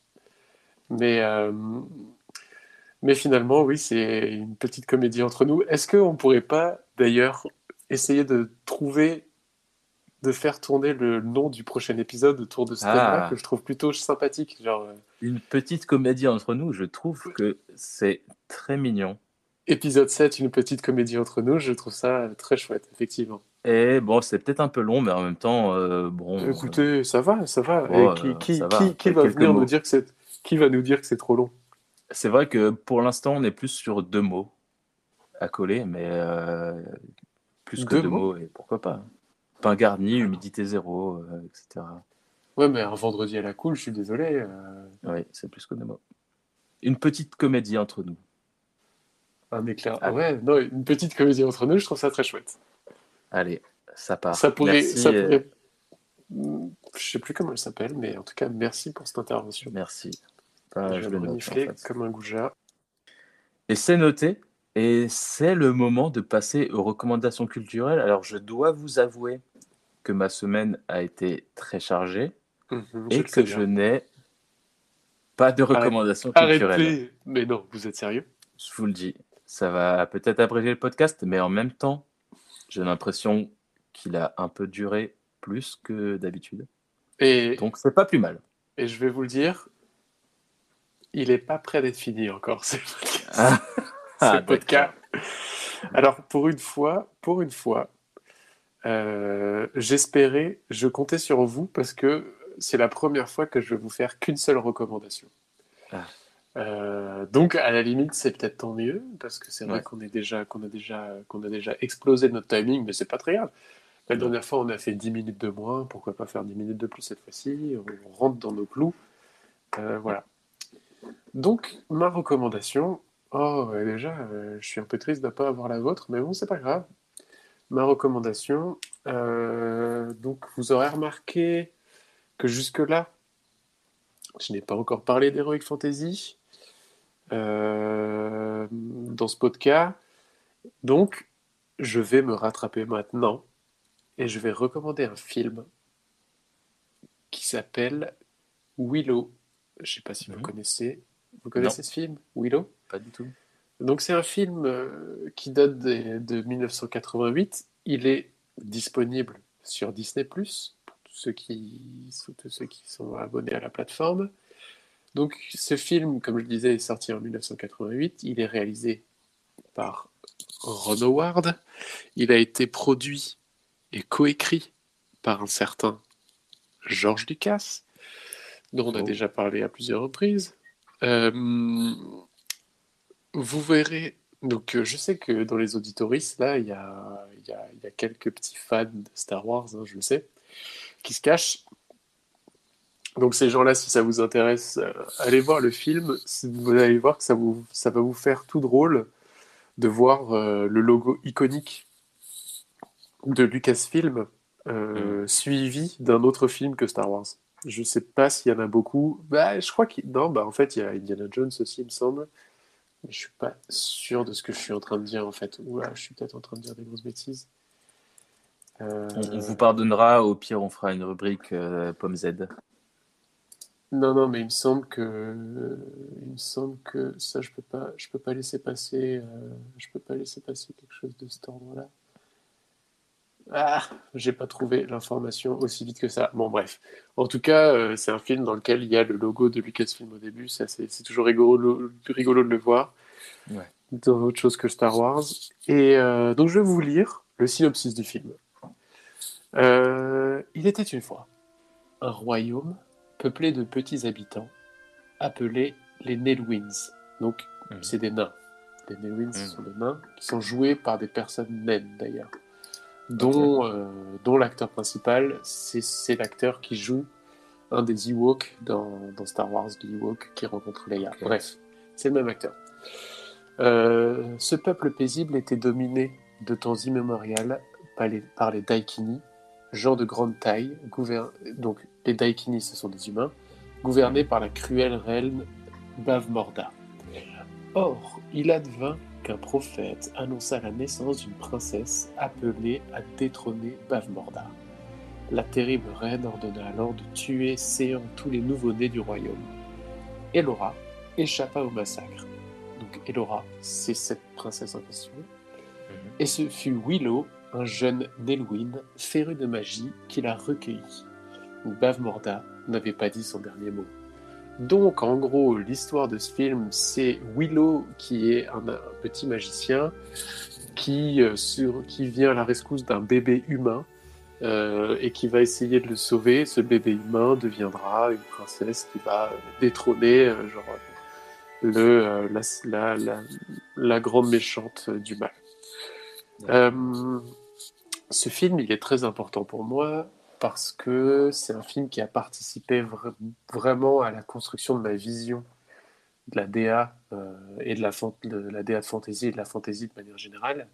Mais, euh, mais finalement, oui, c'est une petite comédie entre nous. Est-ce qu'on ne pourrait pas, d'ailleurs, essayer de trouver, de faire tourner le nom du prochain épisode autour de ce thème-là, Ah. que je trouve plutôt sympathique genre, euh, Une petite comédie entre nous, je trouve que c'est très mignon. Épisode 7, une petite comédie entre nous, je trouve ça très chouette, effectivement. Et bon, c'est peut-être un peu long, mais en même temps, euh, bon. Écoutez, ça va, ça va. Oh, Et qui, euh, qui, ça va. qui, qui va Quelques venir mots. nous dire que c'est trop long? C'est vrai que pour l'instant, on est plus sur deux mots à coller, mais euh, plus que Deux deux, mots mots, et pourquoi pas. Pain garni, humidité zéro, euh, etc. Ouais, mais un vendredi à la cool, je suis désolé. euh, Oui, c'est plus que deux mots. Une petite comédie entre nous. un éclair. Ah. Ah ouais, non, une petite comédie entre nous, je trouve ça très chouette. Allez, ça part. Ça pourrait, Merci, ça pourrait- Je sais plus comment elle s'appelle, mais en tout cas, merci pour cette intervention. Merci. Ah, je je vais le note, en renifler fait. comme un goujat. Et c'est noté. Et c'est le moment de passer aux recommandations culturelles. Alors, je dois vous avouer que ma semaine a été très chargée Mhm, et que je n'ai pas de recommandations culturelles. Arrêtez Mais non, vous êtes sérieux? Je vous le dis. Ça va peut-être abréger le podcast, mais en même temps, j'ai l'impression qu'il a un peu duré plus que d'habitude. et, Donc, c'est pas plus mal. et je vais vous le dire, il est pas prêt d'être fini encore. ce podcast. Ah, Ah, podcast. Alors, pour une fois, pour une fois, euh, j'espérais, je comptais sur vous parce que c'est la première fois que je vais vous faire qu'une seule recommandation. Ah. Euh, donc, à la limite, c'est peut-être tant mieux parce que c'est vrai Ouais. qu'on est déjà, qu'on a déjà, qu'on a déjà explosé notre timing, mais c'est pas très grave. La dernière fois, on a fait 10 minutes de moins. Pourquoi pas faire 10 minutes de plus cette fois-ci? On rentre dans nos clous. Euh, voilà. Donc, ma recommandation. Oh, déjà, euh, je suis un peu triste de ne pas avoir la vôtre, mais bon, c'est pas grave. Ma recommandation. euh, donc, vous aurez remarqué que jusque-là, je n'ai pas encore parlé d'Heroic Fantasy euh, dans ce podcast. Donc, je vais me rattraper maintenant et je vais recommander un film qui s'appelle Willow. Je ne sais pas si vous Mhm. connaissez. Vous connaissez ce film, Willow? Pas du tout. Donc c'est un film euh, qui date de, de 1988. Il est disponible sur Disney Plus pour tous ceux qui tous ceux qui sont abonnés à la plateforme. Donc ce film, comme je le disais, est sorti en 1988. Il est réalisé par Ron Howard. Il a été produit et coécrit par un certain George Lucas, dont on a déjà parlé à plusieurs reprises. Euh, vous verrez. Donc, euh, je sais que dans les auditoristes, là, il y a, y a- il y a quelques petits fans de Star Wars, hein, je le sais, qui se cachent. Donc, ces gens-là, si ça vous intéresse, euh, allez voir le film. Vous allez voir que ça, vous, ça va vous faire tout drôle de voir euh, le logo iconique de Lucasfilm euh, suivi d'un autre film que Star Wars. Je sais pas s'il y en a beaucoup. Bah, je crois qu'il. Non, bah, en fait, il y a Indiana Jones aussi, il me semble. Mais je suis pas sûr de ce que je suis en train de dire, en fait. Oula, je suis peut-être en train de dire des grosses bêtises. Euh, On, on vous pardonnera. Au pire, on fera une rubrique euh, pomme Z. Non, non, mais il me semble que, il me semble que ça, je peux pas, je peux pas laisser passer, euh, je peux pas laisser passer quelque chose de cet ordre-là. Ah, j'ai pas trouvé l'information aussi vite que ça. Bon, bref. En tout cas, euh, c'est un film dans lequel il y a le logo de Lucasfilm au début. Ça, c'est c'est toujours rigolo, rigolo de le voir. Ouais. Dans autre chose que Star Wars. Et euh, donc, je vais vous lire le synopsis du film. Euh, il était une fois un royaume peuplé de petits habitants appelés les Nelwins. Donc, Mhm. c'est des nains. Les Nelwins, Mhm. sont des nains qui sont joués par des personnes naines d'ailleurs. Dont, euh, dont l'acteur principal, c'est l'acteur qui joue un des Ewoks dans, dans Star Wars, l'Ewok qui rencontre Leia. Bref, c'est le même acteur. Euh, ce peuple paisible était dominé de temps immémorial par les, par les Daikini, gens de grande taille, gouvern... donc les Daikini ce sont des humains, gouvernés par la cruelle reine Bavmorda. Or, il advint qu'un prophète annonça la naissance d'une princesse appelée à détrôner Bavmorda. La terrible reine ordonna alors de tuer séant tous les nouveau-nés du royaume. Elora échappa au massacre. Donc Elora, c'est cette princesse en question. Et ce fut Willow, un jeune Nelwyn, féru de magie, qui l'a recueilli. Bavmorda n'avait pas dit son dernier mot. Donc, en gros, l'histoire de ce film, c'est Willow qui est un, un petit magicien qui, euh, sur, qui vient à la rescousse d'un bébé humain euh, et qui va essayer de le sauver. Ce bébé humain deviendra une princesse qui va détrôner euh, genre, le, la, la, la, la grande méchante du mal. Ce film, il est très important pour moi parce que c'est un film qui a participé vra- vraiment à la construction de ma vision de la DA euh, et de la, fan- de la DA de fantasy et de la fantasy de manière générale.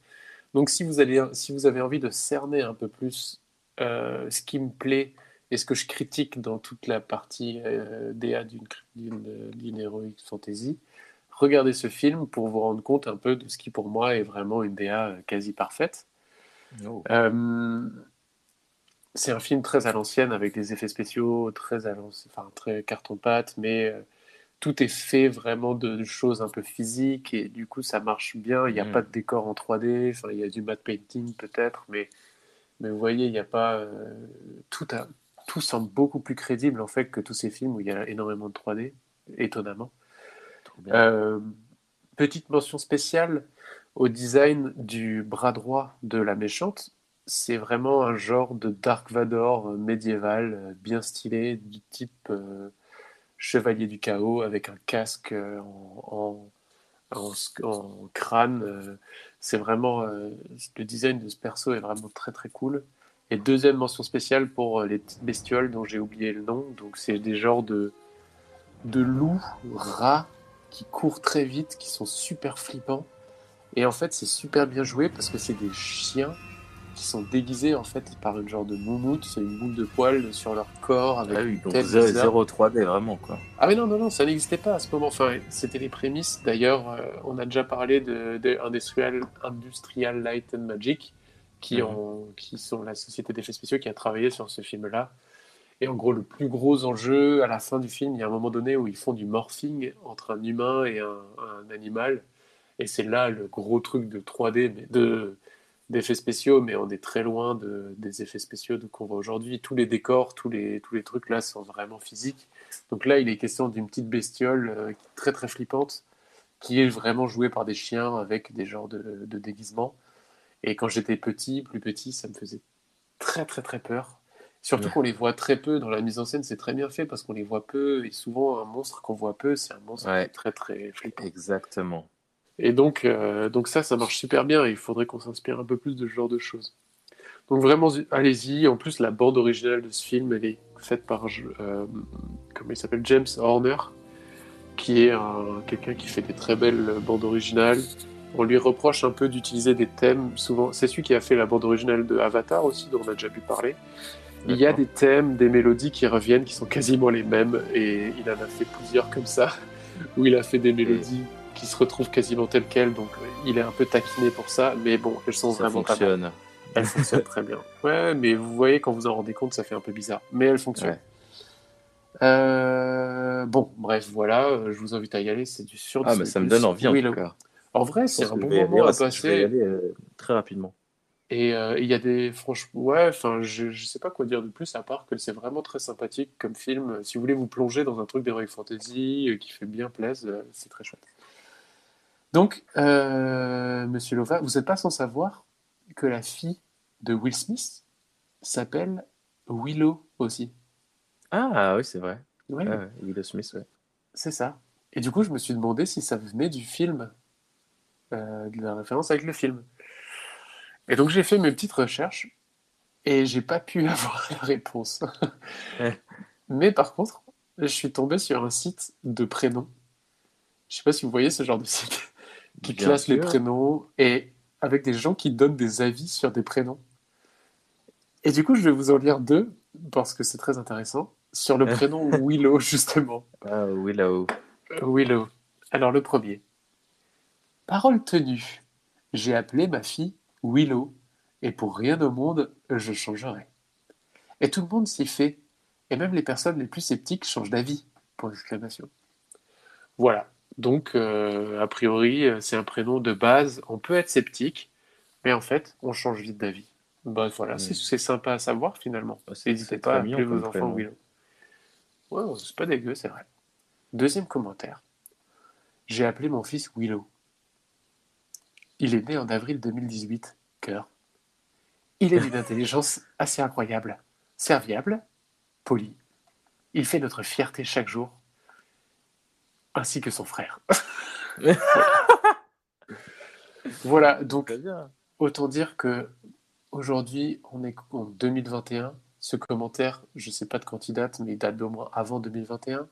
Donc si vous, allez, si vous avez envie de cerner un peu plus euh, ce qui me plaît et ce que je critique dans toute la partie euh, DA d'une heroic fantasy, regardez ce film pour vous rendre compte un peu de ce qui pour moi est vraiment une DA quasi parfaite. Oh. Euh, c'est un film très à l'ancienne avec des effets spéciaux très à enfin très carton-pâte, mais euh, tout est fait vraiment de choses un peu physiques et du coup ça marche bien. Il n'y a Mm. pas de décor en 3D, enfin il y a du matte painting peut-être, mais mais vous voyez il n'y a pas euh, tout a, tout semble beaucoup plus crédible en fait que tous ces films où il y a énormément de 3D, étonnamment. Euh, petite mention spéciale au design du bras droit de la méchante. C'est vraiment un genre de Dark Vador euh, médiéval, euh, bien stylé, du type euh, Chevalier du Chaos, avec un casque en, crâne. C'est vraiment. le design de ce perso est vraiment très très cool. Et deuxième mention spéciale pour les petites bestioles dont j'ai oublié le nom. Donc, c'est des genres de, de loups, rats qui courent très vite, qui sont super flippants. Et en fait, c'est super bien joué parce que c'est des chiens qui sont déguisés en fait par une genre de moumoute, c'est une boule de poils sur leur corps avec Ah oui, donc tête zéro, bizarre. zéro 3D, vraiment, quoi. Ah mais non, non, non, ça n'existait pas à ce moment. Enfin, c'était les prémices. D'ailleurs, euh, on a déjà parlé de, de Industrial, Industrial Light and Magic, qui, Mhm. ont, qui sont la société d'effets spéciaux qui a travaillé sur ce film-là. Et en gros, le plus gros enjeu à la fin du film, il y a un moment donné où ils font du morphing entre un humain et un, un animal. Et c'est là le gros truc de 3D, mais de d'effets spéciaux, mais on est très loin de, des effets spéciaux qu'on voit aujourd'hui. Tous les décors, tous les, tous les trucs là sont vraiment physiques. Donc là, il est question d'une petite bestiole euh, très très flippante qui est vraiment jouée par des chiens avec des genres de, de déguisements. Et quand j'étais petit, plus petit, ça me faisait très très très peur. Surtout Ouais. qu'on les voit très peu dans la mise en scène, c'est très bien fait parce qu'on les voit peu et souvent un monstre qu'on voit peu, c'est un monstre Ouais. très très flippant. Exactement. Et donc, euh, donc ça, ça marche super bien et il faudrait qu'on s'inspire un peu plus de ce genre de choses. Donc vraiment, allez-y. En plus, la bande originale de ce film, elle est faite par, euh, comment il s'appelle, James Horner, qui est un- quelqu'un qui fait des très belles bandes originales. On lui reproche un peu d'utiliser des thèmes, souvent. C'est celui qui a fait la bande originale de Avatar aussi, dont on a déjà pu parler. Il y a des thèmes, des mélodies qui reviennent, qui sont quasiment les mêmes, et il en a fait plusieurs comme ça, où il a fait des mélodies qui se retrouvent quasiment telles quelles, donc euh, il est un peu taquiné pour ça, mais bon, elles sont Ça vraiment pas mal. fonctionne. Elles fonctionnent très bien. Ouais, mais vous voyez, quand vous en rendez compte, ça fait un peu bizarre, mais elles fonctionnent. Ouais. Euh, Bon, bref, voilà, euh, je vous invite à y aller, c'est du sur Ah, mais ça me donne envie, en tout cas. En vrai, c'est un bon moment à ouais, je vais y passer. aller, euh, très rapidement. Et euh, il y a des. Franchement, ouais, enfin, je, je sais pas quoi dire de plus, à part que c'est vraiment très sympathique comme film. Si vous voulez vous plonger dans un truc d'Heroic Fantasy qui fait bien plaisir, euh, c'est très chouette. Donc, euh, monsieur Lova, vous n'êtes pas sans savoir que la fille de Will Smith s'appelle Willow aussi. Ah, oui, c'est vrai. Ouais, Ah, ouais, Will Smith, ouais. c'est ça. Et du coup, je me suis demandé si ça venait du film, euh, de la référence avec le film. Et donc, j'ai fait mes petites recherches et j'ai pas pu avoir la réponse. Mais par contre, je suis tombé sur un site de prénoms. Je sais pas si vous voyez ce genre de site qui Bien classe les sûr. prénoms et avec des gens qui donnent des avis sur des prénoms. Et du coup, je vais vous en lire deux parce que c'est très intéressant sur le prénom Willow justement. Ah, Willow. Willow. Alors le premier. Parole tenue. J'ai appelé ma fille Willow et pour rien au monde je changerai. Et tout le monde s'y fait. Et même les personnes les plus sceptiques changent d'avis. Pour l'exclamation. Voilà. Donc, euh, a priori, euh, c'est un prénom de base. On peut être sceptique, mais en fait, on change vite d'avis. Bah, voilà, Mm. c'est sympa à savoir finalement. Ah, c'est- N'hésitez pas à appeler vos enfants. Willow. Ouais, ouais, c'est pas dégueu, c'est vrai. Deuxième commentaire. J'ai appelé mon fils Willow. Il est né en avril 2018. Cœur. Il est d'une intelligence assez incroyable. Serviable, poli. Il fait notre fierté chaque jour. Ainsi que son frère. voilà, donc. Autant dire que aujourd'hui, on est en 2021. Ce commentaire, je ne sais pas de quand il date, mais il date d'au moins avant 2021.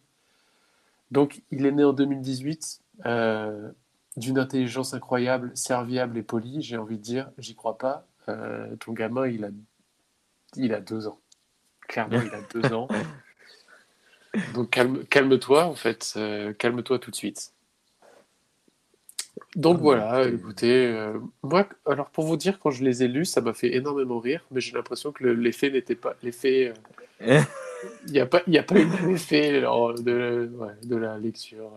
Donc, il est né en 2018, euh, d'une intelligence incroyable, serviable et polie. J'ai envie de dire, j'y crois pas. Euh, ton gamin, il a, il a deux ans. Clairement, il a deux ans. Donc, calme, calme-toi, en fait. Euh, calme-toi tout de suite. Donc Ah, voilà, écoutez. écoutez, euh, moi, alors pour vous dire, quand je les ai lus, ça m'a fait énormément rire, mais j'ai l'impression que le- l'effet n'était pas, l'effet, euh, il n'y a pas, il y a pas eu l'effet de, ouais, de la lecture.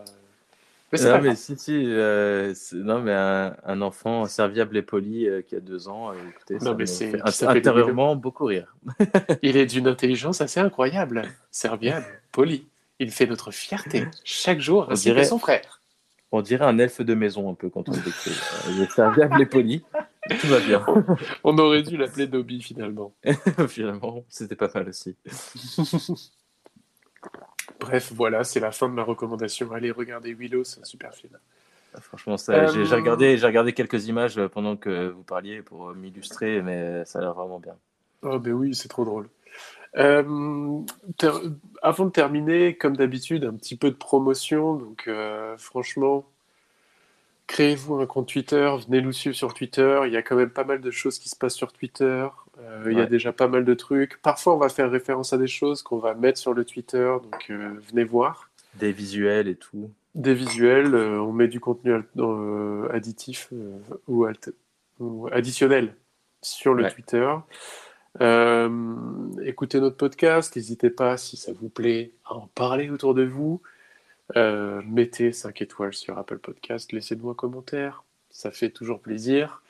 Euh. Mais Non, mais si, si, euh, non, mais un, un enfant serviable et poli euh, qui a deux ans, euh, écoutez, Non, ça mais fait s'appelle intérieurement beaucoup rire. Il est d'une intelligence assez incroyable, serviable, poli. Il fait notre fierté chaque jour, On ainsi dirait- que son frère. On dirait un elfe de maison un peu quand on le décrit. Il est serviable et poli. Tout va bien. On aurait dû l'appeler Dobby finalement. Finalement, c'était pas mal aussi. Bref, voilà, c'est la fin de ma recommandation. Allez, regardez Willow, c'est un super film. Franchement, j'ai, j'ai Euh, regardé, j'ai regardé quelques images euh, pendant que vous parliez pour euh, m'illustrer, mais ça a l'air vraiment bien. Oh, ben oui, c'est trop drôle. Euh, avant de terminer, comme d'habitude, un petit peu de promotion. Donc, euh, franchement, créez-vous un compte Twitter, venez nous suivre sur Twitter. Il y a quand même pas mal de choses qui se passent sur Twitter. Euh, Il y a déjà pas mal de trucs. Parfois, on va faire référence à des choses qu'on va mettre sur le Twitter. Donc, euh, venez voir. Des visuels et tout. Des visuels, euh, on met du contenu additif ou, additionnel sur le Ouais. Twitter. Écoutez notre podcast, n'hésitez pas, si ça vous plaît, à en parler autour de vous. Euh, mettez 5 étoiles sur Apple Podcast, laissez-nous un commentaire, ça fait toujours plaisir.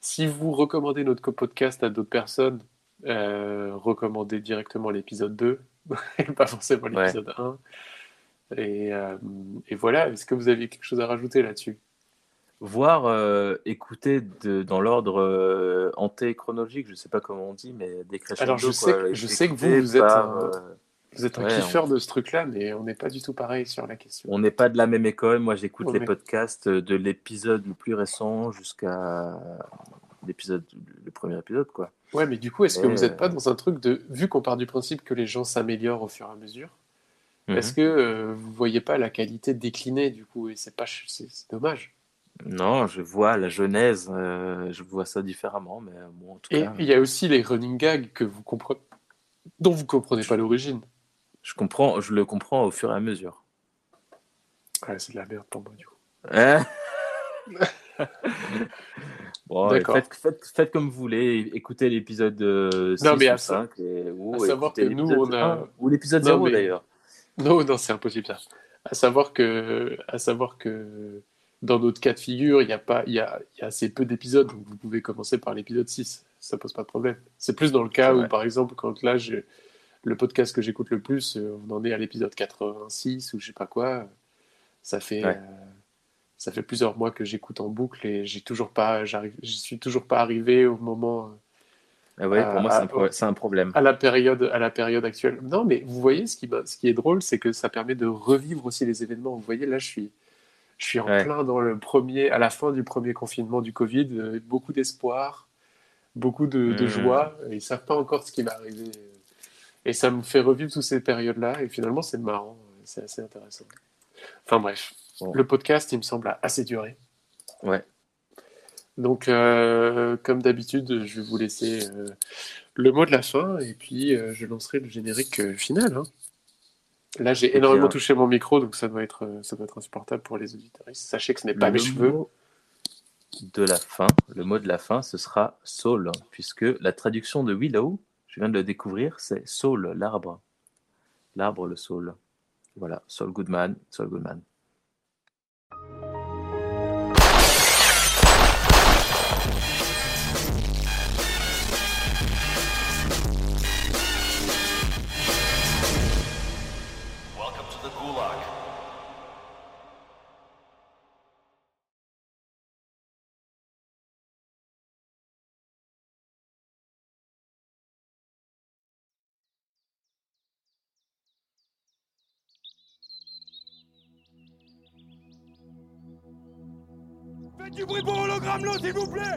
Si vous recommandez notre podcast à d'autres personnes, euh, recommandez directement l'épisode 2, et pas forcément Ouais. l'épisode 1. Et, euh, et voilà, est-ce que vous avez quelque chose à rajouter là-dessus? Voir, euh, écouter de- dans l'ordre euh, antéchronologique, je sais pas comment on dit, mais décrescendo. Alors, je quoi. sais que- je sais que vous, êtes par, Vous êtes un Ouais, kiffeur de ce truc-là, mais on n'est pas du tout pareil sur la question. on n'est pas de la même école. Moi, j'écoute les podcasts de l'épisode le plus récent jusqu'à l'épisode, le premier épisode, quoi. Ouais, mais du coup, est-ce que vous n'êtes pas dans un truc de. Vu qu'on part du principe que les gens s'améliorent au fur et à mesure, Mhm. est-ce que euh, vous voyez pas la qualité décliner du coup Et c'est pas. C'est dommage. Non, je vois la genèse, euh, je vois ça différemment, mais euh, bon, en tout Et cas, il y a aussi les running gags que vous comprenez. dont vous comprenez pas l'origine. Je comprends, je le comprends au fur et à mesure. Ouais, c'est de la merde pour moi, du coup. Hein bon, faites, faites, faites comme vous voulez, écoutez l'épisode euh, 6 Non, mais ou à sa- 5, et, ou, à savoir que nous, l'épisode on a- 1, ou l'épisode Non, 0 mais- d'ailleurs. Non, non, c'est impossible ça. À savoir que, à savoir que dans notre cas de figure, il y a pas, il y a, y a assez peu d'épisodes, donc vous pouvez commencer par l'épisode 6. Ça pose pas de problème. C'est plus dans le cas où, par exemple, quand là, je- le podcast que j'écoute le plus, euh, on en est à l'épisode 86 ou je sais pas quoi. Ça fait, Ouais. euh, ça fait plusieurs mois que j'écoute en boucle et j'ai toujours pas, j'arrive, je suis toujours pas arrivé au moment. Ah ouais, Ah, pour moi, c'est un, pro- c'est un problème. à la période à la période actuelle. Non, mais vous voyez ce qui m'a- ce qui est drôle, c'est que ça permet de revivre aussi les événements. Vous voyez là, je suis je suis en Ouais. plein dans le premier à la fin du premier confinement du Covid, euh, beaucoup d'espoir, beaucoup de, de Mhm. joie. Et ils savent pas encore ce qui va arriver. Et ça me fait revivre toutes ces périodes-là. Et finalement, c'est marrant, c'est assez intéressant. Enfin bref, Bon. le podcast, il me semble a assez duré. Ouais. Donc, euh, comme d'habitude, je vais vous laisser euh, le mot de la fin et puis euh, je lancerai le générique final. hein. Là, j'ai Eh énormément bien. touché mon micro, donc ça doit être, ça doit être insupportable pour les auditeurs. Sachez que ce n'est pas le mes cheveux. de la fin, le mot de la fin, ce sera Saul, puisque la traduction de Willow, je viens de le découvrir, c'est Saul, l'arbre. L'arbre, le Saul. Voilà, Saul Goodman, Saul Goodman. L'eau, s'il vous plaît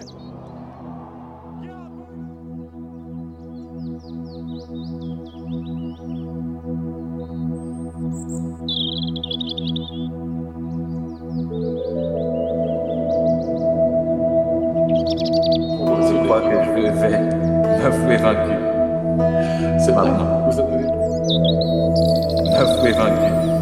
Je crois que je vais m'avouer vaincu. C'est. Maintenant. M'avouer vaincu.